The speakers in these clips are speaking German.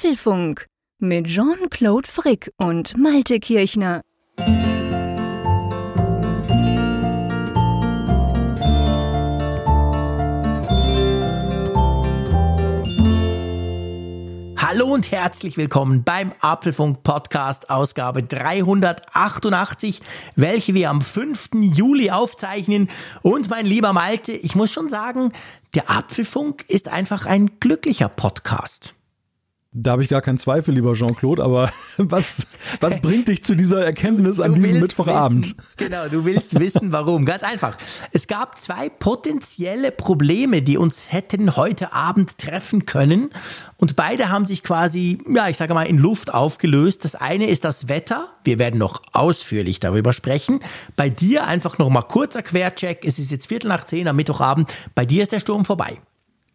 Apfelfunk mit Jean-Claude Frick und Malte Kirchner. Hallo und herzlich willkommen beim Apfelfunk Podcast Ausgabe 388, welche wir am 5. Juli aufzeichnen. Und mein lieber Malte, ich muss schon sagen, der Apfelfunk ist einfach ein glücklicher Podcast. Da habe ich gar keinen Zweifel, lieber Jean-Claude, aber was, was bringt dich zu dieser Erkenntnis an diesem Mittwochabend? Wissen, genau, du willst wissen, warum. Ganz einfach. Es gab zwei potenzielle Probleme, die uns hätten heute Abend treffen können. Und beide haben sich quasi, ja, ich sage mal, in Luft aufgelöst. Das eine ist das Wetter. Wir werden noch ausführlich darüber sprechen. Bei dir einfach noch mal kurzer Quercheck. Es ist jetzt Viertel nach zehn am Mittwochabend. Bei dir ist der Sturm vorbei.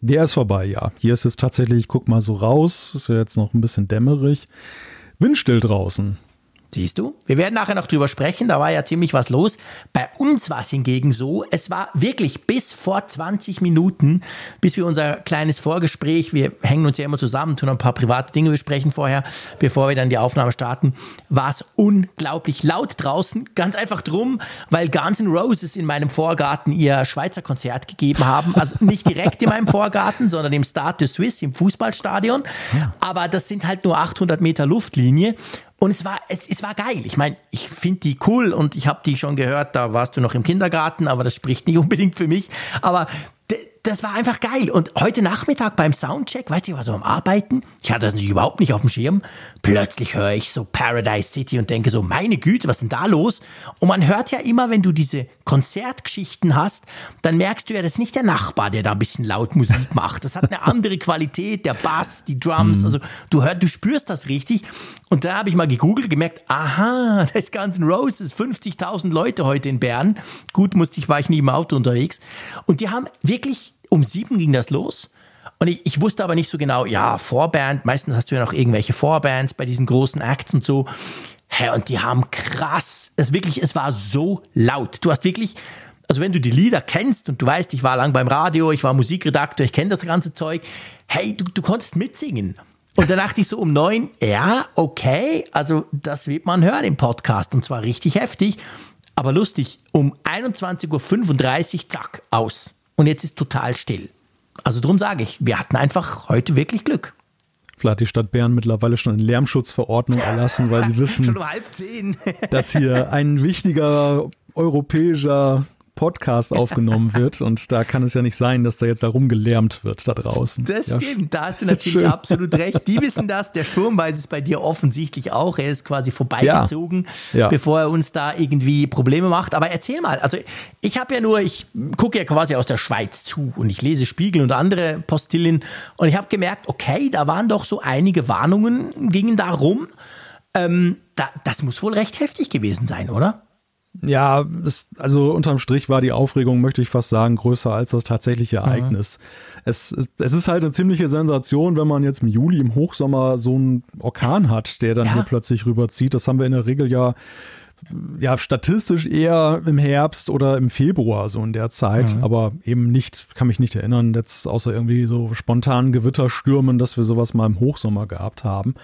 Der ist vorbei, ja. Hier ist es tatsächlich, ich guck mal so raus, ist ja jetzt noch ein bisschen dämmerig. Windstill draußen. Siehst du? Wir werden nachher noch drüber sprechen, da war ja ziemlich was los. Bei uns war es hingegen so, es war wirklich bis vor 20 Minuten, bis wir unser kleines Vorgespräch, wir hängen uns ja immer zusammen, tun ein paar private Dinge besprechen vorher, bevor wir dann die Aufnahme starten, war es unglaublich laut draußen. Ganz einfach drum, weil Guns N' Roses in meinem Vorgarten ihr Schweizer Konzert gegeben haben. Also nicht direkt in meinem Vorgarten, sondern im Stade de Suisse, im Fußballstadion. Aber das sind halt nur 800 Meter Luftlinie. Und es war, es, es war geil. Ich meine, ich finde die cool und ich habe die schon gehört, da warst du noch im Kindergarten, aber das spricht nicht unbedingt für mich. Aber das war einfach geil. Und heute Nachmittag beim Soundcheck, weißt du, ich war so am Arbeiten, ich hatte das natürlich überhaupt nicht auf dem Schirm. Plötzlich höre ich so Paradise City und denke so, meine Güte, was ist denn da los? Und man hört ja immer, wenn du diese Konzertgeschichten hast, dann merkst du ja, das ist nicht der Nachbar, der da ein bisschen laut Musik macht. Das hat eine andere Qualität, der Bass, die Drums. Also du hörst, du spürst das richtig. Und da habe ich mal gegoogelt, gemerkt, aha, das ist Guns N' Roses, 50.000 Leute heute in Bern. Gut, musste ich, war ich nie im Auto unterwegs. Und die haben wirklich um sieben ging das los. Und ich, ich, wusste aber nicht so genau, ja, Vorband, meistens hast du ja noch irgendwelche Vorbands bei diesen großen Acts und so. Hey, und die haben krass, es wirklich, es war so laut. Du hast wirklich, also wenn du die Lieder kennst und du weißt, ich war lang beim Radio, ich war Musikredakteur, ich kenne das ganze Zeug, hey, du, du konntest mitsingen. Und dann dachte ich so um neun, ja, okay, also das wird man hören im Podcast und zwar richtig heftig. Aber lustig, um 21.35 Uhr, zack, aus und jetzt ist total still. Also darum sage ich, wir hatten einfach heute wirklich Glück. Vielleicht hat die Stadt Bern mittlerweile schon eine Lärmschutzverordnung erlassen, weil sie wissen, um dass hier ein wichtiger europäischer Podcast aufgenommen wird und da kann es ja nicht sein, dass da jetzt da rumgelärmt wird da draußen. Das ja. stimmt, da hast du natürlich Schön. absolut recht. Die wissen das, der Sturm weiß es bei dir offensichtlich auch. Er ist quasi vorbeigezogen, ja. Ja. bevor er uns da irgendwie Probleme macht. Aber erzähl mal, also ich habe ja nur, ich gucke ja quasi aus der Schweiz zu und ich lese Spiegel und andere Postillen und ich habe gemerkt, okay, da waren doch so einige Warnungen, gingen da rum. Ähm, da, das muss wohl recht heftig gewesen sein, oder? Ja, es, also unterm Strich war die Aufregung, möchte ich fast sagen, größer als das tatsächliche Ereignis. Mhm. Es, es ist halt eine ziemliche Sensation, wenn man jetzt im Juli, im Hochsommer so einen Orkan hat, der dann ja. hier plötzlich rüberzieht. Das haben wir in der Regel ja ja, statistisch eher im Herbst oder im Februar, so in der Zeit, mhm. aber eben nicht, kann mich nicht erinnern, jetzt außer irgendwie so spontanen Gewitterstürmen, dass wir sowas mal im Hochsommer gehabt haben.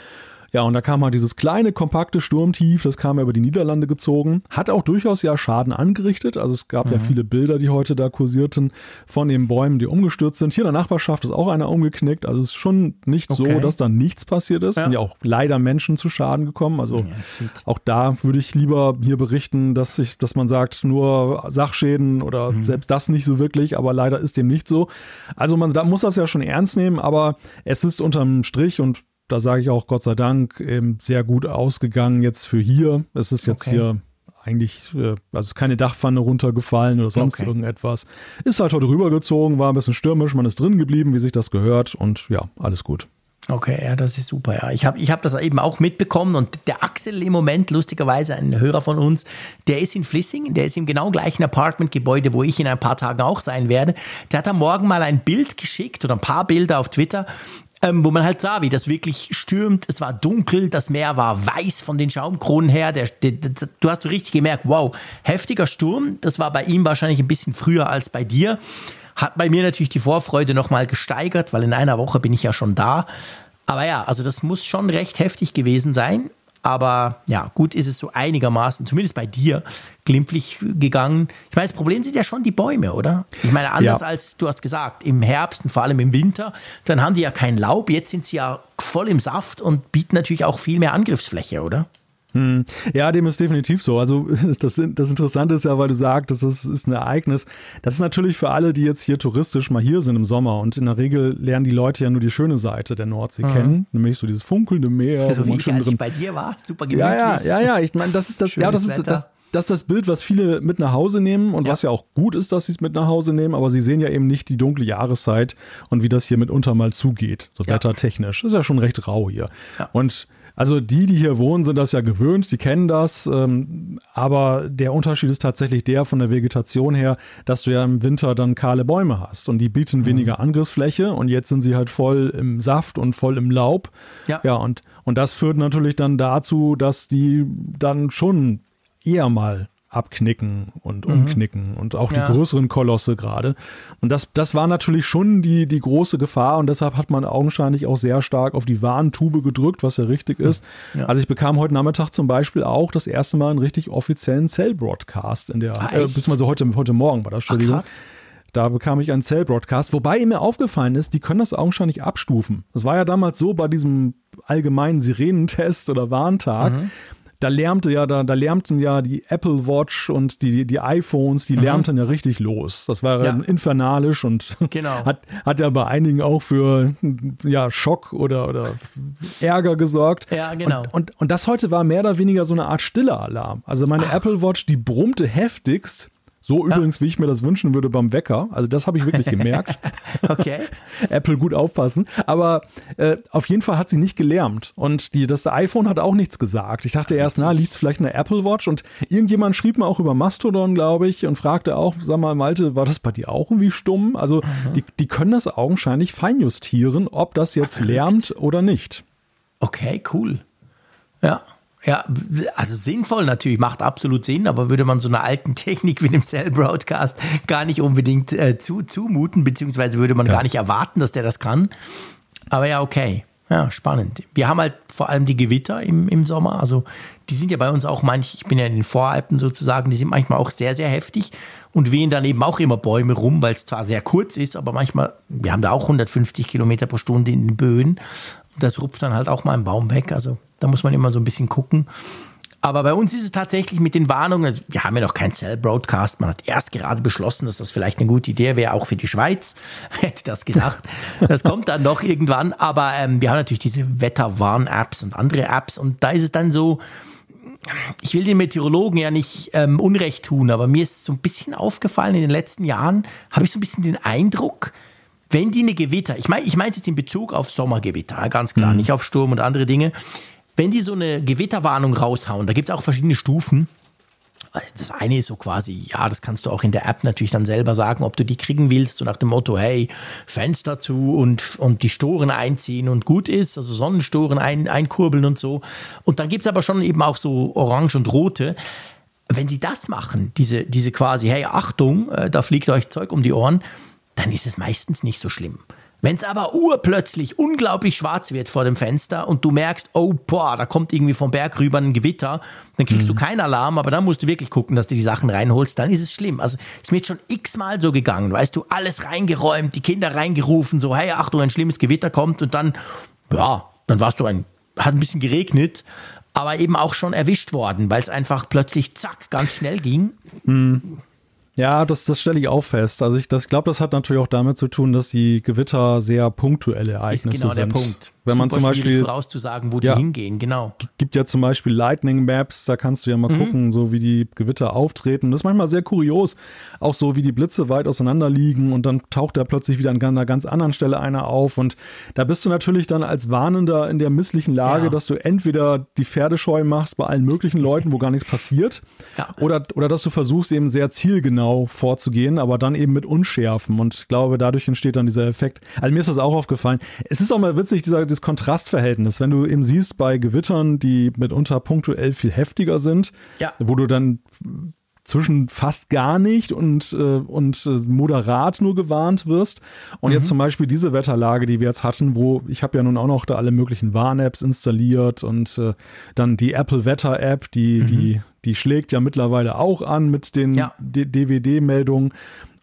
Ja, und da kam halt dieses kleine, kompakte Sturmtief, das kam ja über die Niederlande gezogen, hat auch durchaus ja Schaden angerichtet. Also es gab mhm. ja viele Bilder, die heute da kursierten von den Bäumen, die umgestürzt sind. Hier in der Nachbarschaft ist auch einer umgeknickt. Also es ist schon nicht okay. so, dass da nichts passiert ist. Ja. Sind ja auch leider Menschen zu Schaden gekommen. Also ja, auch da würde ich lieber hier berichten, dass ich, dass man sagt, nur Sachschäden oder mhm. selbst das nicht so wirklich, aber leider ist dem nicht so. Also man da muss das ja schon ernst nehmen, aber es ist unterm Strich und da sage ich auch Gott sei Dank eben sehr gut ausgegangen jetzt für hier. Es ist jetzt okay. hier eigentlich, äh, also ist keine Dachpfanne runtergefallen oder sonst okay. irgendetwas. Ist halt heute rübergezogen, war ein bisschen stürmisch, man ist drin geblieben, wie sich das gehört und ja, alles gut. Okay, ja, das ist super. Ja. Ich habe ich hab das eben auch mitbekommen und der Axel im Moment, lustigerweise ein Hörer von uns, der ist in Flissingen, der ist im genau gleichen Apartmentgebäude, wo ich in ein paar Tagen auch sein werde. Der hat am Morgen mal ein Bild geschickt oder ein paar Bilder auf Twitter ähm, wo man halt sah, wie das wirklich stürmt. Es war dunkel, das Meer war weiß von den Schaumkronen her. Der, der, der, du hast so richtig gemerkt, wow, heftiger Sturm. Das war bei ihm wahrscheinlich ein bisschen früher als bei dir. Hat bei mir natürlich die Vorfreude nochmal gesteigert, weil in einer Woche bin ich ja schon da. Aber ja, also das muss schon recht heftig gewesen sein. Aber ja, gut ist es so einigermaßen, zumindest bei dir, glimpflich gegangen. Ich meine, das Problem sind ja schon die Bäume, oder? Ich meine, anders Ja. als du hast gesagt, im Herbst und vor allem im Winter, dann haben die ja kein Laub. Jetzt sind sie ja voll im Saft und bieten natürlich auch viel mehr Angriffsfläche, oder? Ja, dem ist definitiv so. Also das, das Interessante ist ja, weil du sagst, das ist ein Ereignis. Das ist natürlich für alle, die jetzt hier touristisch mal hier sind im Sommer und in der Regel lernen die Leute ja nur die schöne Seite der Nordsee kennen, nämlich so dieses funkelnde Meer. Mhm. So wo wie ich, als drin ich bei dir war, super gemütlich. Ja, ja, ja, ja. Ich meine, das ist das, ja, das Schönes ist das, das ist das Bild, was viele mit nach Hause nehmen und Ja. was ja auch gut ist, dass sie es mit nach Hause nehmen, aber sie sehen ja eben nicht die dunkle Jahreszeit und wie das hier mitunter mal zugeht, so Ja. wettertechnisch. Ist ja schon recht rau hier. Ja. Und also die, die hier wohnen, sind das ja gewöhnt, die kennen das, ähm, aber der Unterschied ist tatsächlich der von der Vegetation her, dass du ja im Winter dann kahle Bäume hast und die Mhm. bieten weniger Angriffsfläche und jetzt sind sie halt voll im Saft und voll im Laub. Ja. ja und, und das führt natürlich dann dazu, dass die dann schon eher mal abknicken und umknicken und auch Mhm. Ja. die größeren Kolosse gerade. Und das, das war natürlich schon die, die große Gefahr und deshalb hat man augenscheinlich auch sehr stark auf die Warntube gedrückt, was ja richtig ist. Ja. Also ich bekam heute Nachmittag zum Beispiel auch das erste Mal einen richtig offiziellen Cell-Broadcast in der, Ah, äh, beziehungsweise heute, heute Morgen war das, Ach, Entschuldigung. krass. Da bekam ich einen Cell-Broadcast, wobei mir aufgefallen ist, die können das augenscheinlich abstufen. Das war ja damals so bei diesem allgemeinen Sirenentest oder Warntag. Mhm. Da lärmte ja, da, da lärmten ja die Apple Watch und die, die iPhones, die lärmten ja richtig los. Das war ja. Mhm. Infernalisch und Genau. hat, hat ja bei einigen auch für ja, Schock oder, oder Ärger gesorgt. Ja, genau. Und, und, und das heute war mehr oder weniger so eine Art stiller Alarm. Also meine Apple Watch, die brummte heftigst. So übrigens, wie ich mir das wünschen würde beim Wecker. Also das habe ich wirklich gemerkt. Okay. Apple gut aufpassen. Aber äh, auf jeden Fall hat sie nicht gelärmt. Und die, das iPhone hat auch nichts gesagt. Ich dachte erst, na, liegt es vielleicht in der Apple Watch? Und irgendjemand schrieb mir auch über Mastodon, glaube ich, und fragte auch, sag mal, Malte, war das bei dir auch irgendwie stumm? Also die, die können das augenscheinlich feinjustieren, ob das jetzt lärmt oder nicht. Okay, cool. Ja. Ja, also sinnvoll natürlich, macht absolut Sinn, aber würde man so einer alten Technik wie dem Cell Broadcast gar nicht unbedingt äh, zu, zumuten, beziehungsweise würde man gar nicht erwarten, dass der das kann. Aber ja, okay. Ja, spannend. Wir haben halt vor allem die Gewitter im, im Sommer. Also die sind ja bei uns auch manch, ich bin ja in den Voralpen sozusagen, die sind manchmal auch sehr, sehr heftig und wehen dann eben auch immer Bäume rum, weil es zwar sehr kurz ist, aber manchmal, wir haben da auch 150 Kilometer pro Stunde in den Böen das rupft dann halt auch mal einen Baum weg. Also da muss man immer so ein bisschen gucken. Aber bei uns ist es tatsächlich mit den Warnungen, also wir haben ja noch keinen Cell-Broadcast, man hat erst gerade beschlossen, dass das vielleicht eine gute Idee wäre, auch für die Schweiz. Wer hätte das gedacht? Das kommt dann noch irgendwann, aber ähm, wir haben natürlich diese Wetterwarn-Apps und andere Apps und da ist es dann so, ich will den Meteorologen ja nicht ähm, Unrecht tun, aber mir ist so ein bisschen aufgefallen in den letzten Jahren, habe ich so ein bisschen den Eindruck, wenn die eine Gewitter, ich meine ich meine jetzt in Bezug auf Sommergewitter, ganz klar, nicht auf Sturm und andere Dinge, wenn die so eine Gewitterwarnung raushauen, da gibt es auch verschiedene Stufen. Das eine ist so quasi, ja, das kannst du auch in der App natürlich dann selber sagen, ob du die kriegen willst, so nach dem Motto, hey, Fenster zu und, und die Storen einziehen und gut ist, also Sonnenstoren ein, einkurbeln und so. Und dann gibt es aber schon eben auch so orange und rote. Wenn sie das machen, diese, diese quasi, hey, Achtung, äh, da fliegt euch Zeug um die Ohren, dann ist es meistens nicht so schlimm. Wenn es aber urplötzlich unglaublich schwarz wird vor dem Fenster und du merkst, oh boah, da kommt irgendwie vom Berg rüber ein Gewitter, dann kriegst du keinen Alarm, aber dann musst du wirklich gucken, dass du die Sachen reinholst, dann ist es schlimm. Also es ist mir jetzt schon x-mal so gegangen, weißt du, alles reingeräumt, die Kinder reingerufen, so, hey, Achtung, ein schlimmes Gewitter kommt und dann, ja, dann warst du ein, hat ein bisschen geregnet, aber eben auch schon erwischt worden, weil es einfach plötzlich zack, ganz schnell ging. Ja, das, das stelle ich auch fest. Also ich das glaube, das hat natürlich auch damit zu tun, dass die Gewitter sehr punktuelle Ist Ereignisse genau der sind. Punkt. Wenn man Super zum schwierig Beispiel vorauszusagen, wo Ja. die hingehen, genau. gibt ja zum Beispiel Lightning Maps, da kannst du ja mal Mhm. gucken, so wie die Gewitter auftreten. Das ist manchmal sehr kurios, auch so wie die Blitze weit auseinander liegen und dann taucht da plötzlich wieder an einer ganz anderen Stelle einer auf und da bist du natürlich dann als Warnender in der misslichen Lage, Ja. dass du entweder die Pferdescheu machst bei allen möglichen Leuten, wo gar nichts passiert, Ja. oder, oder dass du versuchst eben sehr zielgenau vorzugehen, aber dann eben mit Unschärfen und ich glaube, dadurch entsteht dann dieser Effekt. Also mir ist das auch aufgefallen. Es ist auch mal witzig, dieser, dieses Kontrastverhältnis, wenn du eben siehst bei Gewittern, die mitunter punktuell viel heftiger sind, Ja. wo du dann zwischen fast gar nicht und, äh, und äh, moderat nur gewarnt wirst. Und mhm. jetzt zum Beispiel diese Wetterlage, die wir jetzt hatten, wo ich habe ja nun auch noch da alle möglichen Warn-Apps installiert und äh, dann die Apple Wetter-App, die, mhm. die, die schlägt ja mittlerweile auch an mit den ja. DVD-Meldungen.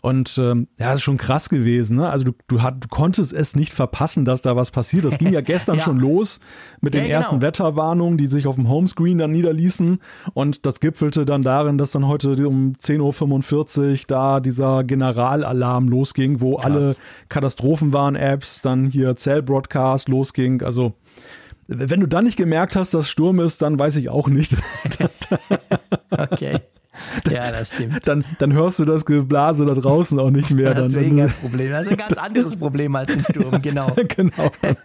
Und ähm, ja, das ist schon krass gewesen. Ne? Also du, du, hat, du konntest es nicht verpassen, dass da was passiert. Das ging ja gestern ja. schon los mit den ja, genau. ersten Wetterwarnungen, die sich auf dem Homescreen dann niederließen. Und das gipfelte dann darin, dass dann heute um 10.45 Uhr da dieser Generalalarm losging, wo krass. alle Katastrophenwarn-Apps, dann hier Cell-Broadcast losging. Also wenn du dann nicht gemerkt hast, dass Sturm ist, dann weiß ich auch nicht. okay. Ja, das stimmt. Dann, dann hörst du das Geblase da draußen auch nicht mehr. Das ist deswegen ein Problem. Das ist ein ganz anderes Problem als ein Sturm, genau. genau. Dann,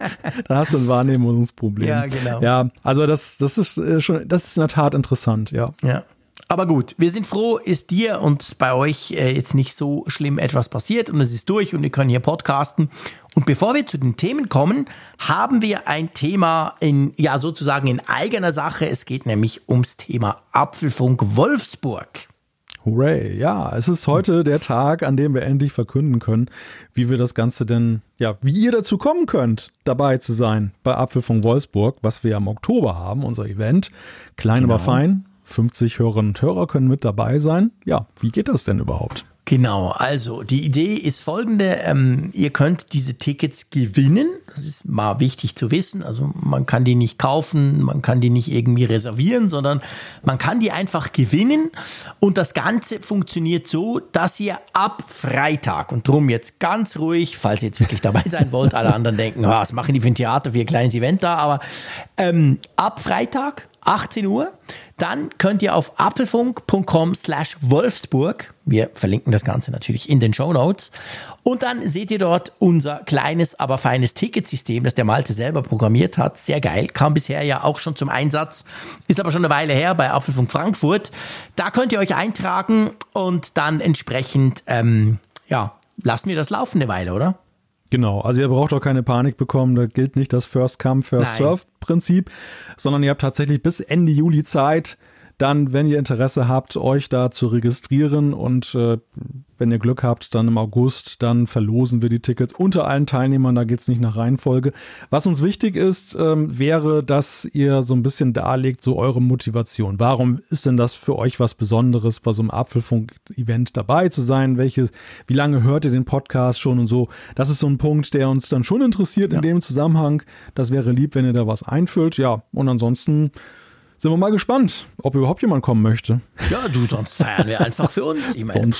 dann, hast du ein Wahrnehmungsproblem. Ja, genau. Ja, also das, das ist äh, schon, das ist in der Tat interessant, ja. Ja. Aber gut, wir sind froh, ist dir und bei euch äh, jetzt nicht so schlimm etwas passiert und es ist durch und wir können hier podcasten. Und bevor wir zu den Themen kommen, haben wir ein Thema in, ja, sozusagen in eigener Sache. Es geht nämlich ums Thema Apfelfunk Wolfsburg. Hooray, ja, es ist heute der Tag, an dem wir endlich verkünden können, wie wir das Ganze denn, ja, wie ihr dazu kommen könnt, dabei zu sein bei Apfelfunk Wolfsburg, was wir am Oktober haben, unser Event. Klein, genau. aber fein, 50 Hörerinnen und Hörer können mit dabei sein. Ja, wie geht das denn überhaupt? Genau, also die Idee ist folgende, ähm, ihr könnt diese Tickets gewinnen, das ist mal wichtig zu wissen, also man kann die nicht kaufen, man kann die nicht irgendwie reservieren, sondern man kann die einfach gewinnen und das Ganze funktioniert so, dass ihr ab Freitag und drum jetzt ganz ruhig, falls ihr jetzt wirklich dabei sein wollt, alle anderen denken, ah, was machen die für ein Theater, für ein kleines Event da, aber ähm, ab Freitag 18 Uhr. Dann könnt ihr auf apfelfunk.com slash Wolfsburg, wir verlinken das Ganze natürlich in den Show Notes, und dann seht ihr dort unser kleines, aber feines Ticketsystem, das der Malte selber programmiert hat. Sehr geil, kam bisher ja auch schon zum Einsatz, ist aber schon eine Weile her bei Apfelfunk Frankfurt. Da könnt ihr euch eintragen und dann entsprechend, ähm, ja, lassen wir das laufen eine Weile, oder? Genau, also ihr braucht auch keine Panik bekommen, da gilt nicht das First Come, First Serve Prinzip, sondern ihr habt tatsächlich bis Ende Juli Zeit, dann, wenn ihr Interesse habt, euch da zu registrieren und äh, wenn ihr Glück habt, dann im August, dann verlosen wir die Tickets unter allen Teilnehmern, da geht es nicht nach Reihenfolge. Was uns wichtig ist, ähm, wäre, dass ihr so ein bisschen darlegt, so eure Motivation. Warum ist denn das für euch was Besonderes, bei so einem Apfelfunk-Event dabei zu sein? Welche, wie lange hört ihr den Podcast schon und so? Das ist so ein Punkt, der uns dann schon interessiert ja. in dem Zusammenhang. Das wäre lieb, wenn ihr da was einfüllt. Ja, und ansonsten sind wir mal gespannt, ob überhaupt jemand kommen möchte. Ja, du, sonst feiern wir einfach für uns. Ich meine,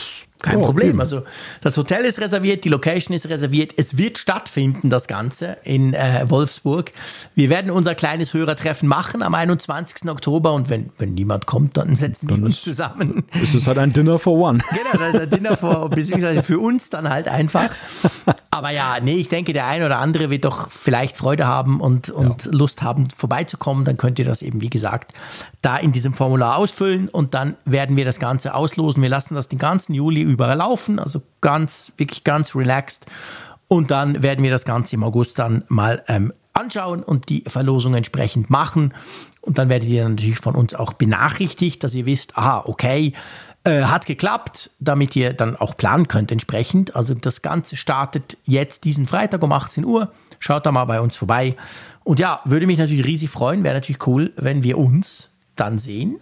kein oh, Problem. Eben. Also das Hotel ist reserviert, die Location ist reserviert. Es wird stattfinden, das Ganze in äh, Wolfsburg. Wir werden unser kleines Hörertreffen machen am 21. Oktober und wenn, wenn niemand kommt, dann setzen wir uns zusammen. Es ist halt ein Dinner for One. Genau, das ist ein Dinner for, beziehungsweise für uns dann halt einfach. Aber ja, nee, ich denke, der eine oder andere wird doch vielleicht Freude haben und, und ja. Lust haben, vorbeizukommen. Dann könnt ihr das eben, wie gesagt, da in diesem Formular ausfüllen und dann werden wir das Ganze auslosen. Wir lassen das den ganzen Juli überall laufen, also ganz, wirklich ganz relaxed. Und dann werden wir das Ganze im August dann mal ähm, anschauen und die Verlosung entsprechend machen. Und dann werdet ihr natürlich von uns auch benachrichtigt, dass ihr wisst, aha, okay, äh, hat geklappt, damit ihr dann auch planen könnt entsprechend. Also das Ganze startet jetzt diesen Freitag um 18 Uhr. Schaut da mal bei uns vorbei. Und ja, würde mich natürlich riesig freuen. Wäre natürlich cool, wenn wir uns dann sehen.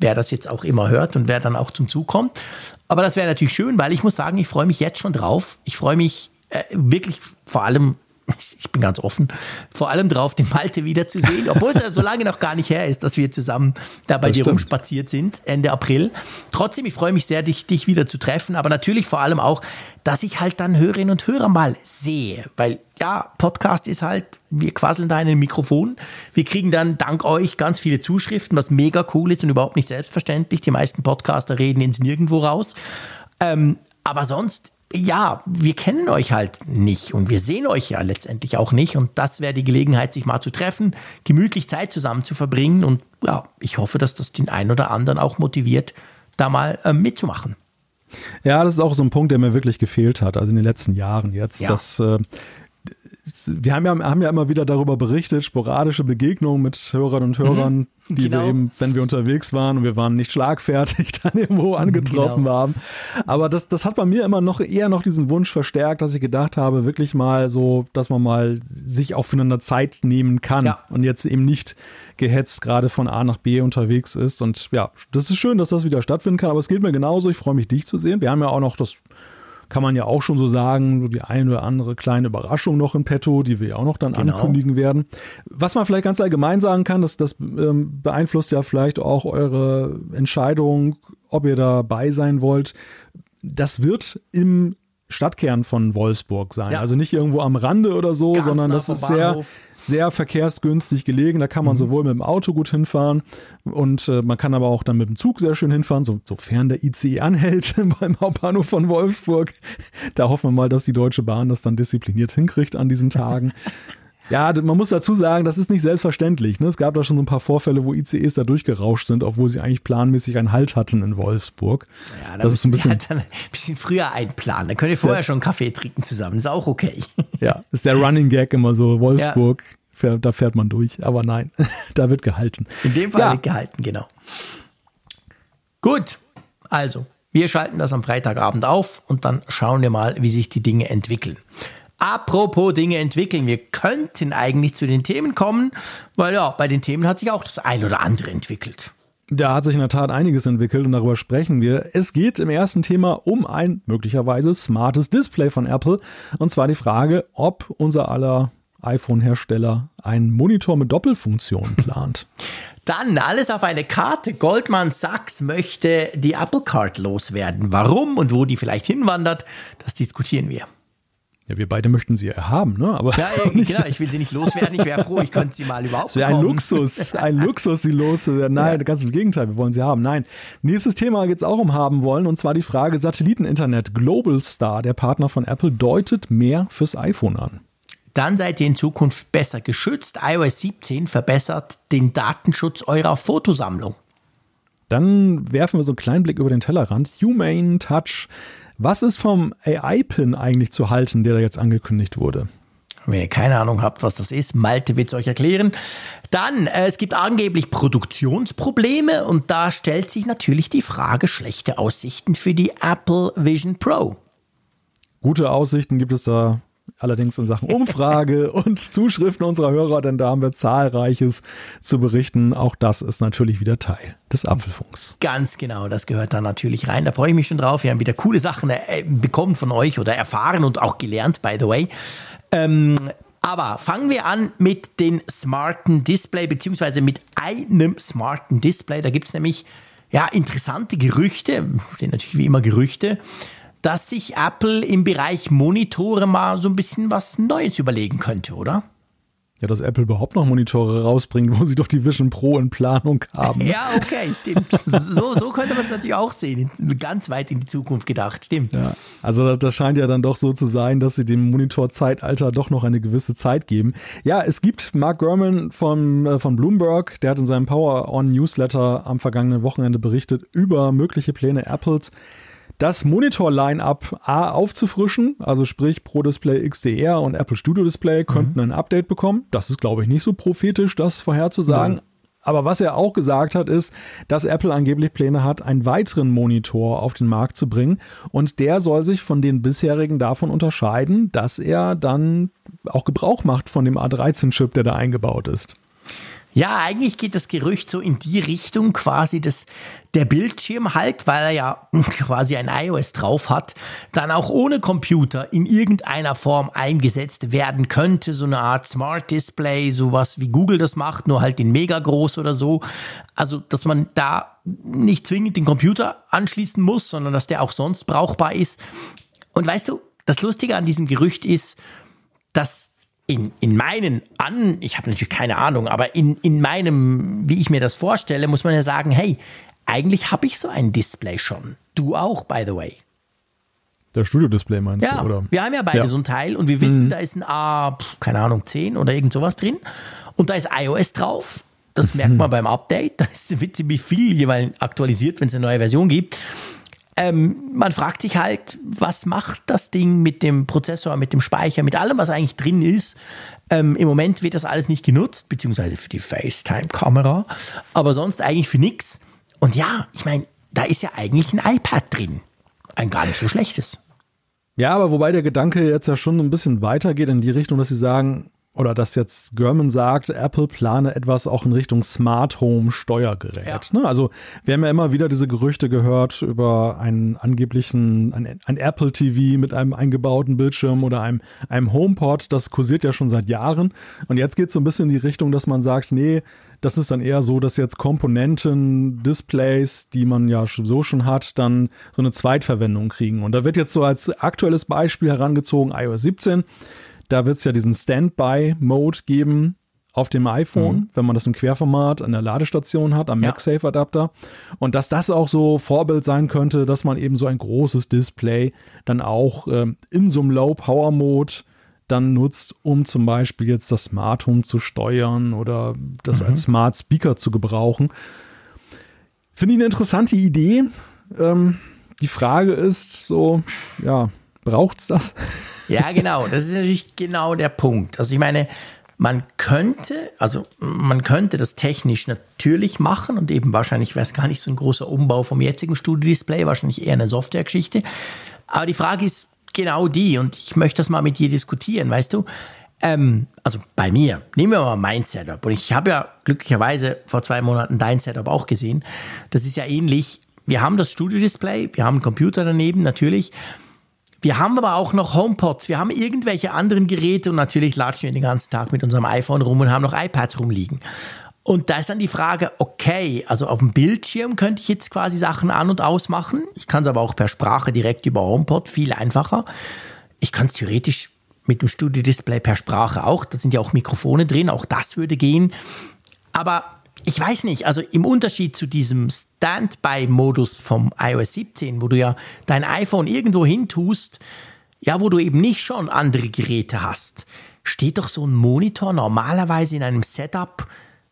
Wer das jetzt auch immer hört und wer dann auch zum Zug kommt. Aber das wäre natürlich schön, weil ich muss sagen, ich freue mich jetzt schon drauf. Ich freue mich äh, wirklich vor allem ich bin ganz offen, vor allem drauf, den Malte wiederzusehen, obwohl es ja so lange noch gar nicht her ist, dass wir zusammen da bei das dir stimmt. rumspaziert sind, Ende April. Trotzdem, ich freue mich sehr, dich, dich wieder zu treffen, aber natürlich vor allem auch, dass ich halt dann Hörerinnen und Hörer mal sehe, weil ja, Podcast ist halt, wir quasseln da in ein Mikrofon. Wir kriegen dann dank euch ganz viele Zuschriften, was mega cool ist und überhaupt nicht selbstverständlich. Die meisten Podcaster reden ins Nirgendwo raus. Ähm, aber sonst ja, wir kennen euch halt nicht und wir sehen euch ja letztendlich auch nicht. Und das wäre die Gelegenheit, sich mal zu treffen, gemütlich Zeit zusammen zu verbringen. Und ja, ich hoffe, dass das den einen oder anderen auch motiviert, da mal äh, mitzumachen. Ja, das ist auch so ein Punkt, der mir wirklich gefehlt hat, also in den letzten Jahren jetzt, ja. dass äh, wir haben ja, haben ja immer wieder darüber berichtet, sporadische Begegnungen mit Hörern und Hörern, mhm, die genau. wir eben, wenn wir unterwegs waren und wir waren nicht schlagfertig, dann irgendwo angetroffen genau. haben. Aber das, das hat bei mir immer noch eher noch diesen Wunsch verstärkt, dass ich gedacht habe, wirklich mal so, dass man mal sich auch füreinander Zeit nehmen kann ja. und jetzt eben nicht gehetzt gerade von A nach B unterwegs ist. Und ja, das ist schön, dass das wieder stattfinden kann, aber es geht mir genauso. Ich freue mich, dich zu sehen. Wir haben ja auch noch das kann man ja auch schon so sagen, so die eine oder andere kleine Überraschung noch in petto, die wir ja auch noch dann genau. ankündigen werden. Was man vielleicht ganz allgemein sagen kann, das, das ähm, beeinflusst ja vielleicht auch eure Entscheidung, ob ihr dabei sein wollt. Das wird im Stadtkern von Wolfsburg sein. Ja. Also nicht irgendwo am Rande oder so, Ganz sondern das ist sehr, sehr verkehrsgünstig gelegen. Da kann man mhm. sowohl mit dem Auto gut hinfahren und äh, man kann aber auch dann mit dem Zug sehr schön hinfahren, so, sofern der ICE anhält beim Hauptbahnhof von Wolfsburg. Da hoffen wir mal, dass die Deutsche Bahn das dann diszipliniert hinkriegt an diesen Tagen. Ja, man muss dazu sagen, das ist nicht selbstverständlich. Ne? Es gab da schon so ein paar Vorfälle, wo ICEs da durchgerauscht sind, obwohl sie eigentlich planmäßig einen Halt hatten in Wolfsburg. Ja, das ist ein bisschen, halt ein bisschen früher einplanen. Da könnt ihr vorher schon einen Kaffee trinken zusammen. Ist auch okay. Ja, ist der Running Gag immer so. Wolfsburg, ja. fährt, da fährt man durch. Aber nein, da wird gehalten. In dem Fall ja. wird gehalten, genau. Gut, also wir schalten das am Freitagabend auf und dann schauen wir mal, wie sich die Dinge entwickeln. Apropos Dinge entwickeln, wir könnten eigentlich zu den Themen kommen, weil ja, bei den Themen hat sich auch das ein oder andere entwickelt. Da hat sich in der Tat einiges entwickelt und darüber sprechen wir. Es geht im ersten Thema um ein möglicherweise smartes Display von Apple. Und zwar die Frage, ob unser aller iPhone-Hersteller einen Monitor mit Doppelfunktion plant. Dann alles auf eine Karte. Goldman Sachs möchte die Apple Card loswerden. Warum und wo die vielleicht hinwandert, das diskutieren wir. Ja, wir beide möchten sie haben, ne? Aber ja, ja genau, ich will sie nicht loswerden. Ich wäre froh, ich könnte sie mal überhaupt bekommen. ein Luxus, ein Luxus, sie loszuwerden. Nein, ja. ganz im Gegenteil, wir wollen sie haben. Nein. Nächstes Thema geht es auch um haben wollen, und zwar die Frage Satelliteninternet. Global Star, der Partner von Apple, deutet mehr fürs iPhone an. Dann seid ihr in Zukunft besser geschützt. iOS 17 verbessert den Datenschutz eurer Fotosammlung. Dann werfen wir so einen kleinen Blick über den Tellerrand. Humane Touch was ist vom AI-Pin eigentlich zu halten, der da jetzt angekündigt wurde? Wenn ihr keine Ahnung habt, was das ist, Malte wird es euch erklären. Dann, äh, es gibt angeblich Produktionsprobleme und da stellt sich natürlich die Frage, schlechte Aussichten für die Apple Vision Pro. Gute Aussichten gibt es da allerdings in Sachen Umfrage und Zuschriften unserer Hörer, denn da haben wir zahlreiches zu berichten. Auch das ist natürlich wieder Teil des Apfelfunks. Ganz genau, das gehört da natürlich rein. Da freue ich mich schon drauf. Wir haben wieder coole Sachen äh, bekommen von euch oder erfahren und auch gelernt, by the way. Ähm, aber fangen wir an mit den smarten Display, beziehungsweise mit einem smarten Display. Da gibt es nämlich ja, interessante Gerüchte, sind natürlich wie immer Gerüchte, dass sich Apple im Bereich Monitore mal so ein bisschen was Neues überlegen könnte, oder? Ja, dass Apple überhaupt noch Monitore rausbringt, wo sie doch die Vision Pro in Planung haben. Ja, okay, stimmt. so, so könnte man es natürlich auch sehen. Ganz weit in die Zukunft gedacht, stimmt. Ja, also das, scheint ja dann doch so zu sein, dass sie dem Monitorzeitalter doch noch eine gewisse Zeit geben. Ja, es gibt Mark Gurman von, äh, von Bloomberg, der hat in seinem Power On Newsletter am vergangenen Wochenende berichtet über mögliche Pläne Apples das Monitor-Line-Up A aufzufrischen, also sprich Pro Display XDR und Apple Studio Display könnten mhm. ein Update bekommen. Das ist, glaube ich, nicht so prophetisch, das vorherzusagen. Nein. Aber was er auch gesagt hat, ist, dass Apple angeblich Pläne hat, einen weiteren Monitor auf den Markt zu bringen. Und der soll sich von den bisherigen davon unterscheiden, dass er dann auch Gebrauch macht von dem A13-Chip, der da eingebaut ist. Ja, eigentlich geht das Gerücht so in die Richtung quasi, dass der Bildschirm halt, weil er ja quasi ein iOS drauf hat, dann auch ohne Computer in irgendeiner Form eingesetzt werden könnte. So eine Art Smart Display, sowas wie Google das macht, nur halt in mega groß oder so. Also, dass man da nicht zwingend den Computer anschließen muss, sondern dass der auch sonst brauchbar ist. Und weißt du, das Lustige an diesem Gerücht ist, dass in, in meinen an, ich habe natürlich keine Ahnung, aber in, in meinem, wie ich mir das vorstelle, muss man ja sagen, hey, eigentlich habe ich so ein Display schon. Du auch, by the way. Der Studio-Display meinst ja, du, oder? Wir haben ja beide ja. so ein Teil und wir wissen, mhm. da ist ein A, keine Ahnung, 10 oder irgend sowas drin. Und da ist iOS drauf. Das merkt man beim Update. Da wird ziemlich viel jeweils aktualisiert, wenn es eine neue Version gibt. Ähm, man fragt sich halt, was macht das Ding mit dem Prozessor, mit dem Speicher, mit allem, was eigentlich drin ist. Ähm, Im Moment wird das alles nicht genutzt, beziehungsweise für die FaceTime-Kamera, aber sonst eigentlich für nichts. Und ja, ich meine, da ist ja eigentlich ein iPad drin. Ein gar nicht so schlechtes. Ja, aber wobei der Gedanke jetzt ja schon ein bisschen weitergeht in die Richtung, dass sie sagen, oder dass jetzt German sagt, Apple plane etwas auch in Richtung Smart Home Steuergerät. Ja. Ne? Also wir haben ja immer wieder diese Gerüchte gehört über einen angeblichen, ein, ein, Apple TV mit einem eingebauten Bildschirm oder einem, einem HomePod. Das kursiert ja schon seit Jahren. Und jetzt geht es so ein bisschen in die Richtung, dass man sagt, nee, das ist dann eher so, dass jetzt Komponenten, Displays, die man ja so schon hat, dann so eine Zweitverwendung kriegen. Und da wird jetzt so als aktuelles Beispiel herangezogen iOS 17. Da wird es ja diesen Standby-Mode geben auf dem iPhone, mhm. wenn man das im Querformat an der Ladestation hat, am ja. MagSafe-Adapter. Und dass das auch so Vorbild sein könnte, dass man eben so ein großes Display dann auch ähm, in so einem Low-Power-Mode dann nutzt, um zum Beispiel jetzt das Smart Home zu steuern oder das mhm. als Smart Speaker zu gebrauchen. Finde ich eine interessante Idee. Ähm, die Frage ist so, ja, braucht es das? Ja, genau. Das ist natürlich genau der Punkt. Also ich meine, man könnte, also man könnte das technisch natürlich machen und eben wahrscheinlich wäre es gar nicht so ein großer Umbau vom jetzigen Studio-Display, wahrscheinlich eher eine Softwaregeschichte. Aber die Frage ist genau die und ich möchte das mal mit dir diskutieren, weißt du? Ähm, also bei mir, nehmen wir mal mein Setup und ich habe ja glücklicherweise vor zwei Monaten dein Setup auch gesehen. Das ist ja ähnlich. Wir haben das Studio-Display, wir haben einen Computer daneben natürlich wir haben aber auch noch HomePods, wir haben irgendwelche anderen Geräte und natürlich latschen wir den ganzen Tag mit unserem iPhone rum und haben noch iPads rumliegen. Und da ist dann die Frage, okay, also auf dem Bildschirm könnte ich jetzt quasi Sachen an- und ausmachen. Ich kann es aber auch per Sprache direkt über HomePod, viel einfacher. Ich kann es theoretisch mit dem Studio-Display per Sprache auch. Da sind ja auch Mikrofone drin, auch das würde gehen. Aber ich weiß nicht, also im Unterschied zu diesem Standby-Modus vom iOS 17, wo du ja dein iPhone irgendwo hin tust, ja, wo du eben nicht schon andere Geräte hast, steht doch so ein Monitor normalerweise in einem Setup,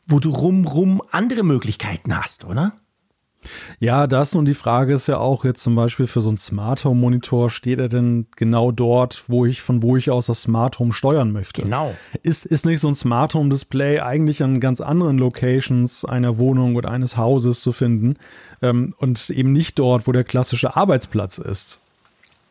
wo du rum, rum andere Möglichkeiten hast, oder? Ja, das und die Frage ist ja auch jetzt zum Beispiel für so einen Smart Home Monitor, steht er denn genau dort, wo ich, von wo ich aus das Smart Home steuern möchte? Genau. Ist, ist nicht so ein Smart Home Display eigentlich an ganz anderen Locations einer Wohnung oder eines Hauses zu finden ähm, und eben nicht dort, wo der klassische Arbeitsplatz ist?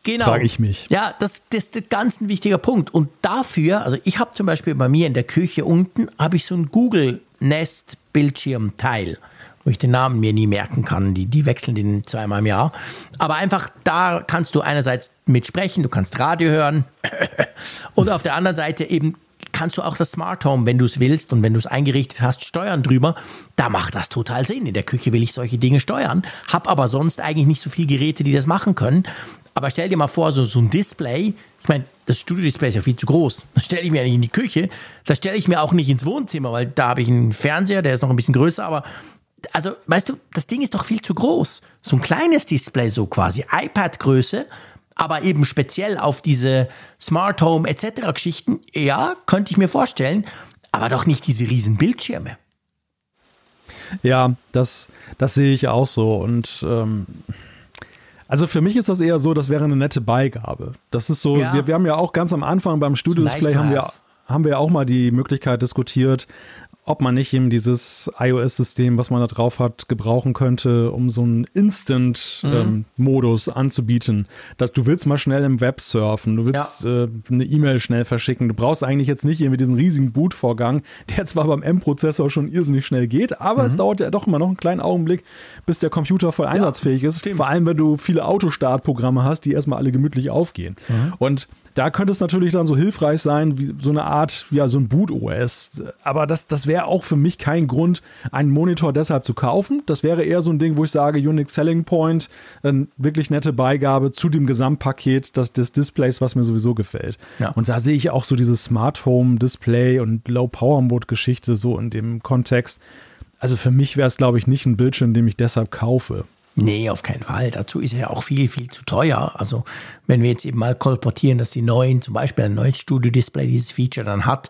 Genau. Frage ich mich. Ja, das, das ist ein ganz wichtiger Punkt. Und dafür, also ich habe zum Beispiel bei mir in der Küche unten, habe ich so ein Google Nest Bildschirmteil wo ich den Namen mir nie merken kann. Die, die wechseln den zweimal im Jahr. Aber einfach da kannst du einerseits mitsprechen, du kannst Radio hören und auf der anderen Seite eben kannst du auch das Smart Home, wenn du es willst und wenn du es eingerichtet hast, steuern drüber. Da macht das total Sinn. In der Küche will ich solche Dinge steuern, habe aber sonst eigentlich nicht so viele Geräte, die das machen können. Aber stell dir mal vor, so, so ein Display, ich meine, das Studio-Display ist ja viel zu groß. Das stelle ich mir ja nicht in die Küche, das stelle ich mir auch nicht ins Wohnzimmer, weil da habe ich einen Fernseher, der ist noch ein bisschen größer, aber also, weißt du, das Ding ist doch viel zu groß. So ein kleines Display, so quasi iPad-Größe, aber eben speziell auf diese Smart Home etc. Geschichten, ja, könnte ich mir vorstellen, aber doch nicht diese riesen Bildschirme. Ja, das, das sehe ich auch so. Und ähm, also für mich ist das eher so, das wäre eine nette Beigabe. Das ist so, ja. wir, wir haben ja auch ganz am Anfang beim Studio-Display haben wir, haben wir auch mal die Möglichkeit diskutiert, ob man nicht eben dieses iOS-System, was man da drauf hat, gebrauchen könnte, um so einen Instant-Modus mhm. ähm, anzubieten. Dass du willst mal schnell im Web surfen, du willst ja. äh, eine E-Mail schnell verschicken. Du brauchst eigentlich jetzt nicht irgendwie diesen riesigen Boot-Vorgang, der zwar beim M-Prozessor schon irrsinnig schnell geht, aber mhm. es dauert ja doch immer noch einen kleinen Augenblick, bis der Computer voll einsatzfähig ja, ist. Stimmt. Vor allem, wenn du viele Autostartprogramme hast, die erstmal alle gemütlich aufgehen. Mhm. Und da könnte es natürlich dann so hilfreich sein, wie so eine Art, ja, so ein Boot-OS. Aber das, das wäre auch für mich kein Grund, einen Monitor deshalb zu kaufen. Das wäre eher so ein Ding, wo ich sage, Unix Selling Point, eine wirklich nette Beigabe zu dem Gesamtpaket des, des Displays, was mir sowieso gefällt. Ja. Und da sehe ich auch so dieses Smart Home Display und Low Power Mode Geschichte so in dem Kontext. Also für mich wäre es, glaube ich, nicht ein Bildschirm, den ich deshalb kaufe. Nee, auf keinen Fall. Dazu ist er ja auch viel, viel zu teuer. Also wenn wir jetzt eben mal kolportieren, dass die neuen, zum Beispiel ein neues Studio-Display dieses Feature dann hat,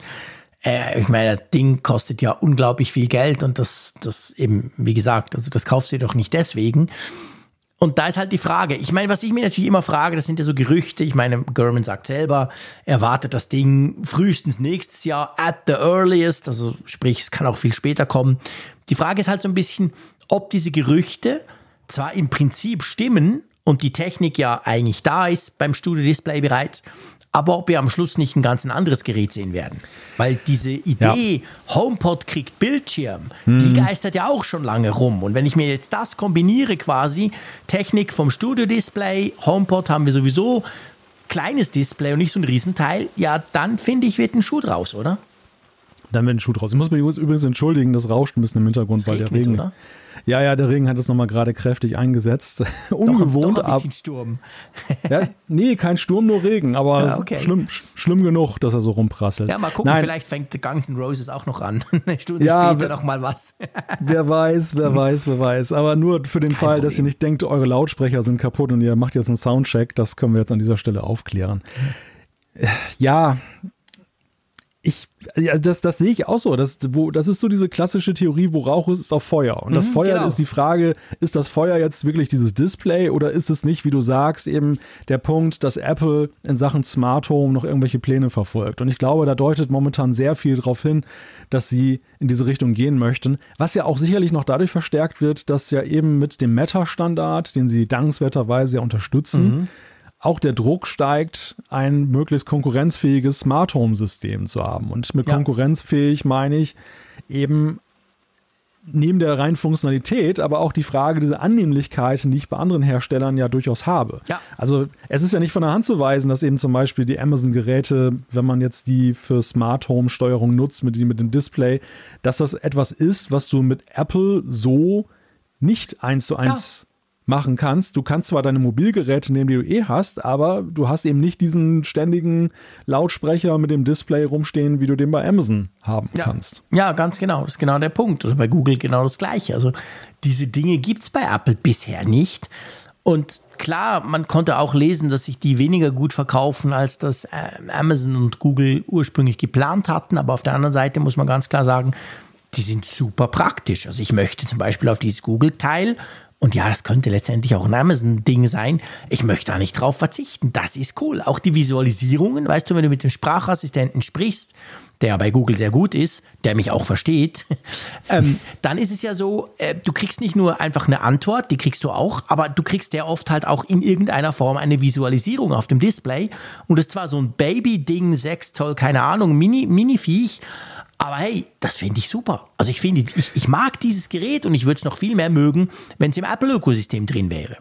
äh, ich meine, das Ding kostet ja unglaublich viel Geld und das, das eben, wie gesagt, also das kaufst du doch nicht deswegen. Und da ist halt die Frage. Ich meine, was ich mir natürlich immer frage, das sind ja so Gerüchte. Ich meine, Gurman sagt selber, er wartet das Ding frühestens nächstes Jahr at the earliest. Also sprich, es kann auch viel später kommen. Die Frage ist halt so ein bisschen, ob diese Gerüchte zwar im Prinzip stimmen und die Technik ja eigentlich da ist beim Studio Display bereits, aber ob wir am Schluss nicht ein ganz anderes Gerät sehen werden. Weil diese Idee, ja. HomePod kriegt Bildschirm, hm. die geistert ja auch schon lange rum. Und wenn ich mir jetzt das kombiniere quasi, Technik vom Studio-Display, HomePod haben wir sowieso, kleines Display und nicht so ein Riesenteil, ja, dann finde ich, wird ein Schuh draus, oder? Dann wird ein Schuh draus. Ich muss mich übrigens entschuldigen, das rauscht ein bisschen im Hintergrund, das weil der Regen. Oder? Ja, ja, der Regen hat es nochmal gerade kräftig eingesetzt. Ungewohnt. Doch, doch ein bisschen Sturm. ja, nee, kein Sturm, nur Regen, aber ja, okay. schlimm, schlimm genug, dass er so rumprasselt. Ja, mal gucken, Nein. vielleicht fängt The Guns N' Roses auch noch an. Eine Stunde ja, später noch mal was. wer weiß, wer weiß, wer weiß. Aber nur für den Kein Fall, Problem. dass ihr nicht denkt, eure Lautsprecher sind kaputt und ihr macht jetzt einen Soundcheck, das können wir jetzt an dieser Stelle aufklären. Ja, ich, ja, das, das sehe ich auch so. Das, wo, das ist so diese klassische Theorie, wo Rauch ist, ist auch Feuer. Und das mhm, Feuer genau. ist die Frage, ist das Feuer jetzt wirklich dieses Display oder ist es nicht, wie du sagst, eben der Punkt, dass Apple in Sachen Smart Home noch irgendwelche Pläne verfolgt. Und ich glaube, da deutet momentan sehr viel darauf hin, dass sie in diese Richtung gehen möchten. Was ja auch sicherlich noch dadurch verstärkt wird, dass ja eben mit dem Meta-Standard, den sie dankenswerterweise ja unterstützen, mhm auch der Druck steigt, ein möglichst konkurrenzfähiges Smart Home System zu haben. Und mit ja. konkurrenzfähig meine ich eben neben der reinen Funktionalität, aber auch die Frage dieser Annehmlichkeit, die ich bei anderen Herstellern ja durchaus habe. Ja. Also es ist ja nicht von der Hand zu weisen, dass eben zum Beispiel die Amazon-Geräte, wenn man jetzt die für Smart Home-Steuerung nutzt, mit, mit dem Display, dass das etwas ist, was du mit Apple so nicht eins zu eins machen kannst. Du kannst zwar deine Mobilgeräte nehmen, die du eh hast, aber du hast eben nicht diesen ständigen Lautsprecher mit dem Display rumstehen, wie du den bei Amazon haben ja. kannst. Ja, ganz genau. Das ist genau der Punkt. Oder bei Google genau das Gleiche. Also diese Dinge gibt es bei Apple bisher nicht. Und klar, man konnte auch lesen, dass sich die weniger gut verkaufen, als das äh, Amazon und Google ursprünglich geplant hatten. Aber auf der anderen Seite muss man ganz klar sagen, die sind super praktisch. Also ich möchte zum Beispiel auf dieses Google-Teil und ja, das könnte letztendlich auch ein Amazon-Ding sein. Ich möchte da nicht drauf verzichten. Das ist cool. Auch die Visualisierungen, weißt du, wenn du mit dem Sprachassistenten sprichst, der bei Google sehr gut ist, der mich auch versteht, ähm, dann ist es ja so, äh, du kriegst nicht nur einfach eine Antwort, die kriegst du auch, aber du kriegst sehr oft halt auch in irgendeiner Form eine Visualisierung auf dem Display. Und ist zwar so ein Baby-Ding, sechs Zoll, keine Ahnung, Mini-Viech, mini viech aber hey, das finde ich super. Also ich finde, ich, ich mag dieses Gerät und ich würde es noch viel mehr mögen, wenn es im Apple-Ökosystem drin wäre.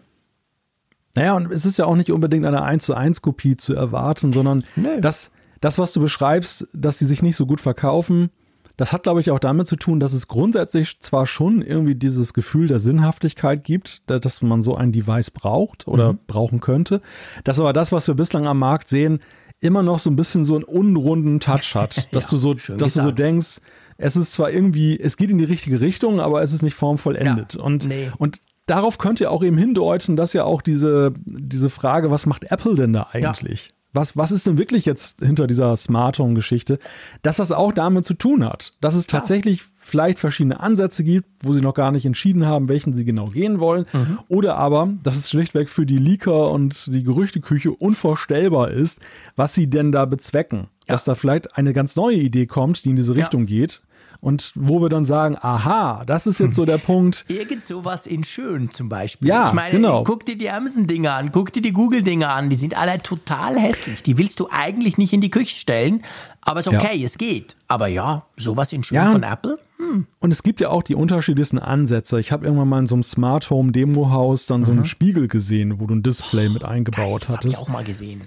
Naja, und es ist ja auch nicht unbedingt eine 1 zu 1 Kopie zu erwarten, sondern das, das, was du beschreibst, dass sie sich nicht so gut verkaufen, das hat, glaube ich, auch damit zu tun, dass es grundsätzlich zwar schon irgendwie dieses Gefühl der Sinnhaftigkeit gibt, dass man so ein Device braucht oder mhm. brauchen könnte, dass aber das, was wir bislang am Markt sehen, immer noch so ein bisschen so einen unrunden Touch hat, dass ja, du so, dass gesagt. du so denkst, es ist zwar irgendwie, es geht in die richtige Richtung, aber es ist nicht formvollendet. Ja, und, nee. und darauf könnt ihr auch eben hindeuten, dass ja auch diese, diese Frage, was macht Apple denn da eigentlich? Ja. Was, was ist denn wirklich jetzt hinter dieser Smart Home Geschichte, dass das auch damit zu tun hat, dass es tatsächlich vielleicht verschiedene Ansätze gibt, wo sie noch gar nicht entschieden haben, welchen sie genau gehen wollen. Mhm. Oder aber, dass es schlichtweg für die Leaker und die Gerüchteküche unvorstellbar ist, was sie denn da bezwecken. Ja. Dass da vielleicht eine ganz neue Idee kommt, die in diese Richtung ja. geht und wo wir dann sagen, aha, das ist jetzt so der Punkt. Irgend sowas in schön zum Beispiel. Ja, ich meine, genau. guck dir die Amazon-Dinger an, guck dir die Google-Dinger an, die sind alle total hässlich. Die willst du eigentlich nicht in die Küche stellen, aber ist okay, ja. es geht. Aber ja, sowas in schön ja, von Apple. Hm. Und es gibt ja auch die unterschiedlichsten Ansätze. Ich habe irgendwann mal in so einem Smart Home Demo-Haus dann mhm. so einen mhm. Spiegel gesehen, wo du ein Display oh, mit eingebaut geil, das hattest. Das habe ich auch mal gesehen.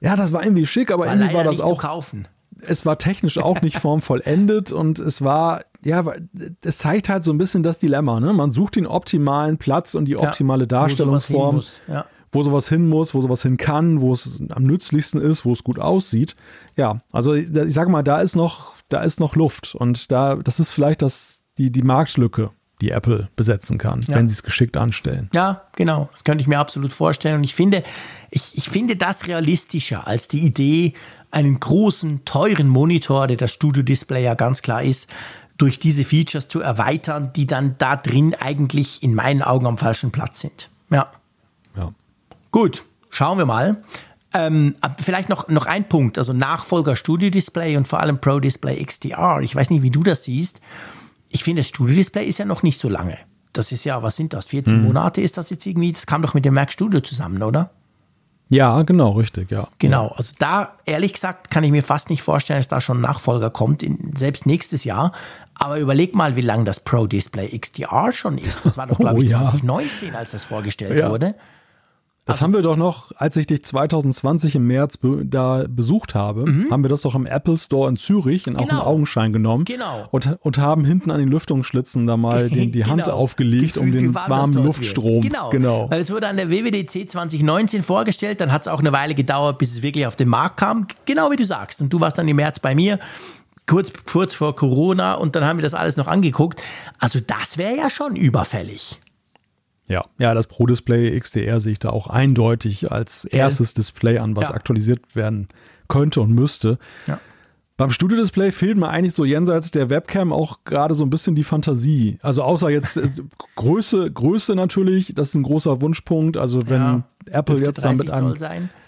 Ja, das war irgendwie schick, aber war irgendwie war das auch. Zu kaufen es war technisch auch nicht formvollendet und es war, ja, es zeigt halt so ein bisschen das Dilemma. Ne? Man sucht den optimalen Platz und die optimale ja, Darstellungsform, wo sowas, ja. wo sowas hin muss, wo sowas hin kann, wo es am nützlichsten ist, wo es gut aussieht. Ja, also ich sage mal, da ist noch, da ist noch Luft und da, das ist vielleicht das, die, die Marktlücke, die Apple besetzen kann, ja. wenn sie es geschickt anstellen. Ja, genau. Das könnte ich mir absolut vorstellen. Und ich finde, ich, ich finde das realistischer als die Idee, einen großen, teuren Monitor, der das Studio-Display ja ganz klar ist, durch diese Features zu erweitern, die dann da drin eigentlich in meinen Augen am falschen Platz sind. Ja. Gut, schauen wir mal. Ähm, vielleicht noch, noch ein Punkt, also Nachfolger Studio Display und vor allem Pro Display XDR. Ich weiß nicht, wie du das siehst. Ich finde, das Studio Display ist ja noch nicht so lange. Das ist ja, was sind das? 14 mhm. Monate ist das jetzt irgendwie? Das kam doch mit dem Mac Studio zusammen, oder? Ja, genau, richtig, ja. Genau, also da, ehrlich gesagt, kann ich mir fast nicht vorstellen, dass da schon ein Nachfolger kommt, in, selbst nächstes Jahr. Aber überleg mal, wie lange das Pro Display XDR schon ist. Das war doch, glaube ich, oh, ja. 2019, als das vorgestellt ja. wurde. Das haben wir doch noch, als ich dich 2020 im März be da besucht habe, mhm. haben wir das doch im Apple Store in Zürich in genau. auch einen Augenschein genommen. Genau. Und, und haben hinten an den Lüftungsschlitzen da mal den, die Hand genau. aufgelegt, Gefühlt, um den warmen Luftstrom. Wird. Genau. genau. Weil es wurde an der WWDC 2019 vorgestellt, dann hat es auch eine Weile gedauert, bis es wirklich auf den Markt kam. Genau wie du sagst. Und du warst dann im März bei mir kurz, kurz vor Corona und dann haben wir das alles noch angeguckt. Also das wäre ja schon überfällig. Ja, ja, das Pro Display XDR sehe ich da auch eindeutig als erstes Display an, was ja. aktualisiert werden könnte und müsste. Ja. Beim Studio-Display fehlt mir eigentlich so jenseits der Webcam auch gerade so ein bisschen die Fantasie. Also außer jetzt äh, Größe, Größe natürlich, das ist ein großer Wunschpunkt. Also wenn ja, Apple jetzt dann mit einem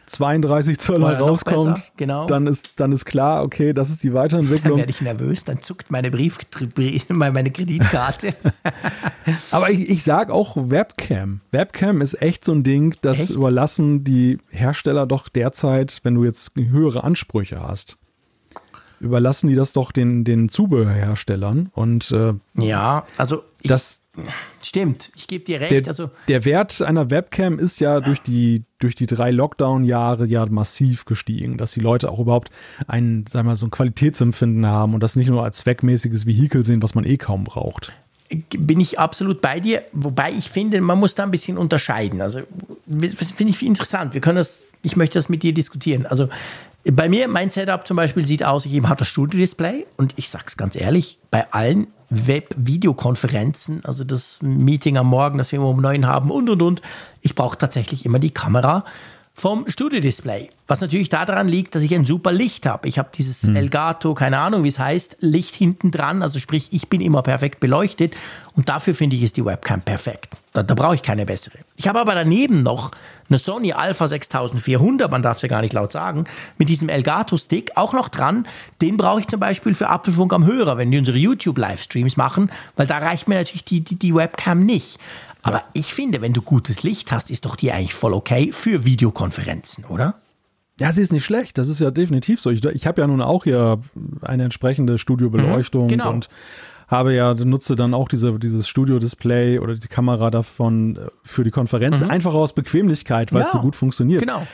32 Zoll rauskommt, genau. dann, ist, dann ist klar, okay, das ist die Weiterentwicklung. Dann werde ich nervös, dann zuckt meine Brief, meine Kreditkarte. Aber ich, ich sage auch Webcam. Webcam ist echt so ein Ding, das echt? überlassen die Hersteller doch derzeit, wenn du jetzt höhere Ansprüche hast überlassen die das doch den, den Zubehörherstellern. Und äh, ja, also ich, das stimmt. Ich gebe dir recht. Der, also der Wert einer Webcam ist ja durch die durch die drei Lockdown-Jahre ja massiv gestiegen, dass die Leute auch überhaupt ein, sagen mal, so ein Qualitätsempfinden haben und das nicht nur als zweckmäßiges Vehikel sehen, was man eh kaum braucht bin ich absolut bei dir, wobei ich finde, man muss da ein bisschen unterscheiden. Also finde ich interessant. Wir können das, ich möchte das mit dir diskutieren. Also bei mir, mein Setup zum Beispiel sieht aus, ich habe das Studio-Display und ich sage es ganz ehrlich, bei allen Web-Videokonferenzen, also das Meeting am Morgen, das wir immer um neun haben und und und, ich brauche tatsächlich immer die Kamera vom Studio-Display. Was natürlich daran liegt, dass ich ein super Licht habe. Ich habe dieses hm. Elgato, keine Ahnung, wie es heißt, Licht hinten dran. Also sprich, ich bin immer perfekt beleuchtet und dafür finde ich ist die Webcam perfekt. Da, da brauche ich keine bessere. Ich habe aber daneben noch eine Sony Alpha 6400, man darf es ja gar nicht laut sagen, mit diesem Elgato-Stick auch noch dran. Den brauche ich zum Beispiel für Apfelfunk am Hörer, wenn die unsere YouTube-Livestreams machen, weil da reicht mir natürlich die, die, die Webcam nicht. Aber ich finde, wenn du gutes Licht hast, ist doch die eigentlich voll okay für Videokonferenzen, oder? Ja, sie ist nicht schlecht. Das ist ja definitiv so. Ich, ich habe ja nun auch hier eine entsprechende Studiobeleuchtung mhm, genau. und habe ja, nutze dann auch diese, dieses Studio-Display oder die Kamera davon äh, für die Konferenz, mhm. einfach aus Bequemlichkeit, weil es ja, so gut funktioniert. Genau.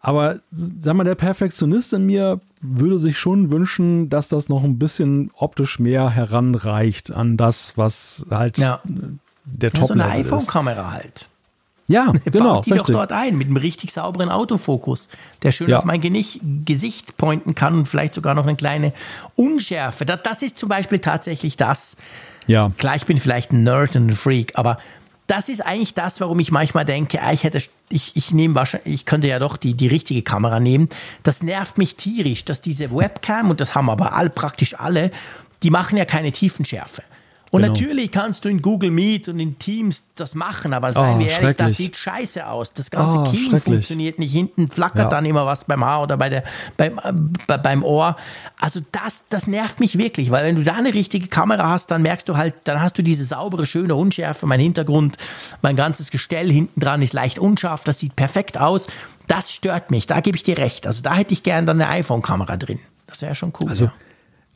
Aber sag mal, der Perfektionist in mir würde sich schon wünschen, dass das noch ein bisschen optisch mehr heranreicht an das, was halt ja der Top. Ja, so eine iPhone-Kamera halt. Ja, genau. Baut die richtig. doch dort ein mit einem richtig sauberen Autofokus, der schön ja. auf mein Gesicht pointen kann und vielleicht sogar noch eine kleine Unschärfe. Das, das ist zum Beispiel tatsächlich das. Ja. Klar, ich bin vielleicht ein Nerd und ein Freak, aber das ist eigentlich das, warum ich manchmal denke, ah, ich hätte, ich, ich nehme wahrscheinlich, ich könnte ja doch die, die richtige Kamera nehmen. Das nervt mich tierisch, dass diese Webcam, und das haben aber all, praktisch alle, die machen ja keine Tiefenschärfe. Und genau. natürlich kannst du in Google Meet und in Teams das machen, aber seien oh, wir ehrlich, das sieht scheiße aus. Das ganze oh, Key funktioniert nicht. Hinten flackert ja. dann immer was beim Haar oder bei der, beim, äh, beim Ohr. Also das, das nervt mich wirklich, weil wenn du da eine richtige Kamera hast, dann merkst du halt, dann hast du diese saubere, schöne Unschärfe. Mein Hintergrund, mein ganzes Gestell hinten dran ist leicht unscharf. Das sieht perfekt aus. Das stört mich. Da gebe ich dir recht. Also da hätte ich gern dann eine iPhone-Kamera drin. Das wäre schon cool. Also ja.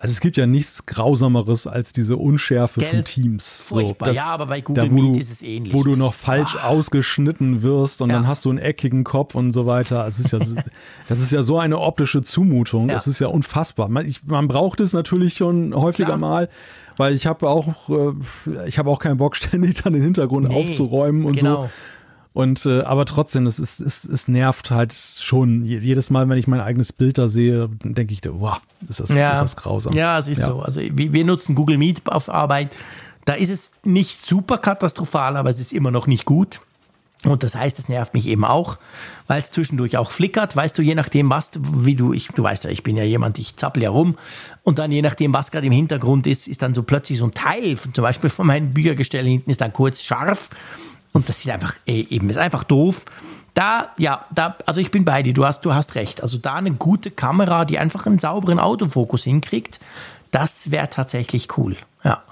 Also es gibt ja nichts Grausameres als diese Unschärfe Gelb, von Teams. Furchtbar, so, das, ja, aber bei Google da, Meet du, ist es ähnlich. Wo du noch falsch ah. ausgeschnitten wirst und ja. dann hast du einen eckigen Kopf und so weiter. Es ist ja, das ist ja so eine optische Zumutung. Ja. Das ist ja unfassbar. Man, ich, man braucht es natürlich schon häufiger Klar. mal weil ich habe auch, äh, ich habe auch keinen Bock, ständig dann den Hintergrund nee, aufzuräumen und genau. so. Und äh, aber trotzdem, es, ist, es, es nervt halt schon. Jedes Mal, wenn ich mein eigenes Bild da sehe, denke ich, wow, ist das, ja. ist das grausam. Ja, es ist ja. so. Also wir, wir nutzen Google Meet auf Arbeit. Da ist es nicht super katastrophal, aber es ist immer noch nicht gut. Und das heißt, es nervt mich eben auch, weil es zwischendurch auch flickert. Weißt du, je nachdem, was, wie du, ich, du weißt ja, ich bin ja jemand, ich zappel ja rum. Und dann je nachdem, was gerade im Hintergrund ist, ist dann so plötzlich so ein Teil, zum Beispiel von meinem Büchergestell hinten ist dann kurz scharf. Und das sieht einfach, ey, eben ist einfach doof. da, ja, da, also ich bin bei dir, du hast, du hast recht. Also da eine gute Kamera, die einfach einen sauberen Autofokus hinkriegt, das wäre tatsächlich cool. Ja.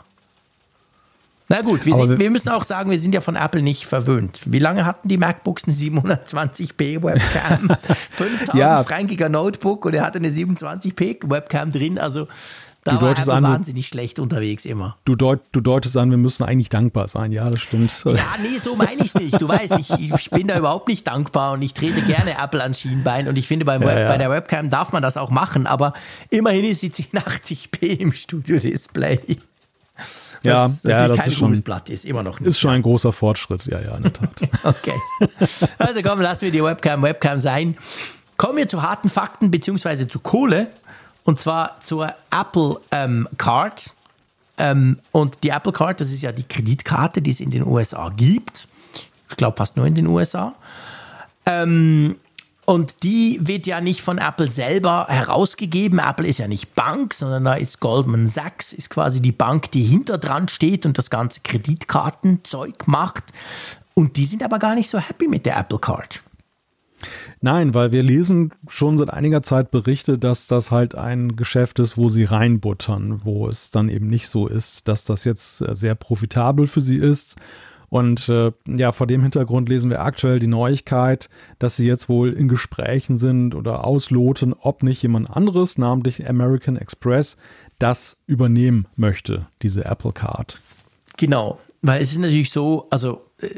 Na gut, wir, sind, wir, müssen auch sagen, wir sind ja von Apple nicht verwöhnt. Wie lange hatten die MacBooks eine 720p Webcam? 5000 ja. frankiger Notebook und er hatte eine 27p Webcam drin. Also da du war Apple an, wahnsinnig schlecht unterwegs immer. Du, deut, du deutest an, wir müssen eigentlich dankbar sein. Ja, das stimmt. Ja, nee, so meine ich es nicht. Du weißt, ich, ich, bin da überhaupt nicht dankbar und ich trete gerne Apple ans Schienbein und ich finde, beim Web, ja, ja. bei der Webcam darf man das auch machen, aber immerhin ist sie 1080p im Studio-Display. Ja, das ja, das kein ist schon, Blatt ist, immer noch nicht. Ist schon ein großer Fortschritt, ja, ja, in der Tat. okay. Also komm, lassen wir die Webcam Webcam sein. Kommen wir zu harten Fakten beziehungsweise zu Kohle und zwar zur Apple ähm, Card. Ähm, und die Apple Card, das ist ja die Kreditkarte, die es in den USA gibt. Ich glaube fast nur in den USA. Ähm, und die wird ja nicht von Apple selber herausgegeben. Apple ist ja nicht Bank, sondern da ist Goldman Sachs, ist quasi die Bank, die hinter dran steht und das ganze Kreditkartenzeug macht. Und die sind aber gar nicht so happy mit der Apple Card. Nein, weil wir lesen schon seit einiger Zeit Berichte, dass das halt ein Geschäft ist, wo sie reinbuttern, wo es dann eben nicht so ist, dass das jetzt sehr profitabel für sie ist und äh, ja, vor dem Hintergrund lesen wir aktuell die Neuigkeit, dass sie jetzt wohl in Gesprächen sind oder ausloten, ob nicht jemand anderes, namentlich American Express, das übernehmen möchte, diese Apple Card. Genau, weil es ist natürlich so, also äh,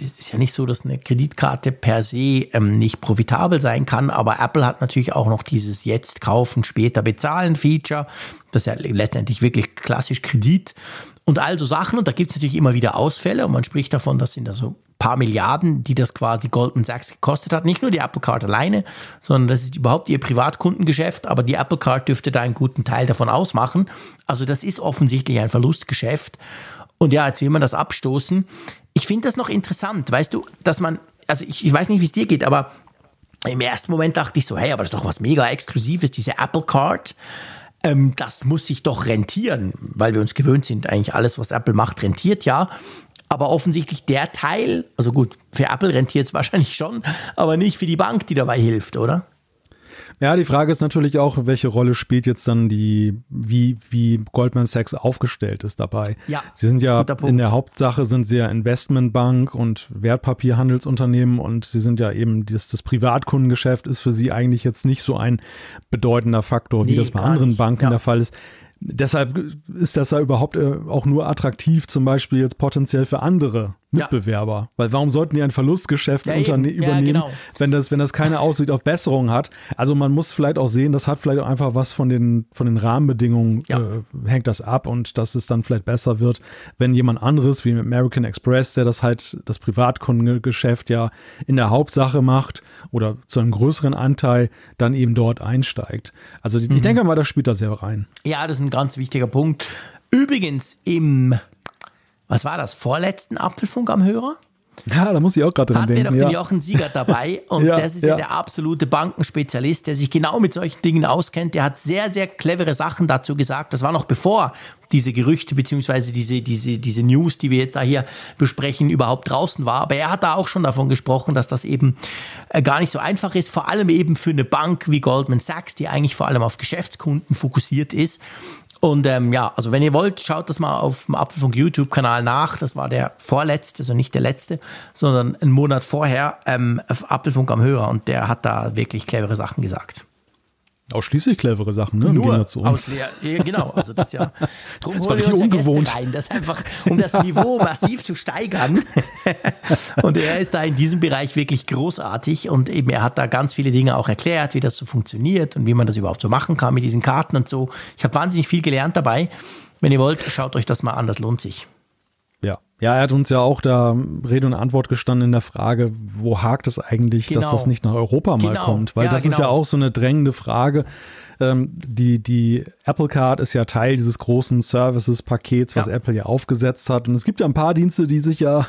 es ist ja nicht so, dass eine Kreditkarte per se ähm, nicht profitabel sein kann, aber Apple hat natürlich auch noch dieses jetzt kaufen, später bezahlen Feature. Das ist ja letztendlich wirklich klassisch Kredit und all so Sachen. Und da gibt es natürlich immer wieder Ausfälle und man spricht davon, das sind also paar Milliarden, die das quasi Goldman Sachs gekostet hat. Nicht nur die Apple Card alleine, sondern das ist überhaupt ihr Privatkundengeschäft, aber die Apple Card dürfte da einen guten Teil davon ausmachen. Also das ist offensichtlich ein Verlustgeschäft. Und ja, jetzt will man das abstoßen. Ich finde das noch interessant, weißt du, dass man, also ich, ich weiß nicht, wie es dir geht, aber im ersten Moment dachte ich so, hey, aber das ist doch was mega Exklusives, diese Apple Card. Ähm, das muss sich doch rentieren, weil wir uns gewöhnt sind, eigentlich alles, was Apple macht, rentiert ja. Aber offensichtlich der Teil, also gut, für Apple rentiert es wahrscheinlich schon, aber nicht für die Bank, die dabei hilft, oder? Ja, die Frage ist natürlich auch, welche Rolle spielt jetzt dann die, wie, wie Goldman Sachs aufgestellt ist dabei. Ja, sie sind ja in der Hauptsache sind sie ja Investmentbank und Wertpapierhandelsunternehmen und sie sind ja eben, das, das Privatkundengeschäft ist für sie eigentlich jetzt nicht so ein bedeutender Faktor, wie nee, das bei anderen nicht. Banken ja. der Fall ist deshalb ist das ja überhaupt äh, auch nur attraktiv, zum Beispiel jetzt potenziell für andere Mitbewerber. Ja. Weil warum sollten die ein Verlustgeschäft ja, übernehmen, ja, genau. wenn, das, wenn das keine Aussicht auf Besserung hat? Also man muss vielleicht auch sehen, das hat vielleicht auch einfach was von den, von den Rahmenbedingungen, äh, hängt das ab und dass es dann vielleicht besser wird, wenn jemand anderes wie American Express, der das halt, das Privatkundengeschäft ja in der Hauptsache macht oder zu einem größeren Anteil dann eben dort einsteigt. Also mhm. ich denke mal, das spielt da sehr rein. Ja, das ist ein ganz wichtiger Punkt. Übrigens im was war das, vorletzten Apfelfunk am Hörer? Ja, da muss ich auch gerade dran denken. Hatten wir doch den Jochen Sieger dabei und ja, das ist ja. ja. der absolute Bankenspezialist, der sich genau mit solchen Dingen auskennt. Der hat sehr, sehr clevere Sachen dazu gesagt. Das war noch bevor diese Gerüchte beziehungsweise diese, diese, diese News, die wir jetzt da hier besprechen, überhaupt draußen war. Aber er hat da auch schon davon gesprochen, dass das eben äh, gar nicht so einfach ist, vor allem eben für eine Bank wie Goldman Sachs, die eigentlich vor allem auf Geschäftskunden fokussiert ist. Und ähm, ja, also wenn ihr wollt, schaut das mal auf dem Apfelfunk YouTube-Kanal nach. Das war der vorletzte, also nicht der letzte, sondern einen Monat vorher ähm, Apfelfunk am Hörer und der hat da wirklich clevere Sachen gesagt. Ausschließlich clevere Sachen, ne? Nur zu uns. Aus, ja, genau, also das ist ja drum das war wir ungewohnt. rein, das einfach, um das Niveau massiv zu steigern. und er ist da in diesem Bereich wirklich großartig und eben er hat da ganz viele Dinge auch erklärt, wie das so funktioniert und wie man das überhaupt so machen kann mit diesen Karten und so. Ich habe wahnsinnig viel gelernt dabei. Wenn ihr wollt, schaut euch das mal an, das lohnt sich. Ja. Er hat uns ja auch da Rede und Antwort gestanden in der Frage, wo hakt es eigentlich, genau. dass das nicht nach Europa mal genau. kommt? Weil ja, das genau. ist ja auch so eine drängende Frage. Ähm, die, die Apple Card ist ja Teil dieses großen Services-Pakets, was ja. Apple ja aufgesetzt hat. Und es gibt ja ein paar Dienste, die sich ja,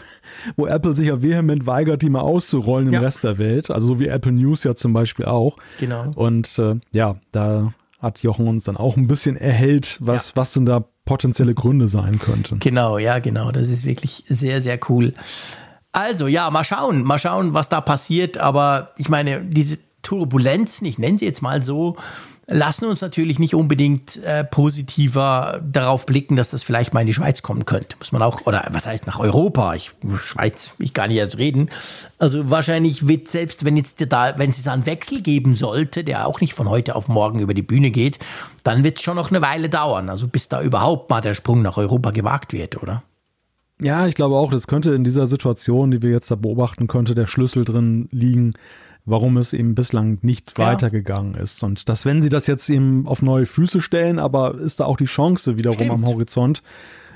wo Apple sich ja vehement weigert, die mal auszurollen im ja. Rest der Welt. Also so wie Apple News ja zum Beispiel auch. Genau. Und äh, ja, da hat Jochen uns dann auch ein bisschen erhellt, was, ja. was denn da potenzielle Gründe sein könnten. Genau, ja, genau. Das ist wirklich sehr, sehr cool. Also ja, mal schauen, mal schauen, was da passiert. Aber ich meine, diese Turbulenzen, ich nenne sie jetzt mal so, lassen uns natürlich nicht unbedingt äh, positiver darauf blicken, dass das vielleicht mal in die Schweiz kommen könnte. Muss man auch, oder was heißt nach Europa? Ich, Schweiz, ich gar nicht erst reden. Also wahrscheinlich wird selbst, wenn jetzt da, wenn es einen Wechsel geben sollte, der auch nicht von heute auf morgen über die Bühne geht, dann wird es schon noch eine Weile dauern. Also bis da überhaupt mal der Sprung nach Europa gewagt wird, oder? Ja, ich glaube auch, das könnte in dieser Situation, die wir jetzt da beobachten, könnte der Schlüssel drin liegen, warum es eben bislang nicht ja. weitergegangen ist. Und dass, wenn sie das jetzt eben auf neue Füße stellen, aber ist da auch die Chance wiederum Stimmt. am Horizont,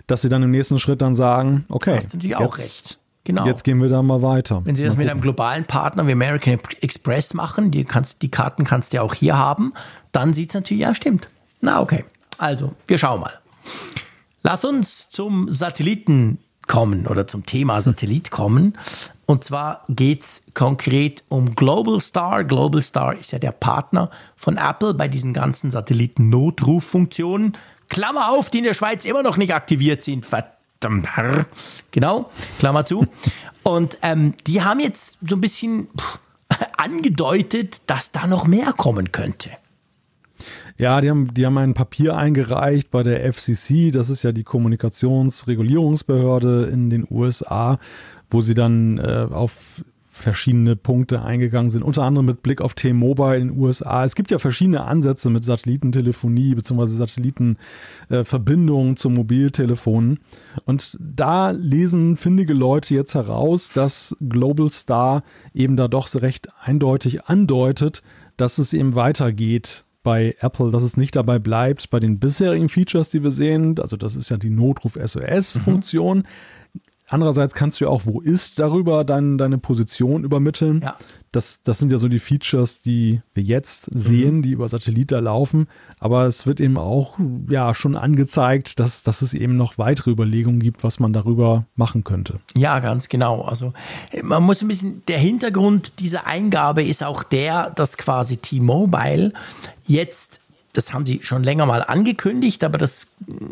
dass sie dann im nächsten Schritt dann sagen, okay, hast natürlich auch recht. Genau. Jetzt gehen wir da mal weiter. Wenn Sie das mal mit einem globalen Partner wie American Express machen, die, kannst, die Karten kannst du ja auch hier haben, dann sieht es natürlich, ja, stimmt. Na, okay. Also, wir schauen mal. Lass uns zum Satelliten kommen oder zum Thema Satellit kommen. Und zwar geht es konkret um Global Star. Global Star ist ja der Partner von Apple bei diesen ganzen Satelliten-Notruffunktionen. Klammer auf, die in der Schweiz immer noch nicht aktiviert sind. Verdammt. Genau, Klammer zu. Und ähm, die haben jetzt so ein bisschen pff, angedeutet, dass da noch mehr kommen könnte. Ja, die haben, die haben ein Papier eingereicht bei der FCC, das ist ja die Kommunikationsregulierungsbehörde in den USA, wo sie dann äh, auf verschiedene Punkte eingegangen sind, unter anderem mit Blick auf T-Mobile in den USA. Es gibt ja verschiedene Ansätze mit Satellitentelefonie bzw. Satellitenverbindungen äh, zu Mobiltelefonen. Und da lesen findige Leute jetzt heraus, dass Global Star eben da doch recht eindeutig andeutet, dass es eben weitergeht bei Apple, dass es nicht dabei bleibt bei den bisherigen Features, die wir sehen. Also das ist ja die Notruf-SOS-Funktion. Mhm. Andererseits kannst du ja auch, wo ist, darüber dein, deine Position übermitteln. Ja das, das sind ja so die Features, die wir jetzt sehen, mhm. die über Satellit da laufen. Aber es wird eben auch ja schon angezeigt, dass, dass es eben noch weitere Überlegungen gibt, was man darüber machen könnte. Ja, ganz genau. Also man muss ein bisschen, der Hintergrund dieser Eingabe ist auch der, dass quasi T-Mobile jetzt das haben sie schon länger mal angekündigt, aber das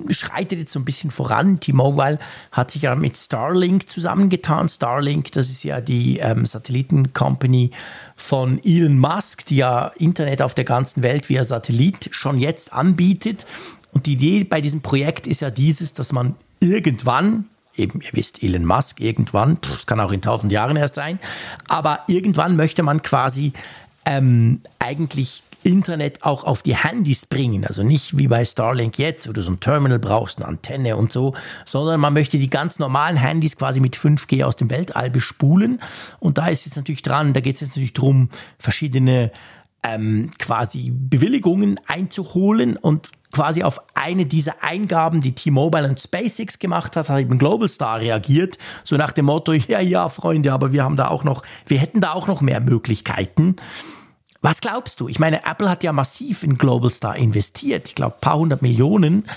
schreitet jetzt so ein bisschen voran. T-Mobile hat sich ja mit Starlink zusammengetan. Starlink, das ist ja die ähm, Satelliten-Company von Elon Musk, die ja Internet auf der ganzen Welt via Satellit schon jetzt anbietet. Und die Idee bei diesem Projekt ist ja dieses, dass man irgendwann, eben, ihr wisst, Elon Musk, irgendwann, das kann auch in tausend Jahren erst sein, aber irgendwann möchte man quasi ähm, eigentlich Internet auch auf die Handys bringen. Also nicht wie bei Starlink jetzt, wo du so ein Terminal brauchst, eine Antenne und so, sondern man möchte die ganz normalen Handys quasi mit 5G aus dem Weltall bespulen. Und da ist jetzt natürlich dran, da geht es jetzt natürlich darum, verschiedene ähm, quasi Bewilligungen einzuholen und quasi auf eine dieser Eingaben, die T-Mobile und SpaceX gemacht hat, hat eben Global Star reagiert, so nach dem Motto, ja, ja, Freunde, aber wir haben da auch noch, wir hätten da auch noch mehr Möglichkeiten. Was glaubst du? Ich meine, Apple hat ja massiv in Global Star investiert. Ich glaube, ein paar hundert Millionen.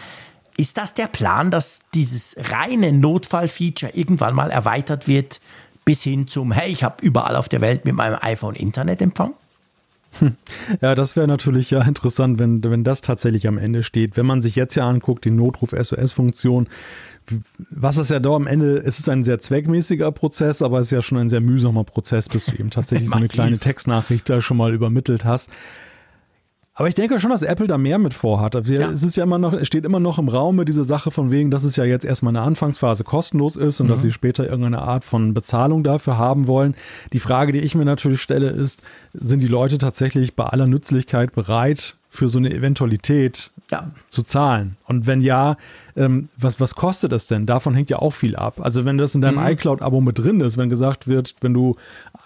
Ist das der Plan, dass dieses reine Notfallfeature irgendwann mal erweitert wird bis hin zum, hey, ich habe überall auf der Welt mit meinem iPhone Internetempfang? Ja, das wäre natürlich ja interessant, wenn, wenn das tatsächlich am Ende steht. Wenn man sich jetzt ja anguckt, die Notruf-SOS-Funktion, was ist ja da am Ende, es ist ein sehr zweckmäßiger Prozess, aber es ist ja schon ein sehr mühsamer Prozess, bis du eben tatsächlich so eine kleine Textnachricht da schon mal übermittelt hast. Aber ich denke schon, dass Apple da mehr mit vorhat. Ja. Es ist ja immer noch, steht immer noch im Raum mit dieser Sache von wegen, dass es ja jetzt erstmal eine Anfangsphase kostenlos ist und mhm. dass sie später irgendeine Art von Bezahlung dafür haben wollen. Die Frage, die ich mir natürlich stelle, ist, sind die Leute tatsächlich bei aller Nützlichkeit bereit, für so eine Eventualität ja. zu zahlen? Und wenn ja, ähm, was, was kostet das denn? Davon hängt ja auch viel ab. Also wenn das in deinem mhm. iCloud-Abo mit drin ist, wenn gesagt wird, wenn du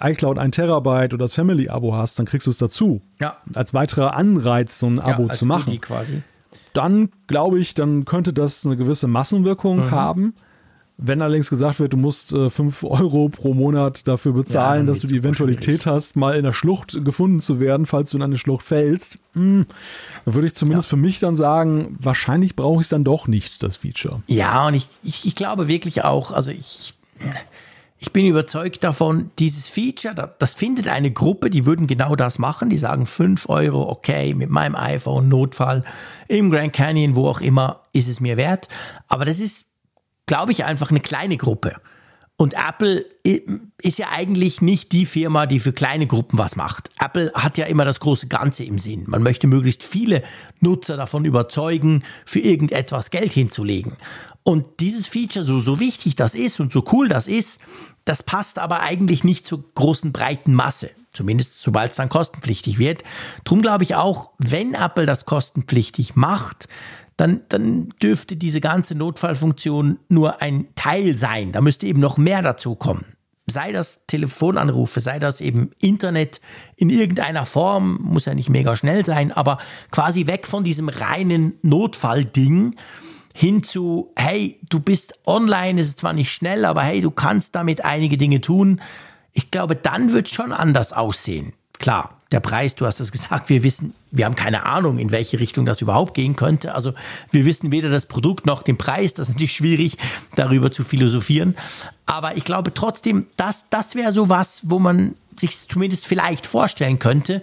iCloud ein Terabyte oder das Family-Abo hast, dann kriegst du es dazu. Ja. Als weiterer Anreiz, so ein Abo ja, zu machen. Dann glaube ich, dann könnte das eine gewisse Massenwirkung mhm. haben. Wenn allerdings gesagt wird, du musst äh, 5 Euro pro Monat dafür bezahlen, ja, dass du die Eventualität hast, mal in der Schlucht gefunden zu werden, falls du in eine Schlucht fällst, mh, hm, dann würde ich zumindest ja. für mich dann sagen, wahrscheinlich brauche ich es dann doch nicht, das Feature. Ja, und ich, ich, ich glaube wirklich auch, also ich, ich bin überzeugt davon, dieses Feature, das, das findet eine Gruppe, die würden genau das machen, die sagen 5 Euro, okay, mit meinem iPhone, Notfall, im Grand Canyon, wo auch immer, ist es mir wert. Aber das ist glaube ich, einfach eine kleine Gruppe. Und Apple ist ja eigentlich nicht die Firma, die für kleine Gruppen was macht. Apple hat ja immer das große Ganze im Sinn. Man möchte möglichst viele Nutzer davon überzeugen, für irgendetwas Geld hinzulegen. Und dieses Feature, so, so wichtig das ist und so cool das ist, das passt aber eigentlich nicht zur großen breiten Masse. Zumindest sobald es dann kostenpflichtig wird. Drum glaube ich auch, wenn Apple das kostenpflichtig macht, dann, dann dürfte diese ganze Notfallfunktion nur ein Teil sein. Da müsste eben noch mehr dazu kommen. Sei das Telefonanrufe, sei das eben Internet in irgendeiner Form, muss ja nicht mega schnell sein, aber quasi weg von diesem reinen Notfallding hin zu, hey, du bist online, es ist zwar nicht schnell, aber hey, du kannst damit einige Dinge tun. Ich glaube, dann wird es schon anders aussehen. Klar, der Preis, du hast es gesagt, wir wissen, wir haben keine Ahnung, in welche Richtung das überhaupt gehen könnte. Also wir wissen weder das Produkt noch den Preis. Das ist natürlich schwierig, darüber zu philosophieren. Aber ich glaube trotzdem, das, das wäre so was, wo man sich zumindest vielleicht vorstellen könnte.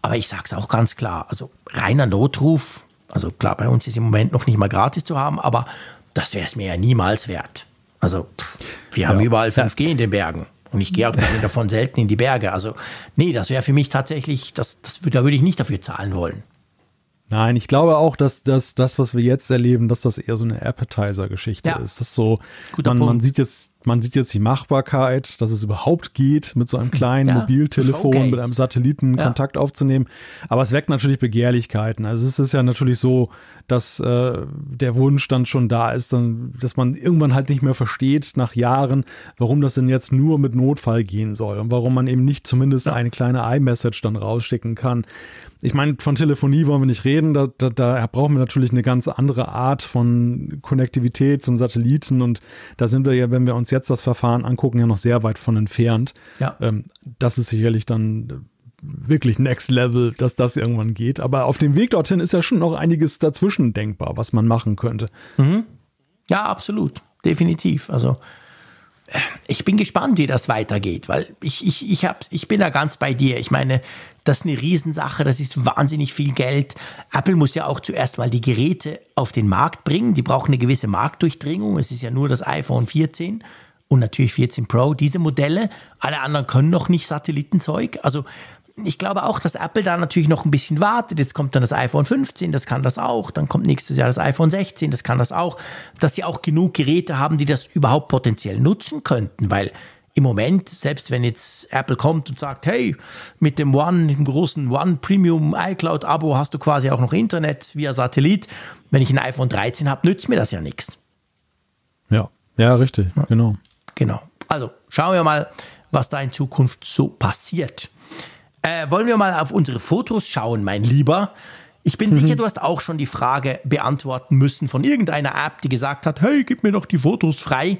Aber ich sage es auch ganz klar, also reiner Notruf, also klar, bei uns ist im Moment noch nicht mal gratis zu haben, aber das wäre es mir ja niemals wert. Also pff, wir haben ja. überall 5G in den Bergen. Und ich gehe abgesehen davon selten in die Berge. Also, nee, das wäre für mich tatsächlich, das, das, da würde ich nicht dafür zahlen wollen. Nein, ich glaube auch, dass, dass das, was wir jetzt erleben, dass das eher so eine Appetizer-Geschichte ja. ist. Das ist so, man, man, sieht jetzt man sieht jetzt die Machbarkeit, dass es überhaupt geht, mit so einem kleinen ja, Mobiltelefon, Showcase. mit einem Satelliten ja. Kontakt aufzunehmen. Aber es weckt natürlich Begehrlichkeiten. Also es ist ja natürlich so, dass äh, der Wunsch dann schon da ist, dann, dass man irgendwann halt nicht mehr versteht nach Jahren, warum das denn jetzt nur mit Notfall gehen soll und warum man eben nicht zumindest ja. eine kleine iMessage dann rausschicken kann ich meine, von Telefonie wollen wir nicht reden. Da, da, da, brauchen wir natürlich eine ganz andere Art von Konnektivität zum Satelliten. Und da sind wir ja, wenn wir uns jetzt das Verfahren angucken, ja noch sehr weit von entfernt. Ja. Ähm, das ist sicherlich dann wirklich Next Level, dass das irgendwann geht. Aber auf dem Weg dorthin ist ja schon noch einiges dazwischen denkbar, was man machen könnte. Mhm. Ja, absolut. Definitiv. Also ich bin gespannt, wie das weitergeht, weil ich, ich, ich, hab's, ich bin da ganz bei dir. Ich meine, das ist eine Riesensache, das ist wahnsinnig viel Geld. Apple muss ja auch zuerst mal die Geräte auf den Markt bringen. Die brauchen eine gewisse Marktdurchdringung. Es ist ja nur das iPhone 14 und natürlich 14 Pro, diese Modelle. Alle anderen können noch nicht Satellitenzeug. Also ich glaube auch, dass Apple da natürlich noch ein bisschen wartet. Jetzt kommt dann das iPhone 15, das kann das auch. Dann kommt nächstes Jahr das iPhone 16, das kann das auch. Dass sie auch genug Geräte haben, die das überhaupt potenziell nutzen könnten, weil im Moment, selbst wenn jetzt Apple kommt und sagt, hey, mit dem One, dem großen One Premium iCloud Abo hast du quasi auch noch Internet via Satellit. Wenn ich ein iPhone 13 habe, nützt mir das ja nichts. Ja, ja, richtig, ja. genau. Genau. Also schauen wir mal, was da in Zukunft so passiert. Äh, wollen wir mal auf unsere Fotos schauen, mein Lieber? Ich bin mhm. sicher, du hast auch schon die Frage beantworten müssen von irgendeiner App, die gesagt hat, hey, gib mir doch die Fotos frei.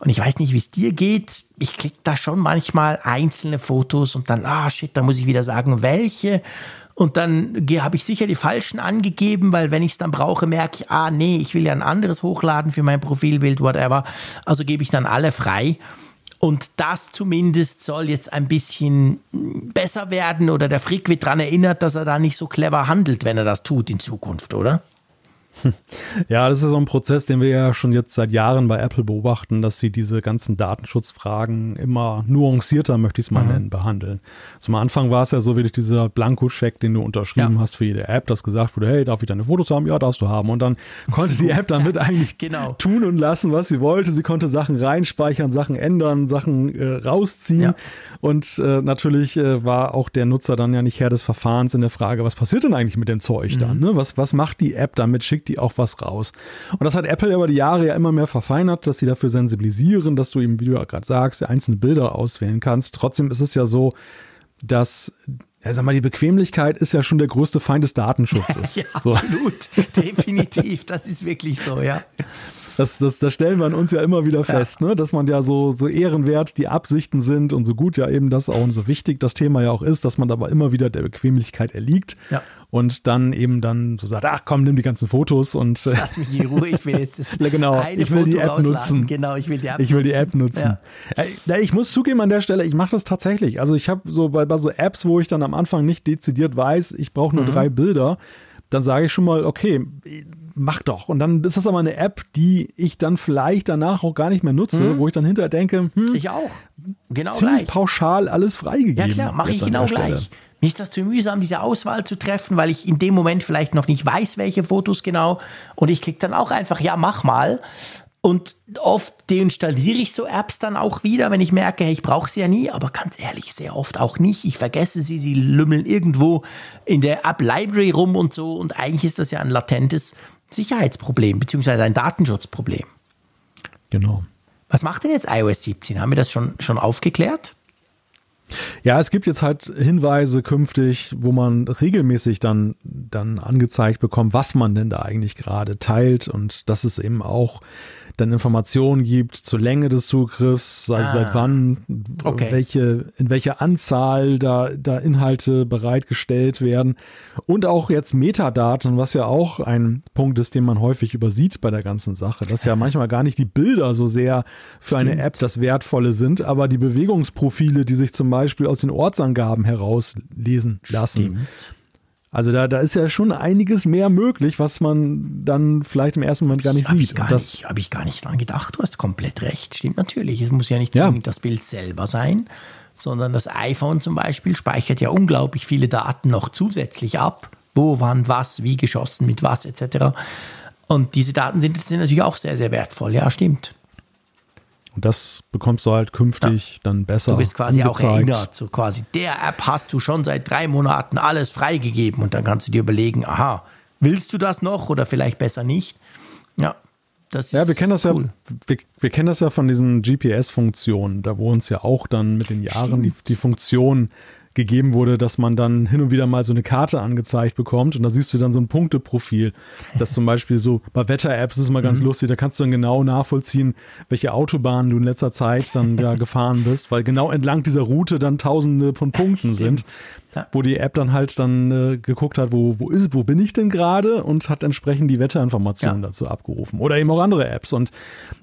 Und ich weiß nicht, wie es dir geht. Ich klicke da schon manchmal einzelne Fotos und dann, ah shit, da muss ich wieder sagen, welche. Und dann habe ich sicher die falschen angegeben, weil wenn ich es dann brauche, merke ich, ah nee, ich will ja ein anderes hochladen für mein Profilbild, whatever. Also gebe ich dann alle frei. Und das zumindest soll jetzt ein bisschen besser werden oder der Frick wird daran erinnert, dass er da nicht so clever handelt, wenn er das tut in Zukunft, oder? Ja, das ist so ein Prozess, den wir ja schon jetzt seit Jahren bei Apple beobachten, dass sie diese ganzen Datenschutzfragen immer nuancierter, möchte ich es mal mhm. nennen, behandeln. Zum Anfang war es ja so wie dieser Blankoscheck, den du unterschrieben ja. hast für jede App, das gesagt wurde, hey, darf ich deine Fotos haben? Ja, darfst du haben. Und dann konnte die App damit eigentlich genau. tun und lassen, was sie wollte. Sie konnte Sachen reinspeichern, Sachen ändern, Sachen äh, rausziehen. Ja. Und äh, natürlich äh, war auch der Nutzer dann ja nicht Herr des Verfahrens in der Frage, was passiert denn eigentlich mit dem Zeug mhm. dann? Ne? Was, was macht die App damit? Schickt die auch was raus? Und das hat Apple über die Jahre ja immer mehr verfeinert, dass sie dafür sensibilisieren, dass du eben, wie du ja gerade sagst, einzelne Bilder auswählen kannst. Trotzdem ist es ja so, dass ja, sag mal, die Bequemlichkeit ist ja schon der größte Feind des Datenschutzes. ja, so. absolut. Definitiv. Das ist wirklich so, ja. Das, das, das stellen wir an uns ja immer wieder fest, ja. ne? dass man ja so, so ehrenwert die Absichten sind und so gut ja eben das auch und so wichtig das Thema ja auch ist, dass man aber immer wieder der Bequemlichkeit erliegt ja. und dann eben dann so sagt, ach komm, nimm die ganzen Fotos und äh, lass mich in Ruhe, ich will jetzt das genau, ich will Foto die App rausladen. nutzen. Genau, ich will die App ich will die App nutzen. Ja. ja ich muss zugeben an der Stelle, ich mache das tatsächlich. Also ich habe so bei, bei so Apps, wo ich dann am Anfang nicht dezidiert weiß, ich brauche nur mhm. drei Bilder dann sage ich schon mal, okay, mach doch. Und dann ist das aber eine App, die ich dann vielleicht danach auch gar nicht mehr nutze, mhm. wo ich dann hinterher denke, hm, ich auch. Genau ziemlich gleich. pauschal alles freigegeben. Ja klar, mache ich genau gleich. Mir ist das zu mühsam, diese Auswahl zu treffen, weil ich in dem Moment vielleicht noch nicht weiß, welche Fotos genau. Und ich klicke dann auch einfach, ja, mach mal. Und oft deinstalliere ich so Apps dann auch wieder, wenn ich merke, hey, ich brauche sie ja nie, aber ganz ehrlich, sehr oft auch nicht. Ich vergesse sie, sie lümmeln irgendwo in der App Library rum und so. Und eigentlich ist das ja ein latentes Sicherheitsproblem, beziehungsweise ein Datenschutzproblem. Genau. Was macht denn jetzt iOS 17? Haben wir das schon, schon aufgeklärt? Ja, es gibt jetzt halt Hinweise künftig, wo man regelmäßig dann, dann angezeigt bekommt, was man denn da eigentlich gerade teilt und dass es eben auch dann Informationen gibt zur Länge des Zugriffs, seit, ah, seit wann, okay. welche, in welcher Anzahl da, da Inhalte bereitgestellt werden und auch jetzt Metadaten, was ja auch ein Punkt ist, den man häufig übersieht bei der ganzen Sache, dass ja manchmal gar nicht die Bilder so sehr für Stimmt. eine App das Wertvolle sind, aber die Bewegungsprofile, die sich zum Beispiel aus den Ortsangaben herauslesen lassen. Stimmt. Also da, da ist ja schon einiges mehr möglich, was man dann vielleicht im ersten Moment gar nicht hab sieht. Ich das habe ich gar nicht dran gedacht. Du hast komplett recht. Stimmt natürlich. Es muss ja nicht zwingend ja. das Bild selber sein, sondern das iPhone zum Beispiel speichert ja unglaublich viele Daten noch zusätzlich ab. Wo, wann, was, wie geschossen, mit was etc. Und diese Daten sind, sind natürlich auch sehr, sehr wertvoll. Ja, stimmt. Und das bekommst du halt künftig ja. dann besser. Du bist quasi angezeigt. auch erinnert. So quasi, der App hast du schon seit drei Monaten alles freigegeben und dann kannst du dir überlegen, aha, willst du das noch oder vielleicht besser nicht? Ja. Das ist ja, wir kennen das cool. ja, wir, wir, kennen das ja von diesen GPS-Funktionen, da wo uns ja auch dann mit den Jahren die, die Funktion gegeben wurde, dass man dann hin und wieder mal so eine Karte angezeigt bekommt und da siehst du dann so ein Punkteprofil. Das zum Beispiel so bei Wetter-Apps ist immer ganz mhm. lustig, da kannst du dann genau nachvollziehen, welche Autobahnen du in letzter Zeit dann da gefahren bist, weil genau entlang dieser Route dann tausende von Punkten sind, ja. wo die App dann halt dann äh, geguckt hat, wo, wo ist, wo bin ich denn gerade und hat entsprechend die Wetterinformationen ja. dazu abgerufen. Oder eben auch andere Apps. Und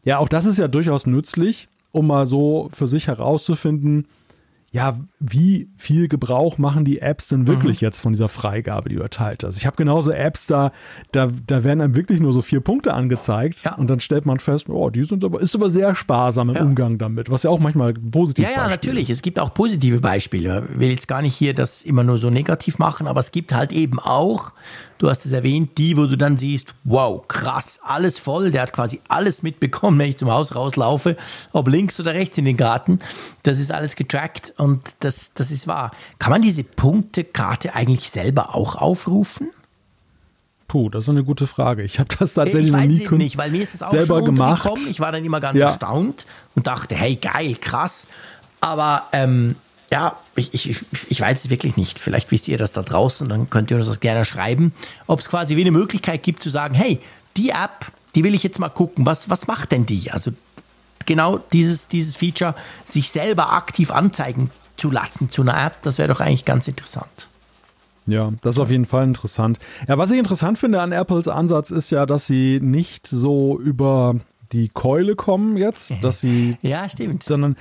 ja, auch das ist ja durchaus nützlich, um mal so für sich herauszufinden, ja, wie viel Gebrauch machen die Apps denn wirklich mhm. jetzt von dieser Freigabe, die du erteilt hast? Ich habe genauso Apps, da, da, da werden einem wirklich nur so vier Punkte angezeigt ja. und dann stellt man fest, oh, die sind aber, ist aber sehr sparsam im ja. Umgang damit, was ja auch manchmal positiv ist. Ja, ja, natürlich. Ist. Es gibt auch positive Beispiele. Ich will jetzt gar nicht hier das immer nur so negativ machen, aber es gibt halt eben auch Du hast es erwähnt, die, wo du dann siehst, wow, krass, alles voll. Der hat quasi alles mitbekommen, wenn ich zum Haus rauslaufe, ob links oder rechts in den Garten. Das ist alles getrackt und das, das ist wahr. Kann man diese Punktekarte eigentlich selber auch aufrufen? Puh, das ist eine gute Frage. Ich habe das tatsächlich noch nie nicht, weil mir ist das auch selber gemacht. Ich war dann immer ganz ja. erstaunt und dachte, hey, geil, krass. Aber ähm, ja, ich, ich, ich weiß es wirklich nicht. Vielleicht wisst ihr das da draußen, dann könnt ihr uns das gerne schreiben, ob es quasi wie eine Möglichkeit gibt zu sagen, hey, die App, die will ich jetzt mal gucken, was, was macht denn die? Also genau dieses, dieses Feature, sich selber aktiv anzeigen zu lassen zu einer App, das wäre doch eigentlich ganz interessant. Ja, das ist auf jeden Fall interessant. Ja, was ich interessant finde an Apples Ansatz ist ja, dass sie nicht so über die Keule kommen jetzt, dass sie ja, stimmt. sondern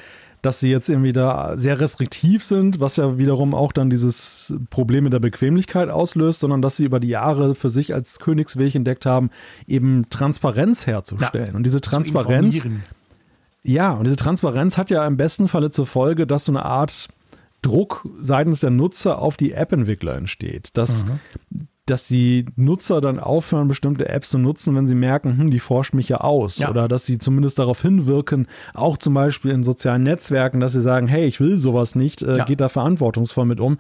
dass sie jetzt irgendwie da sehr restriktiv sind, was ja wiederum auch dann dieses Problem mit der Bequemlichkeit auslöst, sondern dass sie über die Jahre für sich als Königsweg entdeckt haben, eben Transparenz herzustellen. Ja, und diese Transparenz. Ja, und diese Transparenz hat ja im besten Falle zur Folge, dass so eine Art Druck seitens der Nutzer auf die App-Entwickler entsteht. Dass mhm dass die Nutzer dann aufhören, bestimmte Apps zu nutzen, wenn sie merken, hm, die forscht mich ja aus. Ja. Oder dass sie zumindest darauf hinwirken, auch zum Beispiel in sozialen Netzwerken, dass sie sagen, hey, ich will sowas nicht, äh, ja. geht da verantwortungsvoll mit um.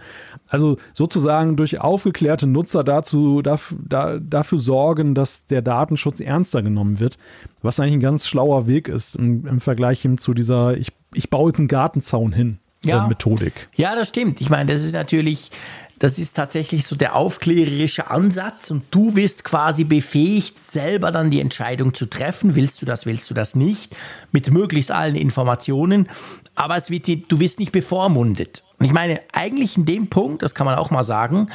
Also sozusagen durch aufgeklärte Nutzer dazu, dafür, da, dafür sorgen, dass der Datenschutz ernster genommen wird, was eigentlich ein ganz schlauer Weg ist im, im Vergleich zu dieser, ich, ich baue jetzt einen Gartenzaun hin. Ja. Äh, Methodik. Ja, das stimmt. Ich meine, das ist natürlich das ist tatsächlich so der aufklärerische Ansatz und du wirst quasi befähigt, selber dann die Entscheidung zu treffen. Willst du das, willst du das nicht? Mit möglichst allen Informationen. Aber es wird, du wirst nicht bevormundet. Und ich meine, eigentlich in dem Punkt, das kann man auch mal sagen,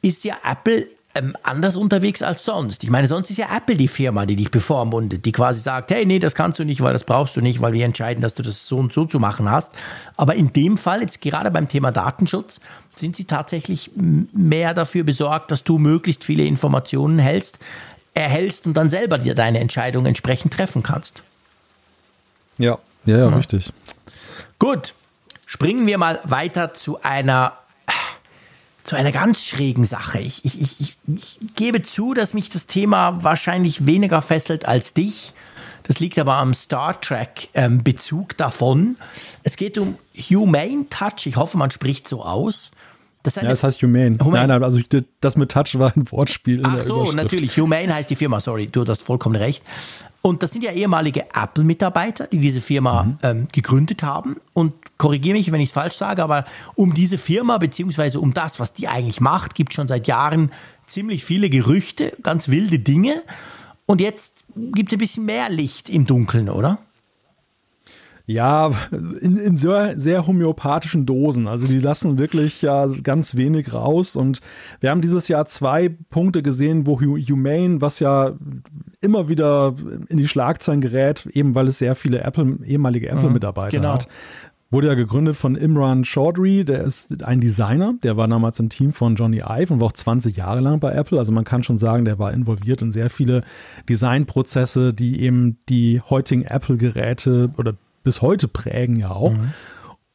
ist ja Apple ähm, anders unterwegs als sonst. Ich meine, sonst ist ja Apple die Firma, die dich bevormundet, die quasi sagt, hey, nee, das kannst du nicht, weil das brauchst du nicht, weil wir entscheiden, dass du das so und so zu machen hast. Aber in dem Fall, jetzt gerade beim Thema Datenschutz, sind sie tatsächlich mehr dafür besorgt, dass du möglichst viele Informationen hältst, erhältst und dann selber dir deine Entscheidung entsprechend treffen kannst. Ja, ja, ja, ja. richtig. Gut, springen wir mal weiter zu einer zu einer ganz schrägen Sache. Ich, ich, ich, ich gebe zu, dass mich das Thema wahrscheinlich weniger fesselt als dich. Das liegt aber am Star Trek-Bezug ähm, davon. Es geht um Humane Touch. Ich hoffe, man spricht so aus. Das, ja, das heißt Humane. Humane. Nein, nein, also das mit Touch war ein Wortspiel. Ach so, natürlich. Humane heißt die Firma, sorry, du hast vollkommen recht. Und das sind ja ehemalige Apple-Mitarbeiter, die diese Firma mhm. ähm, gegründet haben. Und korrigiere mich, wenn ich es falsch sage, aber um diese Firma beziehungsweise um das, was die eigentlich macht, gibt es schon seit Jahren ziemlich viele Gerüchte, ganz wilde Dinge. Und jetzt gibt es ein bisschen mehr Licht im Dunkeln, oder? Ja, in, in sehr, sehr homöopathischen Dosen. Also die lassen wirklich ja ganz wenig raus. Und wir haben dieses Jahr zwei Punkte gesehen, wo Humane, was ja immer wieder in die Schlagzeilen gerät, eben weil es sehr viele Apple, ehemalige mhm, Apple-Mitarbeiter genau. hat. Wurde ja gegründet von Imran Chaudhry, der ist ein Designer, der war damals im Team von Johnny Ive und war auch 20 Jahre lang bei Apple. Also man kann schon sagen, der war involviert in sehr viele Designprozesse, die eben die heutigen Apple-Geräte oder bis heute prägen ja auch. Mhm.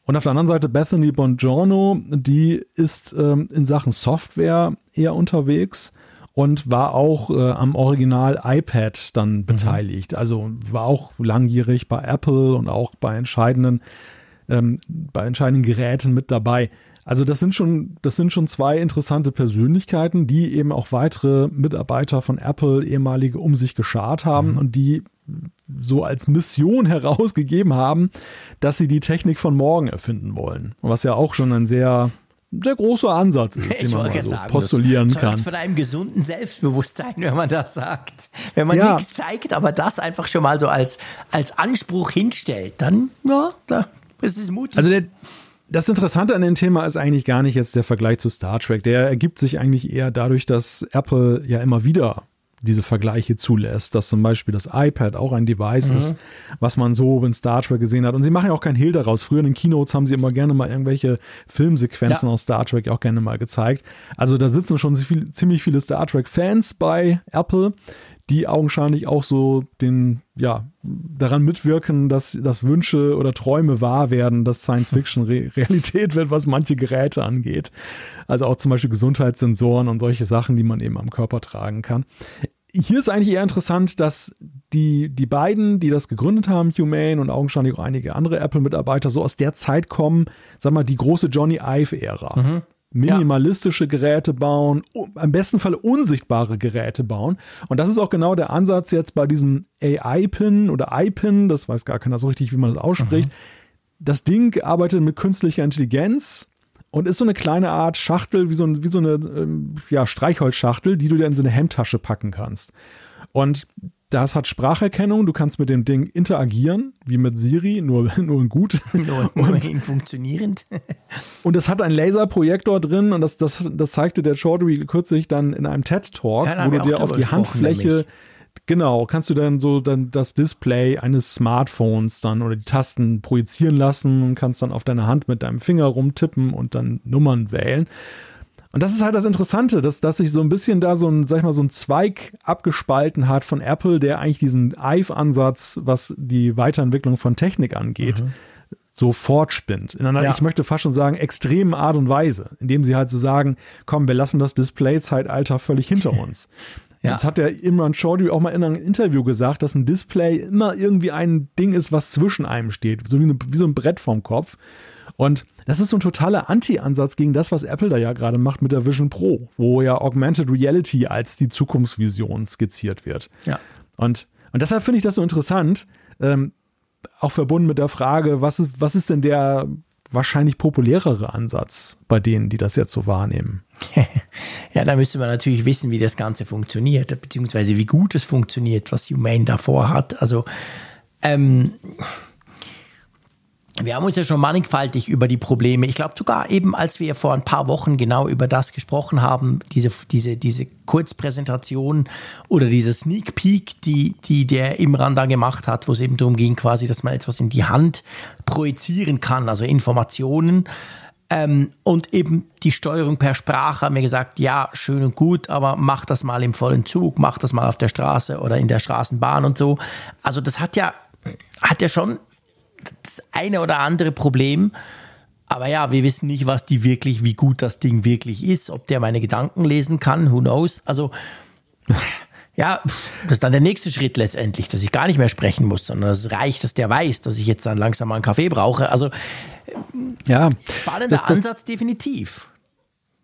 Und auf der anderen Seite Bethany Bongiorno, die ist ähm, in Sachen Software eher unterwegs und war auch äh, am Original iPad dann mhm. beteiligt. Also war auch langjährig bei Apple und auch bei entscheidenden, ähm, bei entscheidenden Geräten mit dabei. Also das sind schon, das sind schon zwei interessante Persönlichkeiten, die eben auch weitere Mitarbeiter von Apple, ehemalige, um sich geschart haben mhm. und die so als Mission herausgegeben haben, dass sie die Technik von morgen erfinden wollen. Was ja auch schon ein sehr der große Ansatz ist, den man so sagen, postulieren das kann. von einem gesunden Selbstbewusstsein, wenn man das sagt. Wenn man ja. nichts zeigt, aber das einfach schon mal so als, als Anspruch hinstellt, dann, ja, da, das ist mutig. Also der, das Interessante an dem Thema ist eigentlich gar nicht jetzt der Vergleich zu Star Trek. Der ergibt sich eigentlich eher dadurch, dass Apple ja immer wieder diese Vergleiche zulässt, dass zum Beispiel das iPad auch ein Device mhm. ist, was man so in Star Trek gesehen hat. Und sie machen ja auch kein Hehl daraus. Früher in den Keynotes haben sie immer gerne mal irgendwelche Filmsequenzen ja. aus Star Trek auch gerne mal gezeigt. Also da sitzen schon ziemlich viele Star Trek-Fans bei Apple, die augenscheinlich auch so den, ja, daran mitwirken, dass, dass Wünsche oder Träume wahr werden, dass Science Fiction Re Realität wird, was manche Geräte angeht. Also auch zum Beispiel Gesundheitssensoren und solche Sachen, die man eben am Körper tragen kann. Hier ist eigentlich eher interessant, dass die, die beiden, die das gegründet haben, Humane und augenscheinlich auch einige andere Apple-Mitarbeiter, so aus der Zeit kommen, sag mal, die große Johnny Ive-Ära. Mhm minimalistische. Geräte bauen, am besten Fall unsichtbare Geräte bauen. Und das ist auch genau der Ansatz jetzt bei diesem AI-Pin oder iPin, das weiß gar keiner so richtig, wie man das ausspricht. Mhm. Das Ding arbeitet mit künstlicher Intelligenz und ist so eine kleine Art Schachtel, wie so, wie so eine ähm, ja, Streichholzschachtel, die du dir in so eine Hemdtasche packen kannst. Und das hat Spracherkennung, du kannst mit dem Ding interagieren, wie mit Siri, nur, nur in gut. Nur, nur in funktionierend. und es hat einen Laserprojektor drin und das, das, das zeigte der Chaudhry kürzlich dann in einem TED-Talk, ja, wo du dir auf die Handfläche, nämlich. genau, kannst du dann so dann das Display eines Smartphones dann oder die Tasten projizieren lassen und kannst dann auf deine Hand mit deinem Finger rumtippen und dann Nummern wählen. Und das ist halt das Interessante, dass, dass sich so ein bisschen da so ein, sag ich mal, so ein Zweig abgespalten hat von Apple, der eigentlich diesen IVE-Ansatz, was die Weiterentwicklung von Technik angeht, mhm. so fortspinnt. In einer, ja. ich möchte fast schon sagen, extremen Art und Weise, indem sie halt so sagen, komm, wir lassen das Display-Zeitalter völlig hinter uns. Ja. Jetzt hat der Imran Chaudhry auch mal in einem Interview gesagt, dass ein Display immer irgendwie ein Ding ist, was zwischen einem steht, so wie, eine, wie so ein Brett vorm Kopf. Und das ist so ein totaler Anti-Ansatz gegen das, was Apple da ja gerade macht mit der Vision Pro, wo ja Augmented Reality als die Zukunftsvision skizziert wird. Ja. Und, und deshalb finde ich das so interessant, ähm, auch verbunden mit der Frage, was ist, was ist denn der wahrscheinlich populärere Ansatz bei denen, die das jetzt so wahrnehmen? ja, da müsste man natürlich wissen, wie das Ganze funktioniert, beziehungsweise wie gut es funktioniert, was Humane davor hat. Also, ähm, Wir haben uns ja schon mannigfaltig über die Probleme, ich glaube sogar eben, als wir vor ein paar Wochen genau über das gesprochen haben, diese, diese, diese Kurzpräsentation oder diese Sneak Peek, die, die der Imran da gemacht hat, wo es eben darum ging, quasi, dass man etwas in die Hand projizieren kann, also Informationen. Ähm, und eben die Steuerung per Sprache haben wir gesagt, ja, schön und gut, aber mach das mal im vollen Zug, mach das mal auf der Straße oder in der Straßenbahn und so. Also das hat ja, hat ja schon das eine oder andere Problem. Aber ja, wir wissen nicht, was die wirklich, wie gut das Ding wirklich ist, ob der meine Gedanken lesen kann, who knows. Also, ja, das ist dann der nächste Schritt letztendlich, dass ich gar nicht mehr sprechen muss, sondern es reicht, dass der weiß, dass ich jetzt dann langsam mal einen Kaffee brauche. Also, ja, spannender das, das, Ansatz definitiv.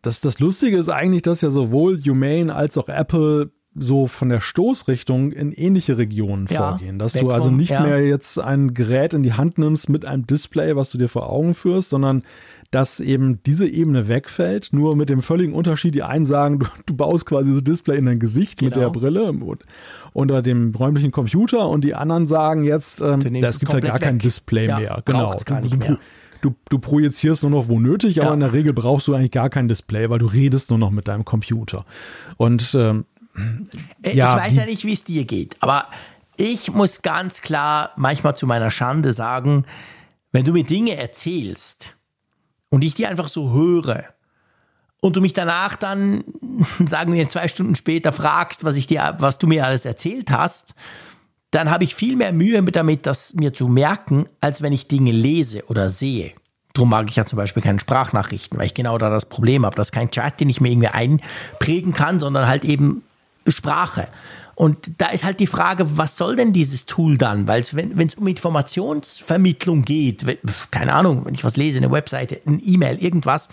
Das, das Lustige ist eigentlich, dass ja sowohl Humane als auch Apple so von der Stoßrichtung in ähnliche Regionen ja, vorgehen. Dass du also nicht ja. mehr jetzt ein Gerät in die Hand nimmst mit einem Display, was du dir vor Augen führst, sondern dass eben diese Ebene wegfällt, nur mit dem völligen Unterschied, die einen sagen, du, du baust quasi das Display in dein Gesicht genau. mit der Brille unter dem räumlichen Computer und die anderen sagen jetzt, ähm, es gibt ja gar weg. kein Display ja, mehr. Genau. Gar nicht mehr. Du, du, projizierst nur noch wo nötig, ja. aber in der Regel brauchst du eigentlich gar kein Display, weil du redest nur noch mit deinem Computer. Und ähm, äh, ja, ich weiß ja nicht, wie es dir geht, aber ich muss ganz klar manchmal zu meiner Schande sagen, wenn du mir Dinge erzählst und ich die einfach so höre und du mich danach dann, sagen wir zwei Stunden später, fragst, was ich dir, was du mir alles erzählt hast, dann habe ich viel mehr Mühe damit, das mir zu merken, als wenn ich Dinge lese oder sehe. Darum mag ich ja zum Beispiel keine Sprachnachrichten, weil ich genau da das Problem habe. Das ist kein Chat, den ich mir irgendwie einprägen kann, sondern halt eben Sprache. Und da ist halt die Frage, was soll denn dieses Tool dann? Weil wenn es um Informationsvermittlung geht, keine Ahnung, wenn ich was lese, eine Webseite, ein E-Mail, irgendwas,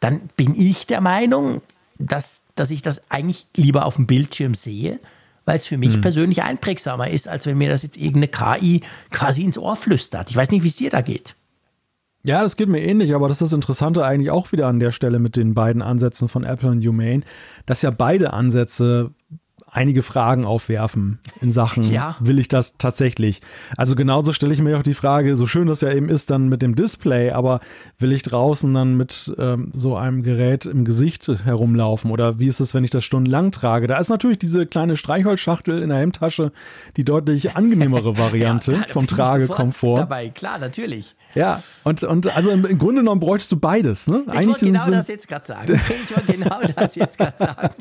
dann bin ich der Meinung, dass, dass ich das eigentlich lieber auf dem Bildschirm sehe, weil es für mich mhm. persönlich einprägsamer ist, als wenn mir das jetzt irgendeine KI quasi ins Ohr flüstert. Ich weiß nicht, wie es dir da geht. Ja, das geht mir ähnlich, aber das ist das Interessante eigentlich auch wieder an der Stelle mit den beiden Ansätzen von Apple und Humane, dass ja beide Ansätze einige Fragen aufwerfen in Sachen, ja. will ich das tatsächlich? Also genauso stelle ich mir auch die Frage, so schön das ja eben ist dann mit dem Display, aber will ich draußen dann mit ähm, so einem Gerät im Gesicht herumlaufen oder wie ist es, wenn ich das stundenlang trage? Da ist natürlich diese kleine Streichholzschachtel in der Hemdtasche die deutlich angenehmere Variante ja, vom Tragekomfort. Dabei, klar, natürlich. Ja, und, und also im, im Grunde genommen bräuchtest du beides. Ne? Ich wollte genau sind, das jetzt gerade sagen. Ich wollte genau das jetzt gerade sagen.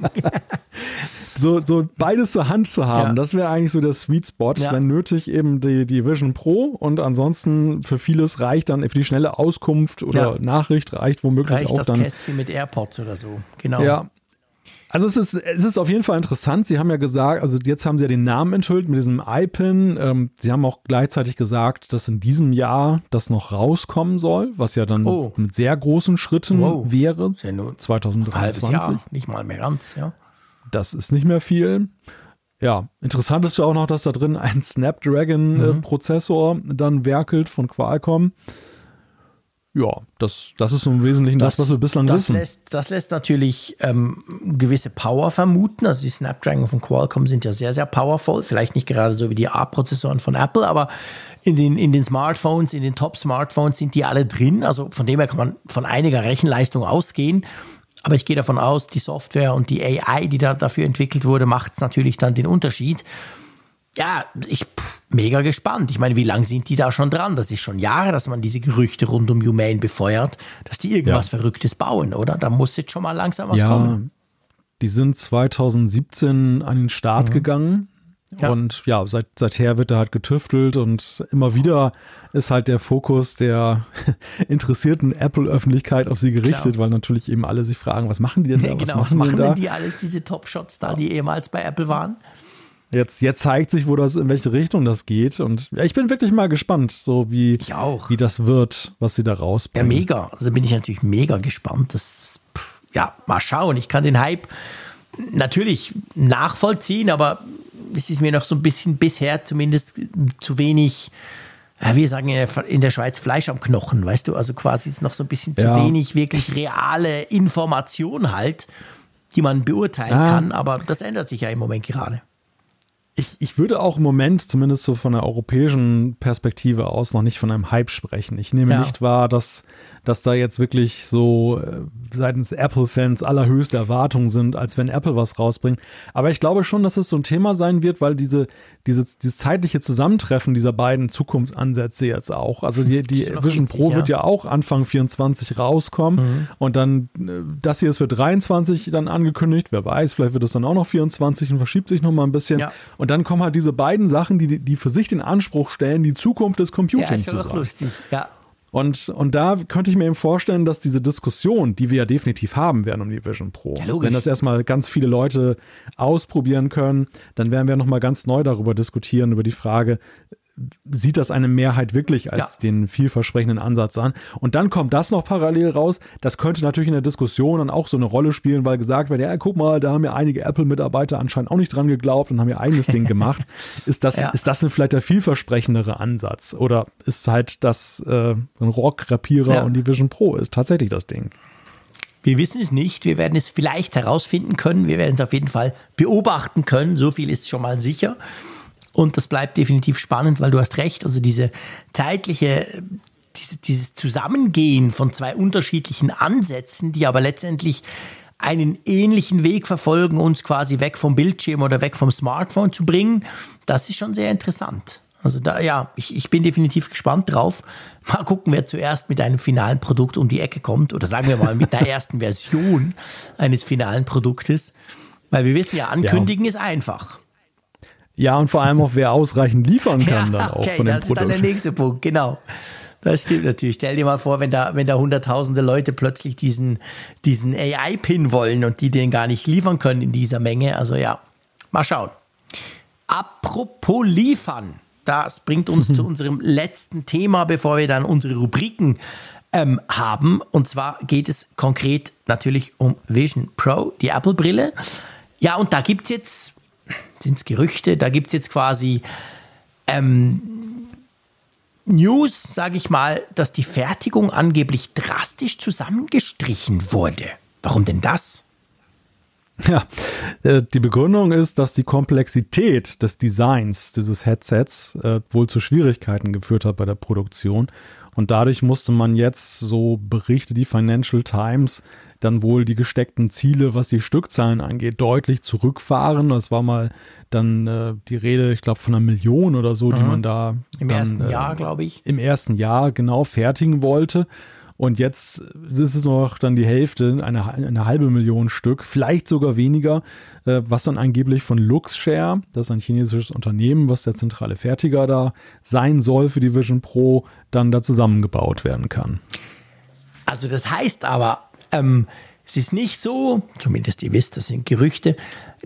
so, so beides zur Hand zu haben, ja. das wäre eigentlich so der Sweet Spot. Ja. Wenn nötig eben die, die Vision Pro und ansonsten für vieles reicht dann für die schnelle Auskunft oder ja. Nachricht reicht womöglich reicht auch das dann. das Kästchen mit AirPods oder so. Genau. Ja, also es ist, es ist auf jeden Fall interessant. Sie haben ja gesagt, also jetzt haben sie ja den Namen enthüllt mit diesem iPin. Ähm, sie haben auch gleichzeitig gesagt, dass in diesem Jahr das noch rauskommen soll, was ja dann oh. mit sehr großen Schritten wow. wäre. Ja 2023. Jahr, nicht mal mehr ganz, ja. Das ist nicht mehr viel. Ja, interessant ist ja auch noch, dass da drin ein Snapdragon-Prozessor mhm. dann werkelt von Qualcomm ja, das, das ist im Wesentlichen das, das was wir bislang das wissen. Lässt, das lässt natürlich ähm, gewisse Power vermuten. Also die Snapdragon von Qualcomm sind ja sehr, sehr powerful. Vielleicht nicht gerade so wie die A-Prozessoren von Apple, aber in den, in den Smartphones, in den Top-Smartphones sind die alle drin. Also von dem her kann man von einiger Rechenleistung ausgehen. Aber ich gehe davon aus, die Software und die AI, die da dafür entwickelt wurde, macht es natürlich dann den Unterschied ja, ich pff, mega gespannt. Ich meine, wie lange sind die da schon dran? Das ist schon Jahre, dass man diese Gerüchte rund um Humane befeuert, dass die irgendwas ja. Verrücktes bauen, oder? Da muss jetzt schon mal langsam was ja, kommen. Die sind 2017 an den Start mhm. gegangen. Ja. Und ja, seit, seither wird da halt getüftelt und immer wieder ist halt der Fokus der interessierten Apple-Öffentlichkeit auf sie gerichtet, Klar. weil natürlich eben alle sich fragen, was machen die denn da? Ja, genau, was machen, was machen denn, denn die alles, diese Top-Shots da, die ehemals bei Apple waren? Jetzt, jetzt zeigt sich, wo das, in welche Richtung das geht. Und ja, ich bin wirklich mal gespannt, so wie, wie das wird, was sie da rausbringen. Ja, mega. Also bin ich natürlich mega gespannt. Das, pff, ja, mal schauen. Ich kann den Hype natürlich nachvollziehen, aber es ist mir noch so ein bisschen bisher zumindest zu wenig, wir sagen in der Schweiz Fleisch am Knochen, weißt du? Also quasi ist noch so ein bisschen zu ja. wenig wirklich reale Information halt, die man beurteilen ah. kann. Aber das ändert sich ja im Moment gerade ich, ich würde auch im Moment, zumindest so von der europäischen Perspektive aus, noch nicht von einem Hype sprechen. Ich nehme ja. nicht wahr, dass, dass da jetzt wirklich so äh, seitens Apple-Fans allerhöchste Erwartungen sind, als wenn Apple was rausbringt. Aber ich glaube schon, dass es so ein Thema sein wird, weil diese, diese, dieses zeitliche Zusammentreffen dieser beiden Zukunftsansätze jetzt auch, also die, die Vision Pro ja. wird ja auch Anfang 24 rauskommen mhm. und dann, äh, das hier ist für 23 dann angekündigt, wer weiß, vielleicht wird es dann auch noch 24 und verschiebt sich noch mal ein bisschen. Ja. Und dann kommen halt diese beiden Sachen, die, die für sich den Anspruch stellen, die Zukunft des Computings ja, zu sein. Lustig. Ja. Und, und da könnte ich mir eben vorstellen, dass diese Diskussion, die wir ja definitiv haben werden um die Vision Pro, ja, wenn das erstmal ganz viele Leute ausprobieren können, dann werden wir nochmal ganz neu darüber diskutieren, über die Frage, sieht das eine Mehrheit wirklich als ja. den vielversprechenden Ansatz an. Und dann kommt das noch parallel raus. Das könnte natürlich in der Diskussion dann auch so eine Rolle spielen, weil gesagt wird, ja, guck mal, da haben ja einige Apple-Mitarbeiter anscheinend auch nicht dran geglaubt und haben ihr eigenes Ding gemacht. Ist das, ja. ist das denn vielleicht der vielversprechendere Ansatz? Oder ist halt das äh, ein Rock-Rapierer ja. und die Vision Pro ist tatsächlich das Ding? Wir wissen es nicht. Wir werden es vielleicht herausfinden können. Wir werden es auf jeden Fall beobachten können. So viel ist schon mal sicher. Und das bleibt definitiv spannend, weil du hast recht, also diese zeitliche, diese, dieses Zusammengehen von zwei unterschiedlichen Ansätzen, die aber letztendlich einen ähnlichen Weg verfolgen, uns quasi weg vom Bildschirm oder weg vom Smartphone zu bringen, das ist schon sehr interessant. Also da, ja, ich, ich bin definitiv gespannt drauf. Mal gucken, wer zuerst mit einem finalen Produkt um die Ecke kommt oder sagen wir mal mit einer ersten Version eines finalen Produktes. Weil wir wissen ja, ankündigen ja. ist einfach. Ja, und vor allem auch, wer ausreichend liefern kann ja, dann auch okay, von dem das Produkt. ist dann der nächste Punkt, genau. Das stimmt natürlich. Stell dir mal vor, wenn da, wenn da hunderttausende Leute plötzlich diesen, diesen AI-Pin wollen und die den gar nicht liefern können in dieser Menge. Also ja, mal schauen. Apropos liefern, das bringt uns zu unserem letzten Thema, bevor wir dann unsere Rubriken ähm, haben. Und zwar geht es konkret natürlich um Vision Pro, die Apple-Brille. Ja, und da gibt es jetzt sind es Gerüchte, da gibt es jetzt quasi ähm, News, sage ich mal, dass die Fertigung angeblich drastisch zusammengestrichen wurde. Warum denn das? Ja, äh, die Begründung ist, dass die Komplexität des Designs dieses Headsets äh, wohl zu Schwierigkeiten geführt hat bei der Produktion. Und dadurch musste man jetzt, so berichtet die Financial Times, dann wohl die gesteckten Ziele, was die Stückzahlen angeht, deutlich zurückfahren. Das war mal dann äh, die Rede, ich glaube, von einer Million oder so, mhm. die man da im dann, ersten äh, Jahr, glaube ich. Im ersten Jahr genau fertigen wollte. Und jetzt ist es noch dann die Hälfte, eine, eine halbe Million Stück, vielleicht sogar weniger, äh, was dann angeblich von Luxshare, das ist ein chinesisches Unternehmen, was der zentrale Fertiger da sein soll für die Vision Pro, dann da zusammengebaut werden kann. Also das heißt aber, ähm, es ist nicht so, zumindest ihr wisst, das sind Gerüchte,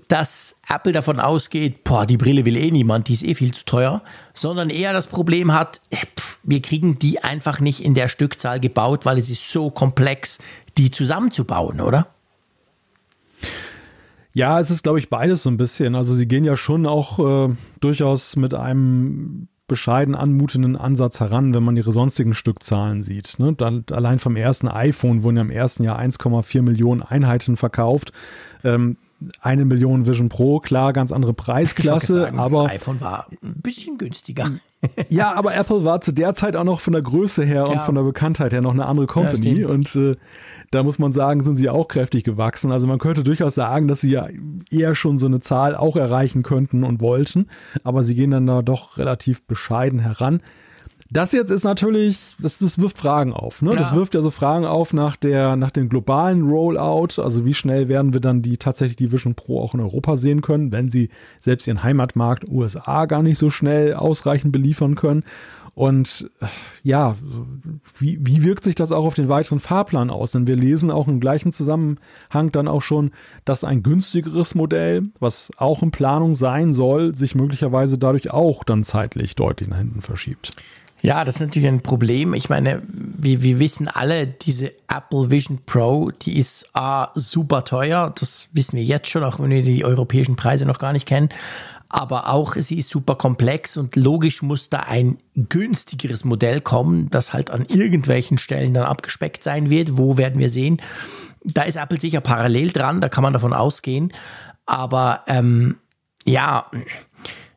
dass Apple davon ausgeht, boah, die Brille will eh niemand, die ist eh viel zu teuer, sondern eher das Problem hat, äh, pff, wir kriegen die einfach nicht in der Stückzahl gebaut, weil es ist so komplex, die zusammenzubauen, oder? Ja, es ist, glaube ich, beides so ein bisschen. Also sie gehen ja schon auch äh, durchaus mit einem bescheiden anmutenden Ansatz heran, wenn man ihre sonstigen Stückzahlen sieht. Ne? allein vom ersten iPhone wurden ja im ersten Jahr 1,4 Millionen Einheiten verkauft. Ähm, eine Million Vision Pro, klar, ganz andere Preisklasse, sagen, aber das iPhone war ein bisschen günstiger. ja, aber Apple war zu der Zeit auch noch von der Größe her ja. und von der Bekanntheit her noch eine andere Company ja, und äh, da muss man sagen, sind sie auch kräftig gewachsen. Also man könnte durchaus sagen, dass sie ja eher schon so eine Zahl auch erreichen könnten und wollten, aber sie gehen dann da doch relativ bescheiden heran. Das jetzt ist natürlich, das, das wirft Fragen auf. Ne? Ja. Das wirft ja so Fragen auf nach, der, nach dem globalen Rollout. Also wie schnell werden wir dann die tatsächlich die Vision Pro auch in Europa sehen können, wenn sie selbst ihren Heimatmarkt USA gar nicht so schnell ausreichend beliefern können. Und ja, wie, wie wirkt sich das auch auf den weiteren Fahrplan aus? Denn wir lesen auch im gleichen Zusammenhang dann auch schon, dass ein günstigeres Modell, was auch in Planung sein soll, sich möglicherweise dadurch auch dann zeitlich deutlich nach hinten verschiebt. Ja, das ist natürlich ein Problem. Ich meine, wir, wir wissen alle, diese Apple Vision Pro, die ist A, super teuer. Das wissen wir jetzt schon, auch wenn wir die europäischen Preise noch gar nicht kennen aber auch sie ist super komplex und logisch muss da ein günstigeres Modell kommen, das halt an irgendwelchen Stellen dann abgespeckt sein wird. Wo werden wir sehen? Da ist Apple sicher parallel dran, da kann man davon ausgehen. Aber ähm, ja,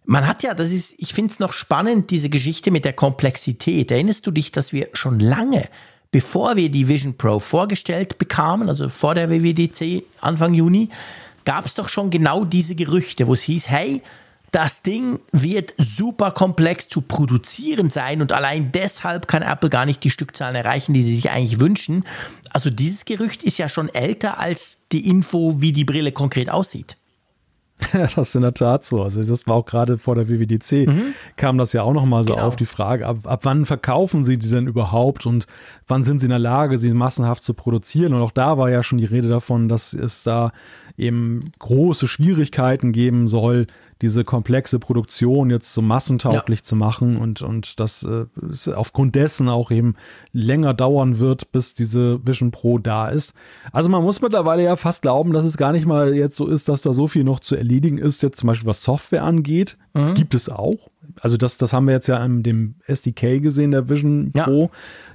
Man hat ja, das ist, ich finde es noch spannend, diese Geschichte mit der Komplexität. Erinnerst du dich, dass wir schon lange, bevor wir die Vision Pro vorgestellt bekamen, also vor der WWDC Anfang Juni, gab es doch schon genau diese Gerüchte, wo es hieß, hey, das Ding wird super komplex zu produzieren sein und allein deshalb kann Apple gar nicht die Stückzahlen erreichen, die sie sich eigentlich wünschen. Also dieses Gerücht ist ja schon älter als die Info, wie die Brille konkret aussieht. Ja, das ist in der Tat so. Also das war auch gerade vor der WWDC, mhm. kam das ja auch nochmal so genau. auf die Frage, ab, ab wann verkaufen sie die denn überhaupt und wann sind sie in der Lage, sie massenhaft zu produzieren? Und auch da war ja schon die Rede davon, dass es da eben große Schwierigkeiten geben soll, diese komplexe Produktion jetzt so massentauglich ja. zu machen und, und dass äh, es aufgrund dessen auch eben länger dauern wird, bis diese Vision Pro da ist. Also man muss mittlerweile ja fast glauben, dass es gar nicht mal jetzt so ist, dass da so viel noch zu erledigen ist, jetzt zum Beispiel was Software angeht. Mhm. Gibt es auch. Also das, das haben wir jetzt ja in dem SDK gesehen, der Vision Pro. Ja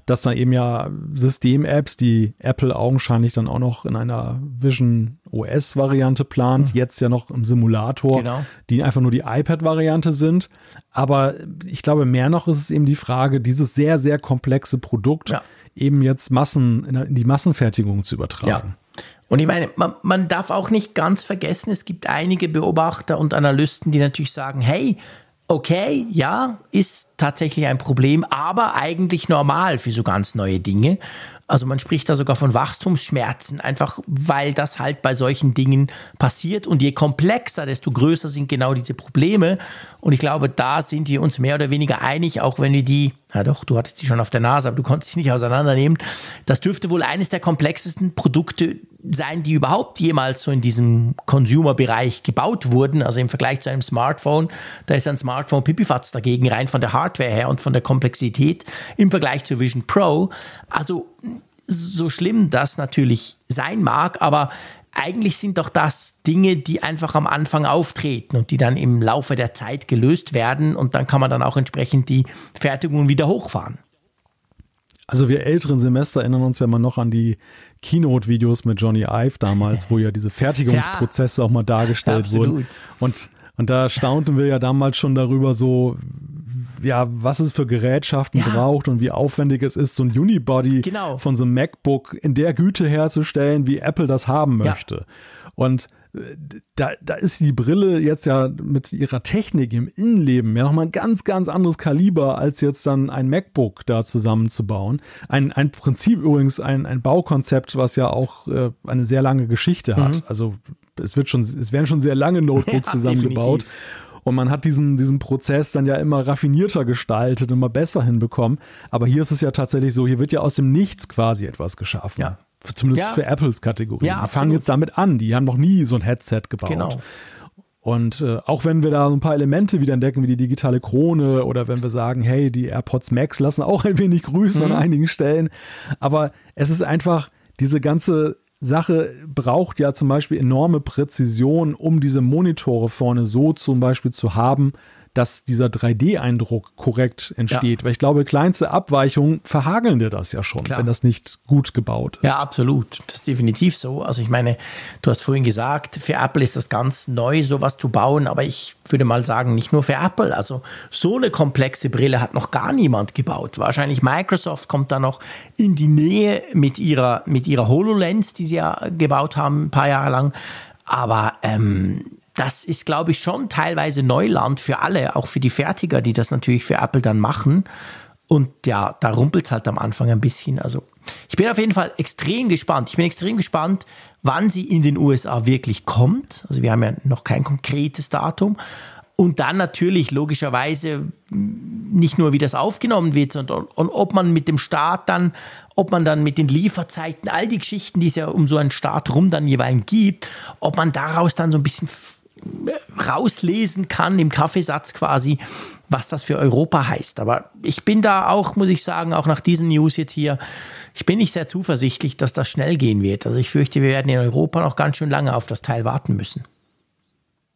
dass da eben ja System-Apps, die Apple augenscheinlich dann auch noch in einer Vision OS-Variante plant, mhm. jetzt ja noch im Simulator, genau. die einfach nur die iPad-Variante sind. Aber ich glaube, mehr noch ist es eben die Frage, dieses sehr, sehr komplexe Produkt ja. eben jetzt Massen, in die Massenfertigung zu übertragen. Ja. Und ich meine, man, man darf auch nicht ganz vergessen, es gibt einige Beobachter und Analysten, die natürlich sagen, hey, okay, ja, ist tatsächlich ein Problem, aber eigentlich normal für so ganz neue Dinge. Also man spricht da sogar von Wachstumsschmerzen, einfach weil das halt bei solchen Dingen passiert. Und je komplexer, desto größer sind genau diese Probleme. Und ich glaube, da sind wir uns mehr oder weniger einig, auch wenn wir die, ja doch, du hattest die schon auf der Nase, aber du konntest sie nicht auseinandernehmen. Das dürfte wohl eines der komplexesten Produkte sein, die überhaupt jemals so in diesem Consumer-Bereich gebaut wurden. Also im Vergleich zu einem Smartphone, da ist ein Smartphone Pipifatz dagegen rein von der Hardware her und von der Komplexität im Vergleich zur Vision Pro. Also so schlimm das natürlich sein mag, aber eigentlich sind doch das Dinge, die einfach am Anfang auftreten und die dann im Laufe der Zeit gelöst werden und dann kann man dann auch entsprechend die Fertigung wieder hochfahren. Also wir älteren Semester erinnern uns ja mal noch an die Keynote-Videos mit Johnny Ive damals, wo ja diese Fertigungsprozesse ja, auch mal dargestellt absolut. wurden. Und, und da staunten wir ja damals schon darüber so, ja, was es für Gerätschaften ja. braucht und wie aufwendig es ist, so ein Unibody genau. von so einem MacBook in der Güte herzustellen, wie Apple das haben möchte. Ja. Und da, da ist die Brille jetzt ja mit ihrer Technik im Innenleben ja nochmal ein ganz, ganz anderes Kaliber, als jetzt dann ein MacBook da zusammenzubauen. Ein, ein Prinzip übrigens, ein, ein Baukonzept, was ja auch äh, eine sehr lange Geschichte hat. Mhm. Also es wird schon, es werden schon sehr lange Notebooks ja, zusammengebaut. Definitiv. Und man hat diesen, diesen Prozess dann ja immer raffinierter gestaltet, immer besser hinbekommen. Aber hier ist es ja tatsächlich so, hier wird ja aus dem Nichts quasi etwas geschaffen. Ja. Zumindest ja. für Apples Kategorie. Ja, die fangen jetzt damit an. Die haben noch nie so ein Headset gebaut. Genau. Und äh, auch wenn wir da so ein paar Elemente wieder entdecken, wie die digitale Krone oder wenn wir sagen, hey, die AirPods Max lassen auch ein wenig grüßen mhm. an einigen Stellen. Aber es ist einfach diese ganze Sache braucht ja zum Beispiel enorme Präzision, um diese Monitore vorne so zum Beispiel zu haben, dass dieser 3D-Eindruck korrekt entsteht. Ja. Weil ich glaube, kleinste Abweichungen verhageln dir das ja schon, Klar. wenn das nicht gut gebaut ist. Ja, absolut. Das ist definitiv so. Also ich meine, du hast vorhin gesagt, für Apple ist das ganz neu, sowas zu bauen, aber ich würde mal sagen, nicht nur für Apple. Also so eine komplexe Brille hat noch gar niemand gebaut. Wahrscheinlich Microsoft kommt da noch in die Nähe mit ihrer, mit ihrer HoloLens, die sie ja gebaut haben, ein paar Jahre lang. Aber ähm, das ist, glaube ich, schon teilweise Neuland für alle, auch für die Fertiger, die das natürlich für Apple dann machen. Und ja, da rumpelt es halt am Anfang ein bisschen. Also ich bin auf jeden Fall extrem gespannt. Ich bin extrem gespannt, wann sie in den USA wirklich kommt. Also wir haben ja noch kein konkretes Datum. Und dann natürlich logischerweise nicht nur, wie das aufgenommen wird, sondern und ob man mit dem Staat dann, ob man dann mit den Lieferzeiten, all die Geschichten, die es ja um so einen Staat rum dann jeweils gibt, ob man daraus dann so ein bisschen rauslesen kann im Kaffeesatz quasi, was das für Europa heißt. Aber ich bin da auch, muss ich sagen, auch nach diesen News jetzt hier, ich bin nicht sehr zuversichtlich, dass das schnell gehen wird. Also ich fürchte, wir werden in Europa noch ganz schön lange auf das Teil warten müssen.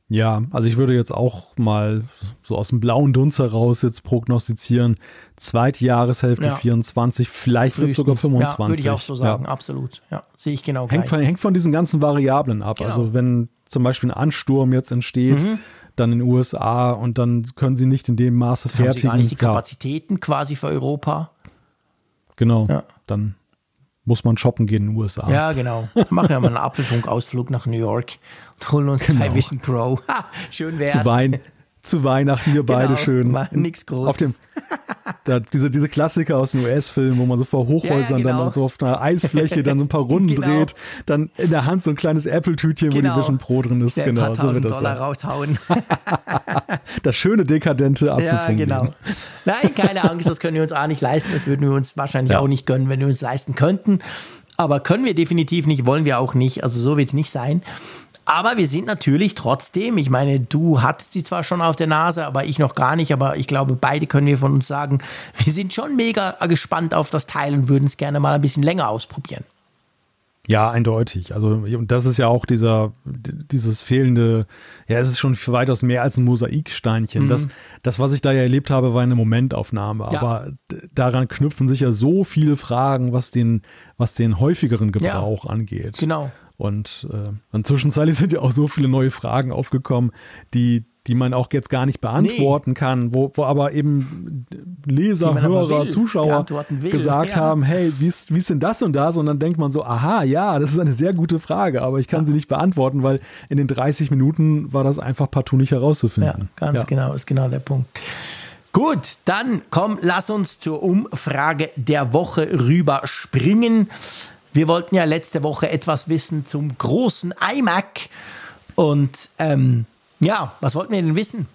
Ja, also ich würde jetzt auch mal so aus dem blauen Dunst heraus jetzt prognostizieren, zweite Jahreshälfte ja. 24, vielleicht wird es sogar 25. Ja, würde ich auch so sagen, ja. absolut. Ja, sehe ich genau hängt gleich. Von, hängt von diesen ganzen Variablen ab. Genau. Also wenn zum Beispiel ein Ansturm jetzt entsteht, mhm. dann in den USA und dann können sie nicht in dem Maße fertigen. Haben sie gar nicht die Kapazitäten quasi für Europa. Genau, ja. dann muss man shoppen gehen in den USA. Ja, genau. Machen wir mal einen Apfelfunk-Ausflug nach New York und holen uns genau. Vision Pro. Ha, schön wär's. Zu, Wein, zu Weihnachten wir beide genau, schön. Nichts Großes. Auf dem, da, diese, diese Klassiker aus den US-Filmen, wo man so vor Hochhäusern ja, genau. dann so auf einer Eisfläche dann so ein paar Runden genau. dreht, dann in der Hand so ein kleines Apple-Tütchen, genau. wo die genau. Vision Pro drin ist. Der genau, ein paar so Dollar sein. raushauen. das schöne, dekadente Apfelfunk. Ja, genau. Nein, keine Angst, das können wir uns auch nicht leisten. Das würden wir uns wahrscheinlich ja. auch nicht gönnen, wenn wir uns leisten könnten. Aber können wir definitiv nicht, wollen wir auch nicht. Also so wird es nicht sein. Aber wir sind natürlich trotzdem, ich meine, du hattest sie zwar schon auf der Nase, aber ich noch gar nicht, aber ich glaube, beide können wir von uns sagen, wir sind schon mega gespannt auf das Teil und würden es gerne mal ein bisschen länger ausprobieren. Ja, eindeutig. Also, und das ist ja auch dieser, dieses fehlende, ja, es ist schon weitaus mehr als ein Mosaiksteinchen. Mhm. Das, das, was ich da ja erlebt habe, war eine Momentaufnahme. Ja. Aber daran knüpfen sich ja so viele Fragen, was den, was den häufigeren Gebrauch ja. angeht. Genau. Und äh, zwischenzeitlich sind ja auch so viele neue Fragen aufgekommen, die, die man auch jetzt gar nicht beantworten nee. kann, wo, wo aber eben Leser, Hörer, Zuschauer gesagt ja. haben, hey, wie ist, wie ist denn das und das? Und dann denkt man so, aha, ja, das ist eine sehr gute Frage, aber ich kann ja. sie nicht beantworten, weil in den 30 Minuten war das einfach partout nicht herauszufinden. Ja, ganz ja. genau, ist genau der Punkt. Gut, dann komm, lass uns zur Umfrage der Woche rüberspringen. Wir wollten ja letzte Woche etwas wissen zum großen iMac. Und ähm, ja, was wollten wir denn wissen?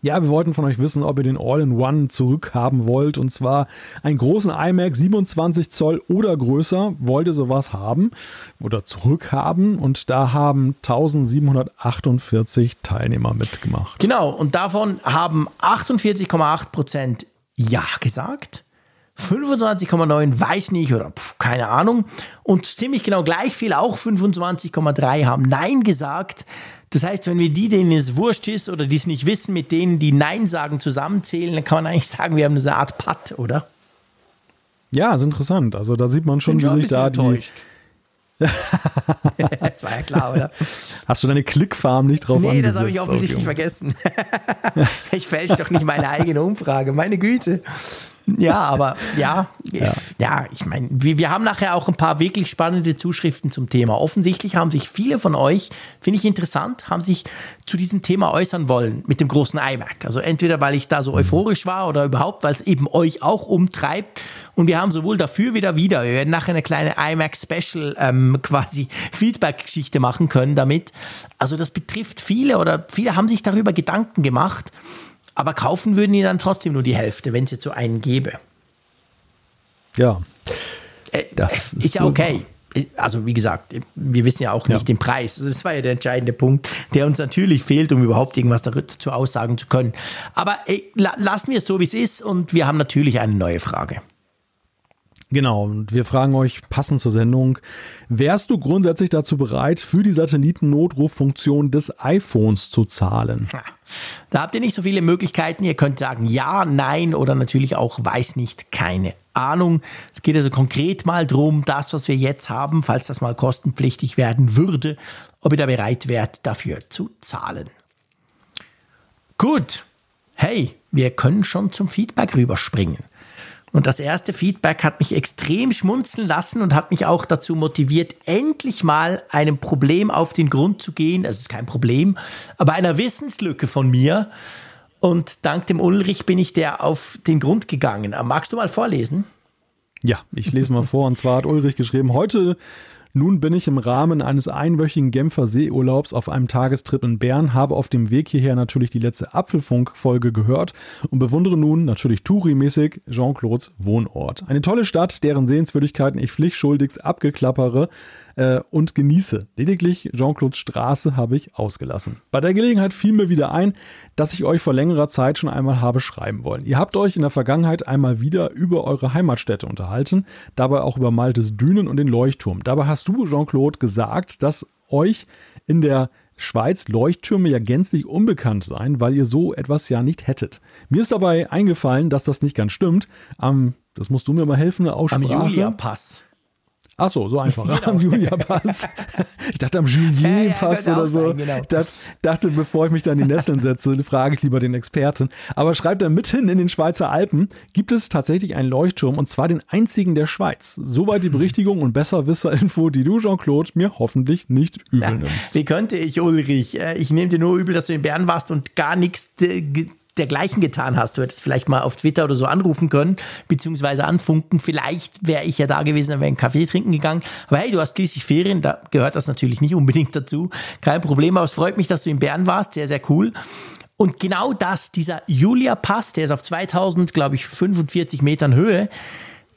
Ja, wir wollten von euch wissen, ob ihr den All-in-One zurückhaben wollt. Und zwar einen großen iMac 27 Zoll oder größer. Wollt ihr sowas haben oder zurückhaben? Und da haben 1748 Teilnehmer mitgemacht. Genau, und davon haben 48,8 Prozent Ja gesagt. 25,9 weiß nicht oder pf, keine Ahnung. Und ziemlich genau gleich viel, auch 25,3 haben Nein gesagt. Das heißt, wenn wir die, denen es wurscht ist oder die es nicht wissen, mit denen, die Nein sagen, zusammenzählen, dann kann man eigentlich sagen, wir haben eine Art Putt, oder? Ja, ist interessant. Also da sieht man schon, Bin wie sich da enttäuscht. die das war ja klar, oder? Hast du deine Klickfarm nicht drauf Nee, das habe ich offensichtlich vergessen. ich fälsche doch nicht meine eigene Umfrage, meine Güte. Ja, aber ja, ja, ich, ja, ich meine, wir, wir haben nachher auch ein paar wirklich spannende Zuschriften zum Thema. Offensichtlich haben sich viele von euch, finde ich interessant, haben sich zu diesem Thema äußern wollen mit dem großen iMac. Also entweder, weil ich da so euphorisch war oder überhaupt, weil es eben euch auch umtreibt. Und wir haben sowohl dafür wieder wieder. Wir werden nachher eine kleine iMac Special ähm, quasi Feedback-Geschichte machen können damit. Also das betrifft viele oder viele haben sich darüber Gedanken gemacht. Aber kaufen würden die dann trotzdem nur die Hälfte, wenn es jetzt so einen gäbe. Ja. Äh, das ist, ist ja okay. Also wie gesagt, wir wissen ja auch nicht ja. den Preis. Das war ja der entscheidende Punkt, der uns natürlich fehlt, um überhaupt irgendwas dazu aussagen zu können. Aber ey, lassen wir es so, wie es ist und wir haben natürlich eine neue Frage. Genau, und wir fragen euch passend zur Sendung, wärst du grundsätzlich dazu bereit, für die Satellitennotruffunktion des iPhones zu zahlen? Da habt ihr nicht so viele Möglichkeiten. Ihr könnt sagen ja, nein oder natürlich auch weiß nicht, keine Ahnung. Es geht also konkret mal drum, das, was wir jetzt haben, falls das mal kostenpflichtig werden würde, ob ihr da bereit wärt, dafür zu zahlen. Gut. Hey, wir können schon zum Feedback rüberspringen. Und das erste Feedback hat mich extrem schmunzeln lassen und hat mich auch dazu motiviert, endlich mal einem Problem auf den Grund zu gehen. Es ist kein Problem, aber einer Wissenslücke von mir. Und dank dem Ulrich bin ich der auf den Grund gegangen. Magst du mal vorlesen? Ja, ich lese mal vor. Und zwar hat Ulrich geschrieben, heute nun bin ich im Rahmen eines einwöchigen Genfer Seeurlaubs auf einem Tagestrip in Bern, habe auf dem Weg hierher natürlich die letzte Apfelfunk-Folge gehört und bewundere nun natürlich Touri-mäßig Jean-Claudes Wohnort. Eine tolle Stadt, deren Sehenswürdigkeiten ich pflichtschuldigst abgeklappere, äh, und genieße. Lediglich Jean-Claude Straße habe ich ausgelassen. Bei der Gelegenheit fiel mir wieder ein, dass ich euch vor längerer Zeit schon einmal habe schreiben wollen. Ihr habt euch in der Vergangenheit einmal wieder über eure Heimatstätte unterhalten, dabei auch über Maltes Dünen und den Leuchtturm. Dabei hast du, Jean-Claude, gesagt, dass euch in der Schweiz Leuchttürme ja gänzlich unbekannt seien, weil ihr so etwas ja nicht hättet. Mir ist dabei eingefallen, dass das nicht ganz stimmt. Am, das musst du mir mal helfen, eine Aussprache. Am Julia-Pass Ach so, so einfach. Genau. Am Julia-Pass. Ich dachte am Julien-Pass ja, ja, oder so. Sein, genau. dachte, dachte, bevor ich mich da in die Nesseln setze, frage ich lieber den Experten. Aber schreibt er mitten in den Schweizer Alpen gibt es tatsächlich einen Leuchtturm und zwar den einzigen der Schweiz. Soweit die hm. Berichtigung und Besserwisser-Info, die du, Jean-Claude, mir hoffentlich nicht übel ja, nimmst. Wie könnte ich, Ulrich? Äh, ich nehme dir nur übel, dass du in Bern warst und gar nichts dergleichen getan hast. Du hättest vielleicht mal auf Twitter oder so anrufen können, beziehungsweise anfunken. Vielleicht wäre ich ja da gewesen, dann wäre einen Kaffee trinken gegangen. Aber hey, du hast schließlich Ferien, da gehört das natürlich nicht unbedingt dazu. Kein Problem, aber es freut mich, dass du in Bern warst. Sehr, sehr cool. Und genau das, dieser Julia Pass, der ist auf 2000, glaube ich, 45 Metern Höhe,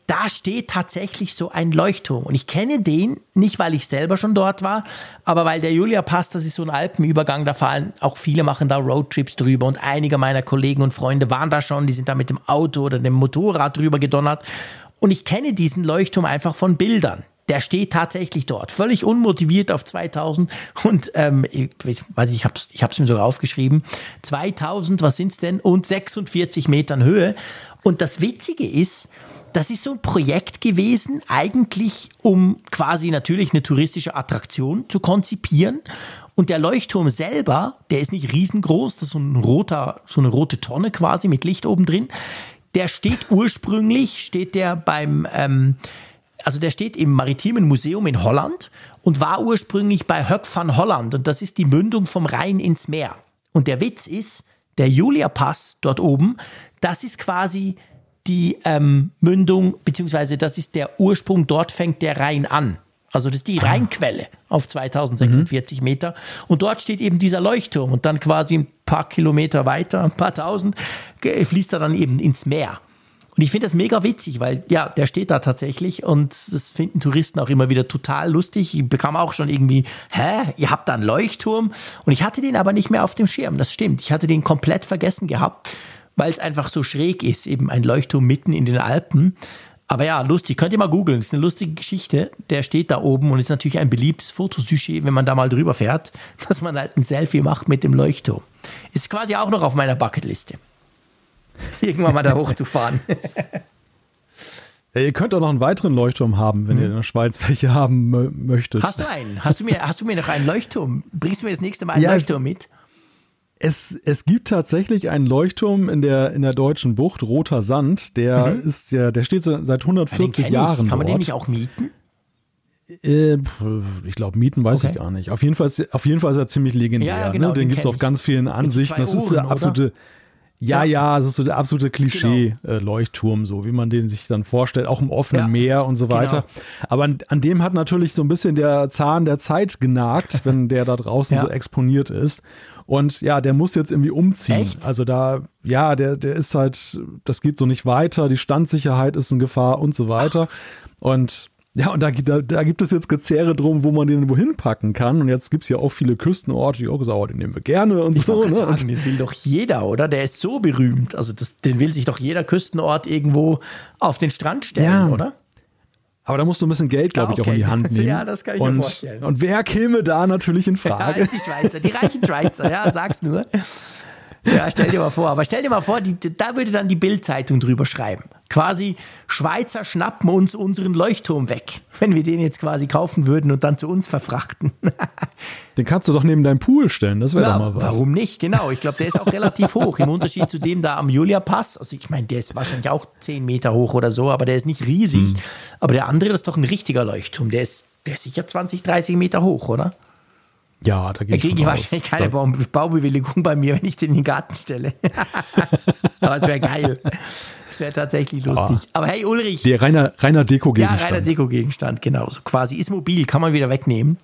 da steht tatsächlich so ein Leuchtturm. Und ich kenne den nicht, weil ich selber schon dort war, aber weil der Julia Pass, das ist so ein Alpenübergang, da fahren auch viele machen da Roadtrips drüber und einige meiner Kollegen und Freunde waren da schon, die sind da mit dem Auto oder dem Motorrad drüber gedonnert. Und ich kenne diesen Leuchtturm einfach von Bildern. Der steht tatsächlich dort, völlig unmotiviert auf 2000 und ähm, ich, warte, ich habe es ich hab's mir sogar aufgeschrieben, 2000, was sind's denn, und 46 Metern Höhe. Und das Witzige ist, das ist so ein Projekt gewesen, eigentlich um quasi natürlich eine touristische Attraktion zu konzipieren. Und der Leuchtturm selber, der ist nicht riesengroß, das ist so ein roter, so eine rote Tonne quasi mit Licht oben drin. Der steht ursprünglich, steht der beim, ähm, also der steht im Maritimen Museum in Holland und war ursprünglich bei Höck van Holland und das ist die Mündung vom Rhein ins Meer. Und der Witz ist, der Julia Pass dort oben, das ist quasi die ähm, Mündung, beziehungsweise das ist der Ursprung, dort fängt der Rhein an. Also das ist die ah. Rheinquelle auf 2046 mhm. Meter. Und dort steht eben dieser Leuchtturm und dann quasi ein paar Kilometer weiter, ein paar tausend, fließt er dann eben ins Meer. Und ich finde das mega witzig, weil ja, der steht da tatsächlich und das finden Touristen auch immer wieder total lustig. Ich bekam auch schon irgendwie, hä, ihr habt da einen Leuchtturm? Und ich hatte den aber nicht mehr auf dem Schirm, das stimmt. Ich hatte den komplett vergessen gehabt weil es einfach so schräg ist, eben ein Leuchtturm mitten in den Alpen. Aber ja, lustig, könnt ihr mal googeln, ist eine lustige Geschichte. Der steht da oben und ist natürlich ein beliebtes Fotosujet, wenn man da mal drüber fährt, dass man halt ein Selfie macht mit dem Leuchtturm. Ist quasi auch noch auf meiner Bucketliste. Irgendwann mal da hochzufahren. Ja, ihr könnt auch noch einen weiteren Leuchtturm haben, wenn hm. ihr in der Schweiz welche haben möchtet. Hast du einen? Hast du mir, hast du mir noch einen Leuchtturm? Bringst du mir das nächste Mal einen ja, Leuchtturm mit? Es, es gibt tatsächlich einen Leuchtturm in der, in der deutschen Bucht, Roter Sand, der mhm. ist ja, der steht seit 140 Jahren. Kann man dort. den nicht auch mieten? Äh, ich glaube, mieten weiß okay. ich gar nicht. Auf jeden Fall ist, auf jeden Fall ist er ziemlich legendär. Ja, genau, ne? Den, den gibt es auf ganz vielen Ansichten. Das ist der absolute. Oder? Ja, ja, das ist so der absolute Klischee-Leuchtturm, genau. so wie man den sich dann vorstellt, auch im offenen ja, Meer und so weiter. Genau. Aber an, an, dem hat natürlich so ein bisschen der Zahn der Zeit genagt, wenn der da draußen ja. so exponiert ist. Und ja, der muss jetzt irgendwie umziehen. Echt? Also da, ja, der, der ist halt, das geht so nicht weiter, die Standsicherheit ist in Gefahr und so weiter. Ach. Und ja, und da, da, da, gibt es jetzt Gezehre drum, wo man den wohin packen kann. Und jetzt gibt es ja auch viele Küstenorte, die auch gesagt oh, den nehmen wir gerne und ich so. Ne? Sagen, den will doch jeder, oder? Der ist so berühmt. Also das, den will sich doch jeder Küstenort irgendwo auf den Strand stellen, ja. oder? Aber da musst du ein bisschen Geld, glaube ich, okay. auch in die Hand nehmen. Ja, das kann ich und, mir vorstellen. Und wer käme da natürlich in Frage? Ja, ist die Schweizer, die reichen Schweizer, ja, sag's nur. Ja, stell dir mal vor. Aber stell dir mal vor, die, da würde dann die Bild-Zeitung drüber schreiben. Quasi, Schweizer schnappen uns unseren Leuchtturm weg, wenn wir den jetzt quasi kaufen würden und dann zu uns verfrachten. Den kannst du doch neben deinem Pool stellen, das wäre doch mal was. Warum nicht? Genau, ich glaube, der ist auch relativ hoch. Im Unterschied zu dem da am Julia-Pass. Also ich meine, der ist wahrscheinlich auch 10 Meter hoch oder so, aber der ist nicht riesig. Hm. Aber der andere, das ist doch ein richtiger Leuchtturm. Der ist, der ist sicher 20, 30 Meter hoch, oder? Ja, da gehe ich Da kriege ich wahrscheinlich keine Baum Baubewilligung bei mir, wenn ich den in den Garten stelle. Aber es wäre geil. Das wäre tatsächlich lustig. Oh. Aber hey, Ulrich. Der reiner, reiner Deko-Gegenstand. Ja, reiner Deko-Gegenstand, genau. So quasi. Ist mobil, kann man wieder wegnehmen.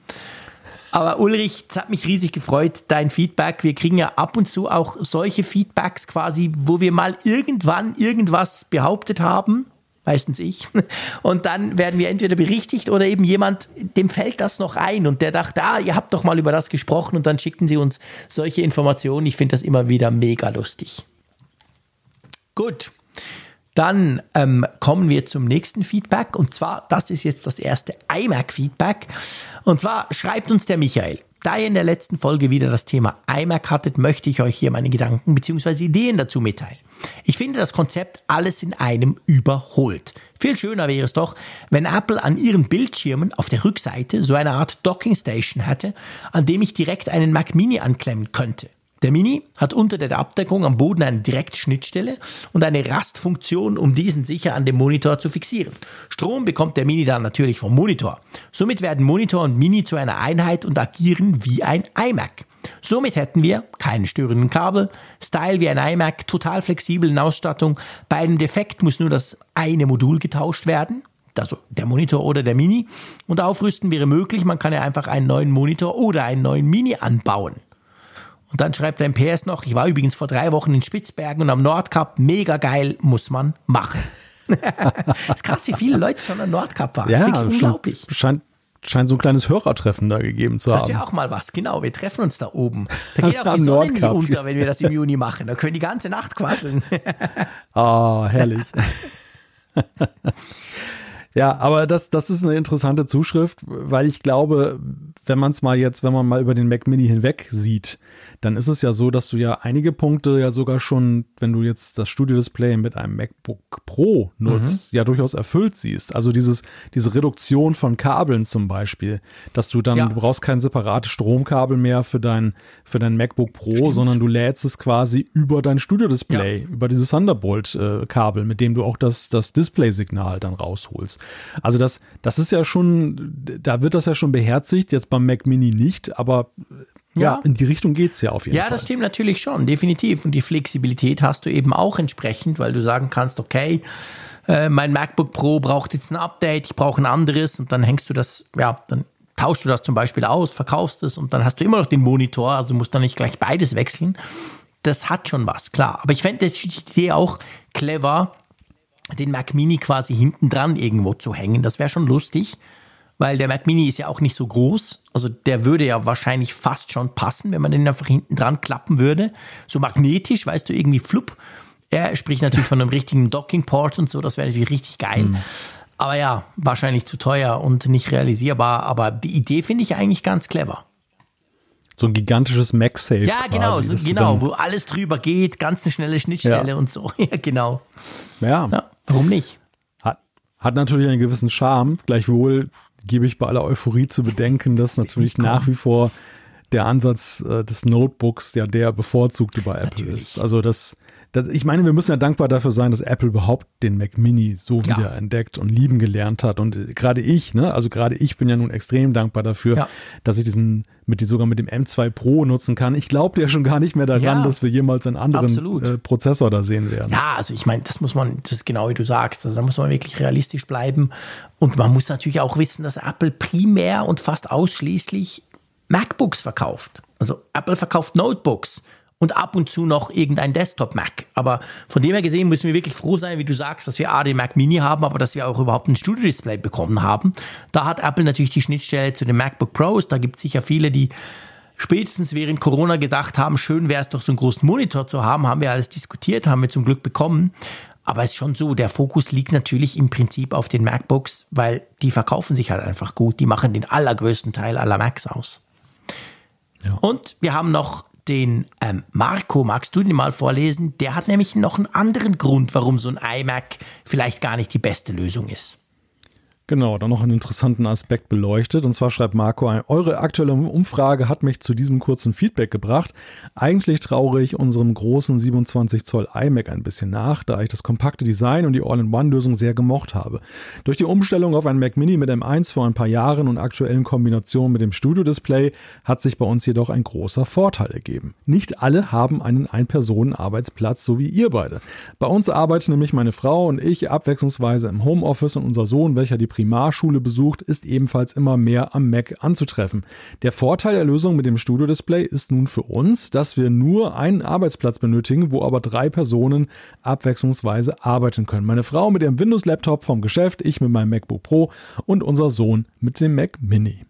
Aber Ulrich, es hat mich riesig gefreut, dein Feedback. Wir kriegen ja ab und zu auch solche Feedbacks quasi, wo wir mal irgendwann irgendwas behauptet haben meistens ich. Und dann werden wir entweder berichtigt oder eben jemand, dem fällt das noch ein und der dachte, ah, ihr habt doch mal über das gesprochen und dann schickten sie uns solche Informationen. Ich finde das immer wieder mega lustig. Gut. Dann ähm, kommen wir zum nächsten Feedback und zwar, das ist jetzt das erste iMac-Feedback. Und zwar schreibt uns der Michael. Da ihr in der letzten Folge wieder das Thema iMac hattet, möchte ich euch hier meine Gedanken bzw. Ideen dazu mitteilen. Ich finde das Konzept alles in einem überholt. Viel schöner wäre es doch, wenn Apple an ihren Bildschirmen auf der Rückseite so eine Art Docking Station hätte, an dem ich direkt einen Mac Mini anklemmen könnte. Der Mini hat unter der Abdeckung am Boden eine direkte Schnittstelle und eine Rastfunktion, um diesen sicher an dem Monitor zu fixieren. Strom bekommt der Mini dann natürlich vom Monitor. Somit werden Monitor und Mini zu einer Einheit und agieren wie ein iMac. Somit hätten wir keine störenden Kabel, Style wie ein iMac, total flexibel in Ausstattung. Bei einem Defekt muss nur das eine Modul getauscht werden, also der Monitor oder der Mini. Und aufrüsten wäre möglich, man kann ja einfach einen neuen Monitor oder einen neuen Mini anbauen. Und dann schreibt der PS noch, ich war übrigens vor drei Wochen in Spitzbergen und am Nordkap, mega geil, muss man machen. das ist krass, wie viele Leute schon am Nordkap waren. Ja, Wirklich unglaublich. Scheint, scheint so ein kleines Hörertreffen da gegeben zu haben. Das wäre auch mal was, genau. Wir treffen uns da oben. Da geht auch die Sonne nie unter, wenn wir das im Juni machen. Da können die ganze Nacht quasseln. Oh, herrlich. Ja, aber das, das ist eine interessante Zuschrift, weil ich glaube, wenn man es mal jetzt, wenn man mal über den Mac Mini hinweg sieht, dann ist es ja so, dass du ja einige Punkte ja sogar schon, wenn du jetzt das Studio-Display mit einem MacBook Pro nutzt, mhm. ja durchaus erfüllt siehst. Also dieses, diese Reduktion von Kabeln zum Beispiel, dass du dann, ja. du brauchst kein separates Stromkabel mehr für dein, für dein MacBook Pro, Stimmt. sondern du lädst es quasi über dein Studio-Display, ja. über dieses Thunderbolt-Kabel, mit dem du auch das, das Display-Signal dann rausholst. Also das, das ist ja schon, da wird das ja schon beherzigt, jetzt beim Mac Mini nicht, aber ja, ja, in die Richtung geht es ja auf jeden ja, Fall. Ja, das stimmt natürlich schon, definitiv. Und die Flexibilität hast du eben auch entsprechend, weil du sagen kannst, okay, äh, mein MacBook Pro braucht jetzt ein Update, ich brauche ein anderes und dann hängst du das, ja, dann tauschst du das zum Beispiel aus, verkaufst es und dann hast du immer noch den Monitor, also du musst dann nicht gleich beides wechseln. Das hat schon was, klar. Aber ich fände die Idee auch clever, den Mac Mini quasi hinten dran irgendwo zu hängen. Das wäre schon lustig weil der Mac Mini ist ja auch nicht so groß. Also der würde ja wahrscheinlich fast schon passen, wenn man den einfach hinten dran klappen würde. So magnetisch, weißt du, irgendwie flupp. Er spricht natürlich von einem richtigen Docking-Port und so, das wäre natürlich richtig geil. Mhm. Aber ja, wahrscheinlich zu teuer und nicht realisierbar. Aber die Idee finde ich eigentlich ganz clever. So ein gigantisches MagSafe. Ja, genau, so, genau, wo alles drüber geht, ganz eine schnelle Schnittstelle ja. und so. Ja, genau. Ja. ja. Warum nicht? Hat, hat natürlich einen gewissen Charme. Gleichwohl gebe ich bei aller Euphorie zu bedenken, dass natürlich nach wie vor der Ansatz äh, des Notebooks ja der bevorzugte bei Apple natürlich. ist. Also das das, ich meine, wir müssen ja dankbar dafür sein, dass Apple überhaupt den Mac Mini so ja. wieder entdeckt und lieben gelernt hat. Und äh, gerade ich, ne, also gerade ich bin ja nun extrem dankbar dafür, ja. dass ich diesen mit sogar mit dem M2 Pro nutzen kann. Ich glaube ja schon gar nicht mehr daran, ja. dass wir jemals einen anderen äh, Prozessor da sehen werden. Ja, also ich meine, das muss man, das ist genau wie du sagst, also da muss man wirklich realistisch bleiben. Und man muss natürlich auch wissen, dass Apple primär und fast ausschließlich MacBooks verkauft. Also Apple verkauft Notebooks und ab und zu noch irgendein Desktop-Mac. Aber von dem her gesehen müssen wir wirklich froh sein, wie du sagst, dass wir A, den Mac Mini haben, aber dass wir auch überhaupt ein Studio-Display bekommen haben. Da hat Apple natürlich die Schnittstelle zu den MacBook Pros. Da gibt es sicher viele, die spätestens während Corona gedacht haben, schön wäre es doch so einen großen Monitor zu haben. Haben wir alles diskutiert, haben wir zum Glück bekommen. Aber es ist schon so, der Fokus liegt natürlich im Prinzip auf den MacBooks, weil die verkaufen sich halt einfach gut. Die machen den allergrößten Teil aller Macs aus. Ja. Und wir haben noch den ähm, Marco, magst du den mal vorlesen? Der hat nämlich noch einen anderen Grund, warum so ein iMac vielleicht gar nicht die beste Lösung ist. Genau, dann noch einen interessanten Aspekt beleuchtet. Und zwar schreibt Marco, eure aktuelle Umfrage hat mich zu diesem kurzen Feedback gebracht. Eigentlich traure ich unserem großen 27 Zoll iMac ein bisschen nach, da ich das kompakte Design und die All-in-One-Lösung sehr gemocht habe. Durch die Umstellung auf ein Mac Mini mit M1 vor ein paar Jahren und aktuellen Kombinationen mit dem Studio-Display hat sich bei uns jedoch ein großer Vorteil ergeben. Nicht alle haben einen Ein-Personen-Arbeitsplatz, so wie ihr beide. Bei uns arbeiten nämlich meine Frau und ich abwechslungsweise im Homeoffice und unser Sohn, welcher die Primarschule besucht, ist ebenfalls immer mehr am Mac anzutreffen. Der Vorteil der Lösung mit dem Studio-Display ist nun für uns, dass wir nur einen Arbeitsplatz benötigen, wo aber drei Personen abwechslungsweise arbeiten können. Meine Frau mit ihrem Windows-Laptop vom Geschäft, ich mit meinem MacBook Pro und unser Sohn mit dem Mac Mini.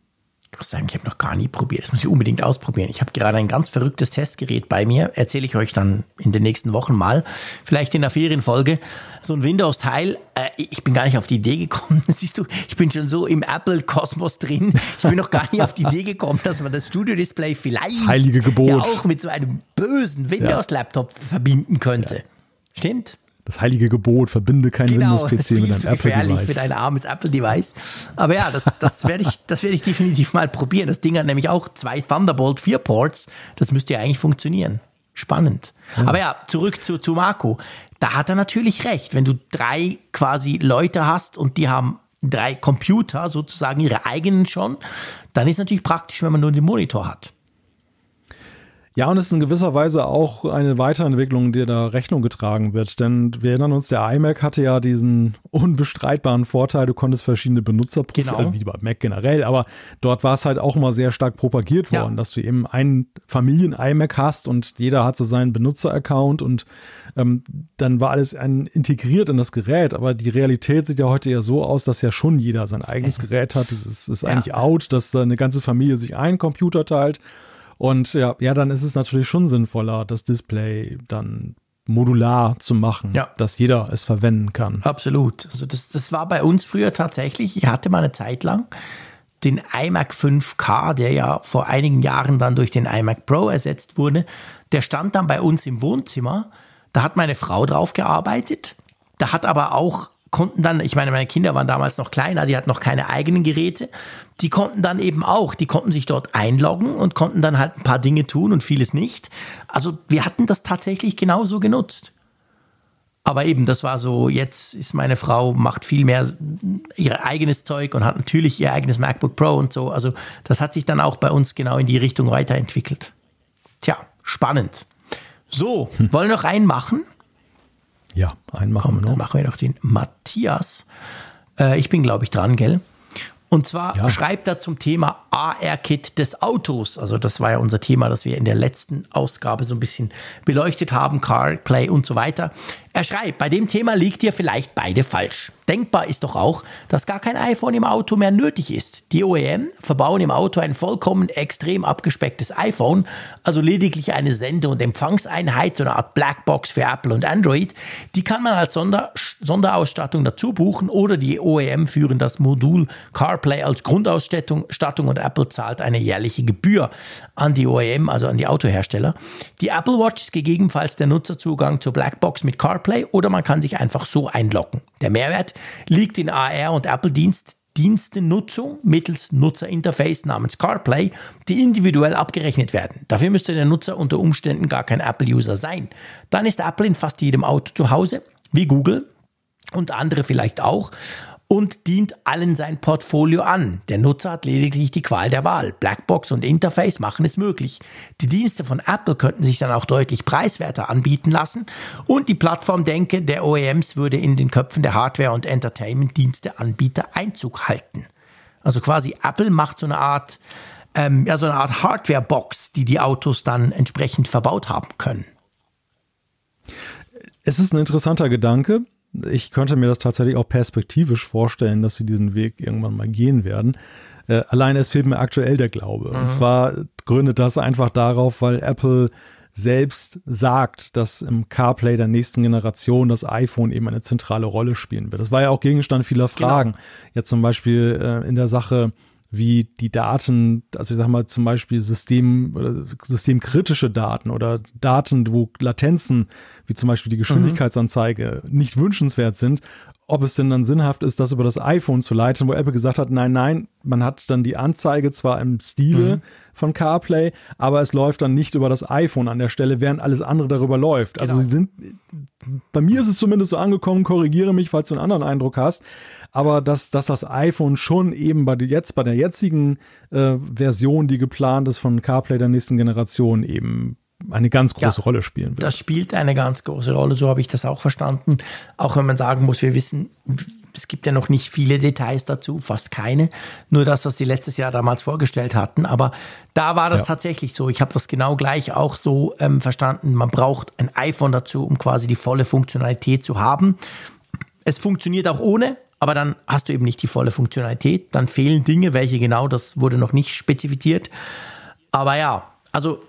Ich muss sagen, ich habe noch gar nie probiert. Das muss ich unbedingt ausprobieren. Ich habe gerade ein ganz verrücktes Testgerät bei mir. Erzähle ich euch dann in den nächsten Wochen mal. Vielleicht in der Ferienfolge. So ein Windows-Teil. Äh, ich bin gar nicht auf die Idee gekommen. Siehst du, ich bin schon so im Apple-Kosmos drin. Ich bin noch gar nicht auf die Idee gekommen, dass man das Studio-Display vielleicht ja auch mit so einem bösen Windows-Laptop ja. verbinden könnte. Ja. Stimmt? Das heilige Gebot, verbinde kein genau, Windows-PC mit einem Apple-Device. mit einem armes Apple-Device. Aber ja, das, das werde ich, das werde ich definitiv mal probieren. Das Ding hat nämlich auch zwei Thunderbolt 4 Ports. Das müsste ja eigentlich funktionieren. Spannend. Ja. Aber ja, zurück zu, zu Marco. Da hat er natürlich recht. Wenn du drei quasi Leute hast und die haben drei Computer, sozusagen ihre eigenen schon, dann ist natürlich praktisch, wenn man nur den Monitor hat. Ja, und es ist in gewisser Weise auch eine Weiterentwicklung, die da Rechnung getragen wird. Denn wir erinnern uns, der iMac hatte ja diesen unbestreitbaren Vorteil, du konntest verschiedene Benutzerprofile, genau. wie bei Mac generell, aber dort war es halt auch immer sehr stark propagiert worden, ja. dass du eben einen Familien-iMac hast und jeder hat so seinen Benutzer-Account und ähm, dann war alles ein, integriert in das Gerät. Aber die Realität sieht ja heute ja so aus, dass ja schon jeder sein eigenes Gerät hat. Es ist, ist, eigentlich ja. out, dass da eine ganze Familie sich einen Computer teilt. Und ja, ja, dann ist es natürlich schon sinnvoller, das Display dann modular zu machen, ja. dass jeder es verwenden kann. Absolut. Also das, das war bei uns früher tatsächlich. Ich hatte mal eine Zeit lang den iMac 5K, der ja vor einigen Jahren dann durch den iMac Pro ersetzt wurde. Der stand dann bei uns im Wohnzimmer. Da hat meine Frau drauf gearbeitet. Da hat aber auch konnten dann, ich meine, meine Kinder waren damals noch kleiner, die hatten noch keine eigenen Geräte, die konnten dann eben auch, die konnten sich dort einloggen und konnten dann halt ein paar Dinge tun und vieles nicht. Also wir hatten das tatsächlich genauso genutzt. Aber eben, das war so, jetzt ist meine Frau, macht viel mehr ihr eigenes Zeug und hat natürlich ihr eigenes MacBook Pro und so. Also das hat sich dann auch bei uns genau in die Richtung weiterentwickelt. Tja, spannend. So, hm. wollen wir noch einen machen? Ja, einen machen Komm, wir noch. Dann machen wir noch den Matthias. Äh, ich bin, glaube ich, dran, gell? Und zwar ja. schreibt er zum Thema AR-Kit des Autos. Also das war ja unser Thema, das wir in der letzten Ausgabe so ein bisschen beleuchtet haben, CarPlay und so weiter. Er schreibt, bei dem Thema liegt ihr vielleicht beide falsch. Denkbar ist doch auch, dass gar kein iPhone im Auto mehr nötig ist. Die OEM verbauen im Auto ein vollkommen extrem abgespecktes iPhone, also lediglich eine Sende- und Empfangseinheit, so eine Art Blackbox für Apple und Android. Die kann man als Sonder Sonderausstattung dazu buchen oder die OEM führen das Modul CarPlay als Grundausstattung und Apple zahlt eine jährliche Gebühr an die OEM, also an die Autohersteller. Die Apple Watch ist gegebenenfalls der Nutzerzugang zur Blackbox mit CarPlay oder man kann sich einfach so einloggen. Der Mehrwert liegt in AR und Apple-Dienst. Dienstennutzung mittels Nutzerinterface namens CarPlay, die individuell abgerechnet werden. Dafür müsste der Nutzer unter Umständen gar kein Apple-User sein. Dann ist Apple in fast jedem Auto zu Hause, wie Google und andere vielleicht auch und dient allen sein Portfolio an. Der Nutzer hat lediglich die Qual der Wahl. Blackbox und Interface machen es möglich. Die Dienste von Apple könnten sich dann auch deutlich preiswerter anbieten lassen und die Plattformdenke der OEMs würde in den Köpfen der Hardware- und Entertainment-Dienste-Anbieter Einzug halten. Also quasi Apple macht so eine Art, ähm, ja, so eine Art Hardware-Box, die die Autos dann entsprechend verbaut haben können. Es ist ein interessanter Gedanke ich könnte mir das tatsächlich auch perspektivisch vorstellen, dass sie diesen Weg irgendwann mal gehen werden. Äh, allein es fehlt mir aktuell der Glaube. Mhm. Und zwar gründet das einfach darauf, weil Apple selbst sagt, dass im CarPlay der nächsten Generation das iPhone eben eine zentrale Rolle spielen wird. Das war ja auch Gegenstand vieler genau. Fragen. Genau. Jetzt zum Beispiel äh, in der Sache, wie die Daten, also ich sag mal zum Beispiel System, oder systemkritische Daten oder Daten, wo Latenzen, wie zum Beispiel die mhm. Geschwindigkeitsanzeige, mhm. nicht wünschenswert sind, ob es denn dann sinnhaft ist, das über das iPhone zu leiten, wo Apple gesagt hat, nein, nein, man hat dann die Anzeige zwar im Stile mhm. von CarPlay, aber es läuft dann nicht über das iPhone an der Stelle, während alles andere darüber läuft. Also genau. Also sie sind, bei mir ist es zumindest so angekommen, korrigiere mich, falls du einen anderen Eindruck hast, aber dass, dass das iPhone schon eben bei, jetzt, bei der jetzigen äh, Version, die geplant ist von CarPlay der nächsten Generation, eben eine ganz große ja, Rolle spielen wird. Das spielt eine ganz große Rolle, so habe ich das auch verstanden. Auch wenn man sagen muss, wir wissen, es gibt ja noch nicht viele Details dazu, fast keine. Nur das, was sie letztes Jahr damals vorgestellt hatten. Aber da war das ja. tatsächlich so. Ich habe das genau gleich auch so ähm, verstanden. Man braucht ein iPhone dazu, um quasi die volle Funktionalität zu haben. Es funktioniert auch ohne, aber dann hast du eben nicht die volle Funktionalität. Dann fehlen Dinge, welche genau, das wurde noch nicht spezifiziert. Aber ja, also,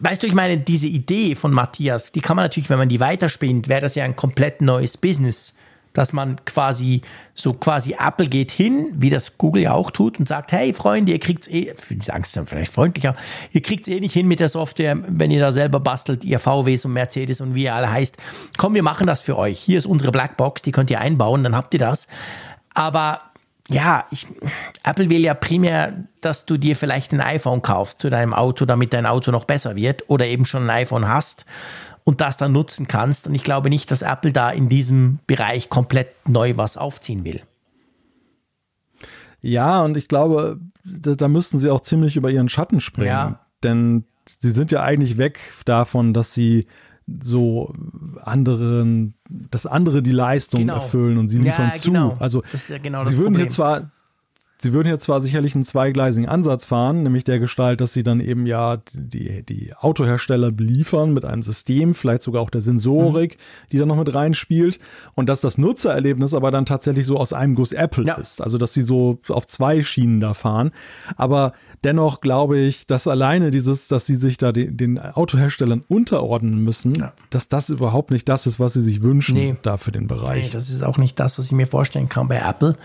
weißt du, ich meine, diese Idee von Matthias, die kann man natürlich, wenn man die weiterspinnt, wäre das ja ein komplett neues Business dass man quasi so quasi Apple geht hin, wie das Google ja auch tut und sagt, hey Freunde, ihr kriegt's eh, ich sagen es dann vielleicht freundlicher, ihr kriegt's eh nicht hin mit der Software, wenn ihr da selber bastelt, ihr VWs und Mercedes und wie ihr alle heißt. Komm, wir machen das für euch. Hier ist unsere Blackbox, die könnt ihr einbauen, dann habt ihr das. Aber ja, ich, Apple will ja primär, dass du dir vielleicht ein iPhone kaufst zu deinem Auto, damit dein Auto noch besser wird oder eben schon ein iPhone hast und das dann nutzen kannst. Und ich glaube nicht, dass Apple da in diesem Bereich komplett neu was aufziehen will. Ja, und ich glaube, da, da müssten sie auch ziemlich über ihren Schatten springen. Ja. Denn sie sind ja eigentlich weg davon, dass sie so anderen, dass andere die Leistung genau. erfüllen und sie liefern ja, genau. zu. Also ja genau sie würden Problem. hier zwar Sie würden jetzt zwar sicherlich einen zweigleisigen Ansatz fahren, nämlich der Gestalt, dass sie dann eben ja die, die Autohersteller beliefern mit einem System, vielleicht sogar auch der Sensorik, mhm. die dann noch mit reinspielt und dass das Nutzererlebnis aber dann tatsächlich so aus einem Guss Apple ja. ist. Also dass sie so auf zwei Schienen da fahren. Aber dennoch glaube ich, dass alleine dieses, dass sie sich da den, den Autoherstellern unterordnen müssen, ja. dass das überhaupt nicht das ist, was sie sich wünschen nee. da für den Bereich. Nee, das ist auch nicht das, was ich mir vorstellen kann bei Apple.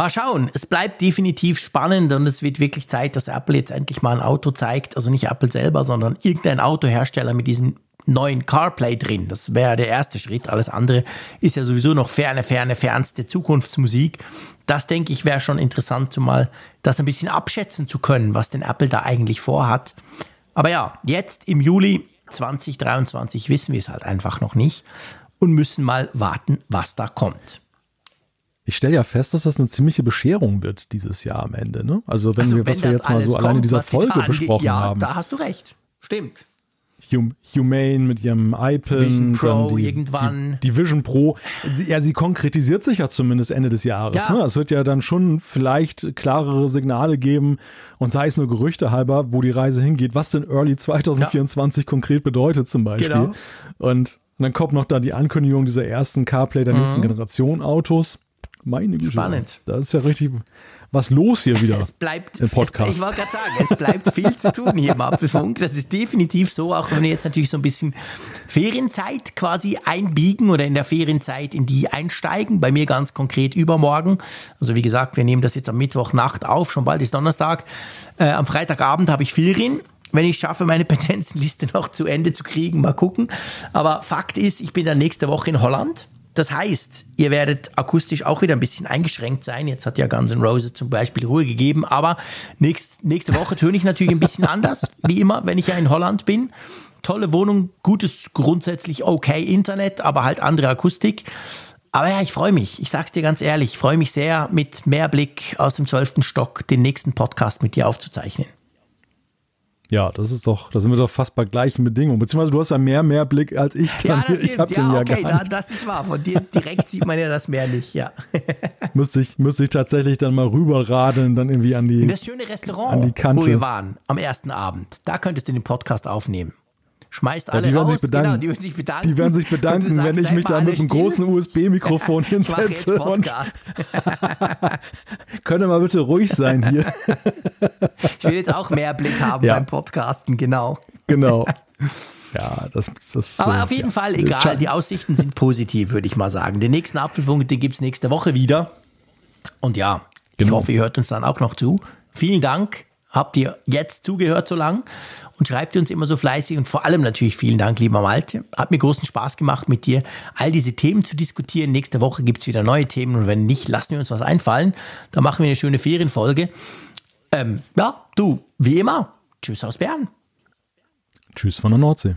Mal schauen, es bleibt definitiv spannend und es wird wirklich Zeit, dass Apple jetzt endlich mal ein Auto zeigt. Also nicht Apple selber, sondern irgendein Autohersteller mit diesem neuen CarPlay drin. Das wäre der erste Schritt. Alles andere ist ja sowieso noch ferne, ferne, fernste Zukunftsmusik. Das denke ich wäre schon interessant, zumal das ein bisschen abschätzen zu können, was denn Apple da eigentlich vorhat. Aber ja, jetzt im Juli 2023 wissen wir es halt einfach noch nicht und müssen mal warten, was da kommt ich stelle ja fest, dass das eine ziemliche Bescherung wird dieses Jahr am Ende. Ne? Also wenn also, wir, was wir jetzt mal so kommt, allein in dieser Folge besprochen ja, haben. Da hast du recht. Stimmt. Hum Humane mit ihrem iPad. Vision Pro die, irgendwann. Die, die, Vision Pro. Ja, sie konkretisiert sich ja zumindest Ende des Jahres. Ja. Ne? Es wird ja dann schon vielleicht klarere Signale geben und sei es nur Gerüchte halber, wo die Reise hingeht, was denn Early 2024 ja. konkret bedeutet zum Beispiel. Genau. Und, dann kommt noch da die Ankündigung dieser ersten CarPlay der mhm. nächsten Generation Autos. Meine Güte. Spannend. Da ist ja richtig was los hier wieder. Es bleibt, im Podcast. Es, ich wollte gerade sagen, es bleibt viel zu tun hier im Apfelfunk. Das ist definitiv so, auch wenn wir jetzt natürlich so ein bisschen Ferienzeit quasi einbiegen oder in der Ferienzeit in die einsteigen. Bei mir ganz konkret übermorgen. Also wie gesagt, wir nehmen das jetzt am Mittwochnacht auf, schon bald ist Donnerstag. Äh, am Freitagabend habe ich Ferien wenn ich schaffe, meine Petenzenliste noch zu Ende zu kriegen, mal gucken. Aber Fakt ist, ich bin dann nächste Woche in Holland das heißt, ihr werdet akustisch auch wieder ein bisschen eingeschränkt sein. Jetzt hat ja Guns N' Roses zum Beispiel Ruhe gegeben, aber nächst, nächste Woche töne ich natürlich ein bisschen anders, wie immer, wenn ich ja in Holland bin. Tolle Wohnung, gutes, grundsätzlich okay Internet, aber halt andere Akustik. Aber ja, ich freue mich. Ich sag's dir ganz ehrlich, ich freue mich sehr, mit mehr Blick aus dem zwölften Stock den nächsten Podcast mit dir aufzuzeichnen. Ja, das ist doch, da sind wir doch fast bei gleichen Bedingungen. Beziehungsweise du hast ja mehr, mehr Blick als ich. Dann. Ja, das ich stimmt. Ja, ja, okay, da, das ist wahr. Von dir direkt sieht man ja das Meer nicht, ja. müsste, ich, müsste ich tatsächlich dann mal rüberradeln, dann irgendwie an die. In das schöne Restaurant, wo wir waren am ersten Abend. Da könntest du den Podcast aufnehmen schmeißt alle ja, die werden raus. Sich bedanken. Genau, die werden sich bedanken. Die werden sich bedanken, wenn ich mich da mit einem großen USB-Mikrofon hinsetze. Und Könnt ihr mal bitte ruhig sein hier. ich will jetzt auch mehr Blick haben ja. beim Podcasten, genau. Genau. Ja, das, das Aber auf jeden ja. Fall, egal, die Aussichten sind positiv, würde ich mal sagen. Den nächsten Apfelfunk, den gibt es nächste Woche wieder. Und ja, genau. ich hoffe, ihr hört uns dann auch noch zu. Vielen Dank habt ihr jetzt zugehört so lang und schreibt uns immer so fleißig und vor allem natürlich vielen Dank, lieber Malte. Hat mir großen Spaß gemacht, mit dir all diese Themen zu diskutieren. Nächste Woche gibt es wieder neue Themen und wenn nicht, lassen wir uns was einfallen. Da machen wir eine schöne Ferienfolge. Ähm, ja, du, wie immer, tschüss aus Bern. Tschüss von der Nordsee.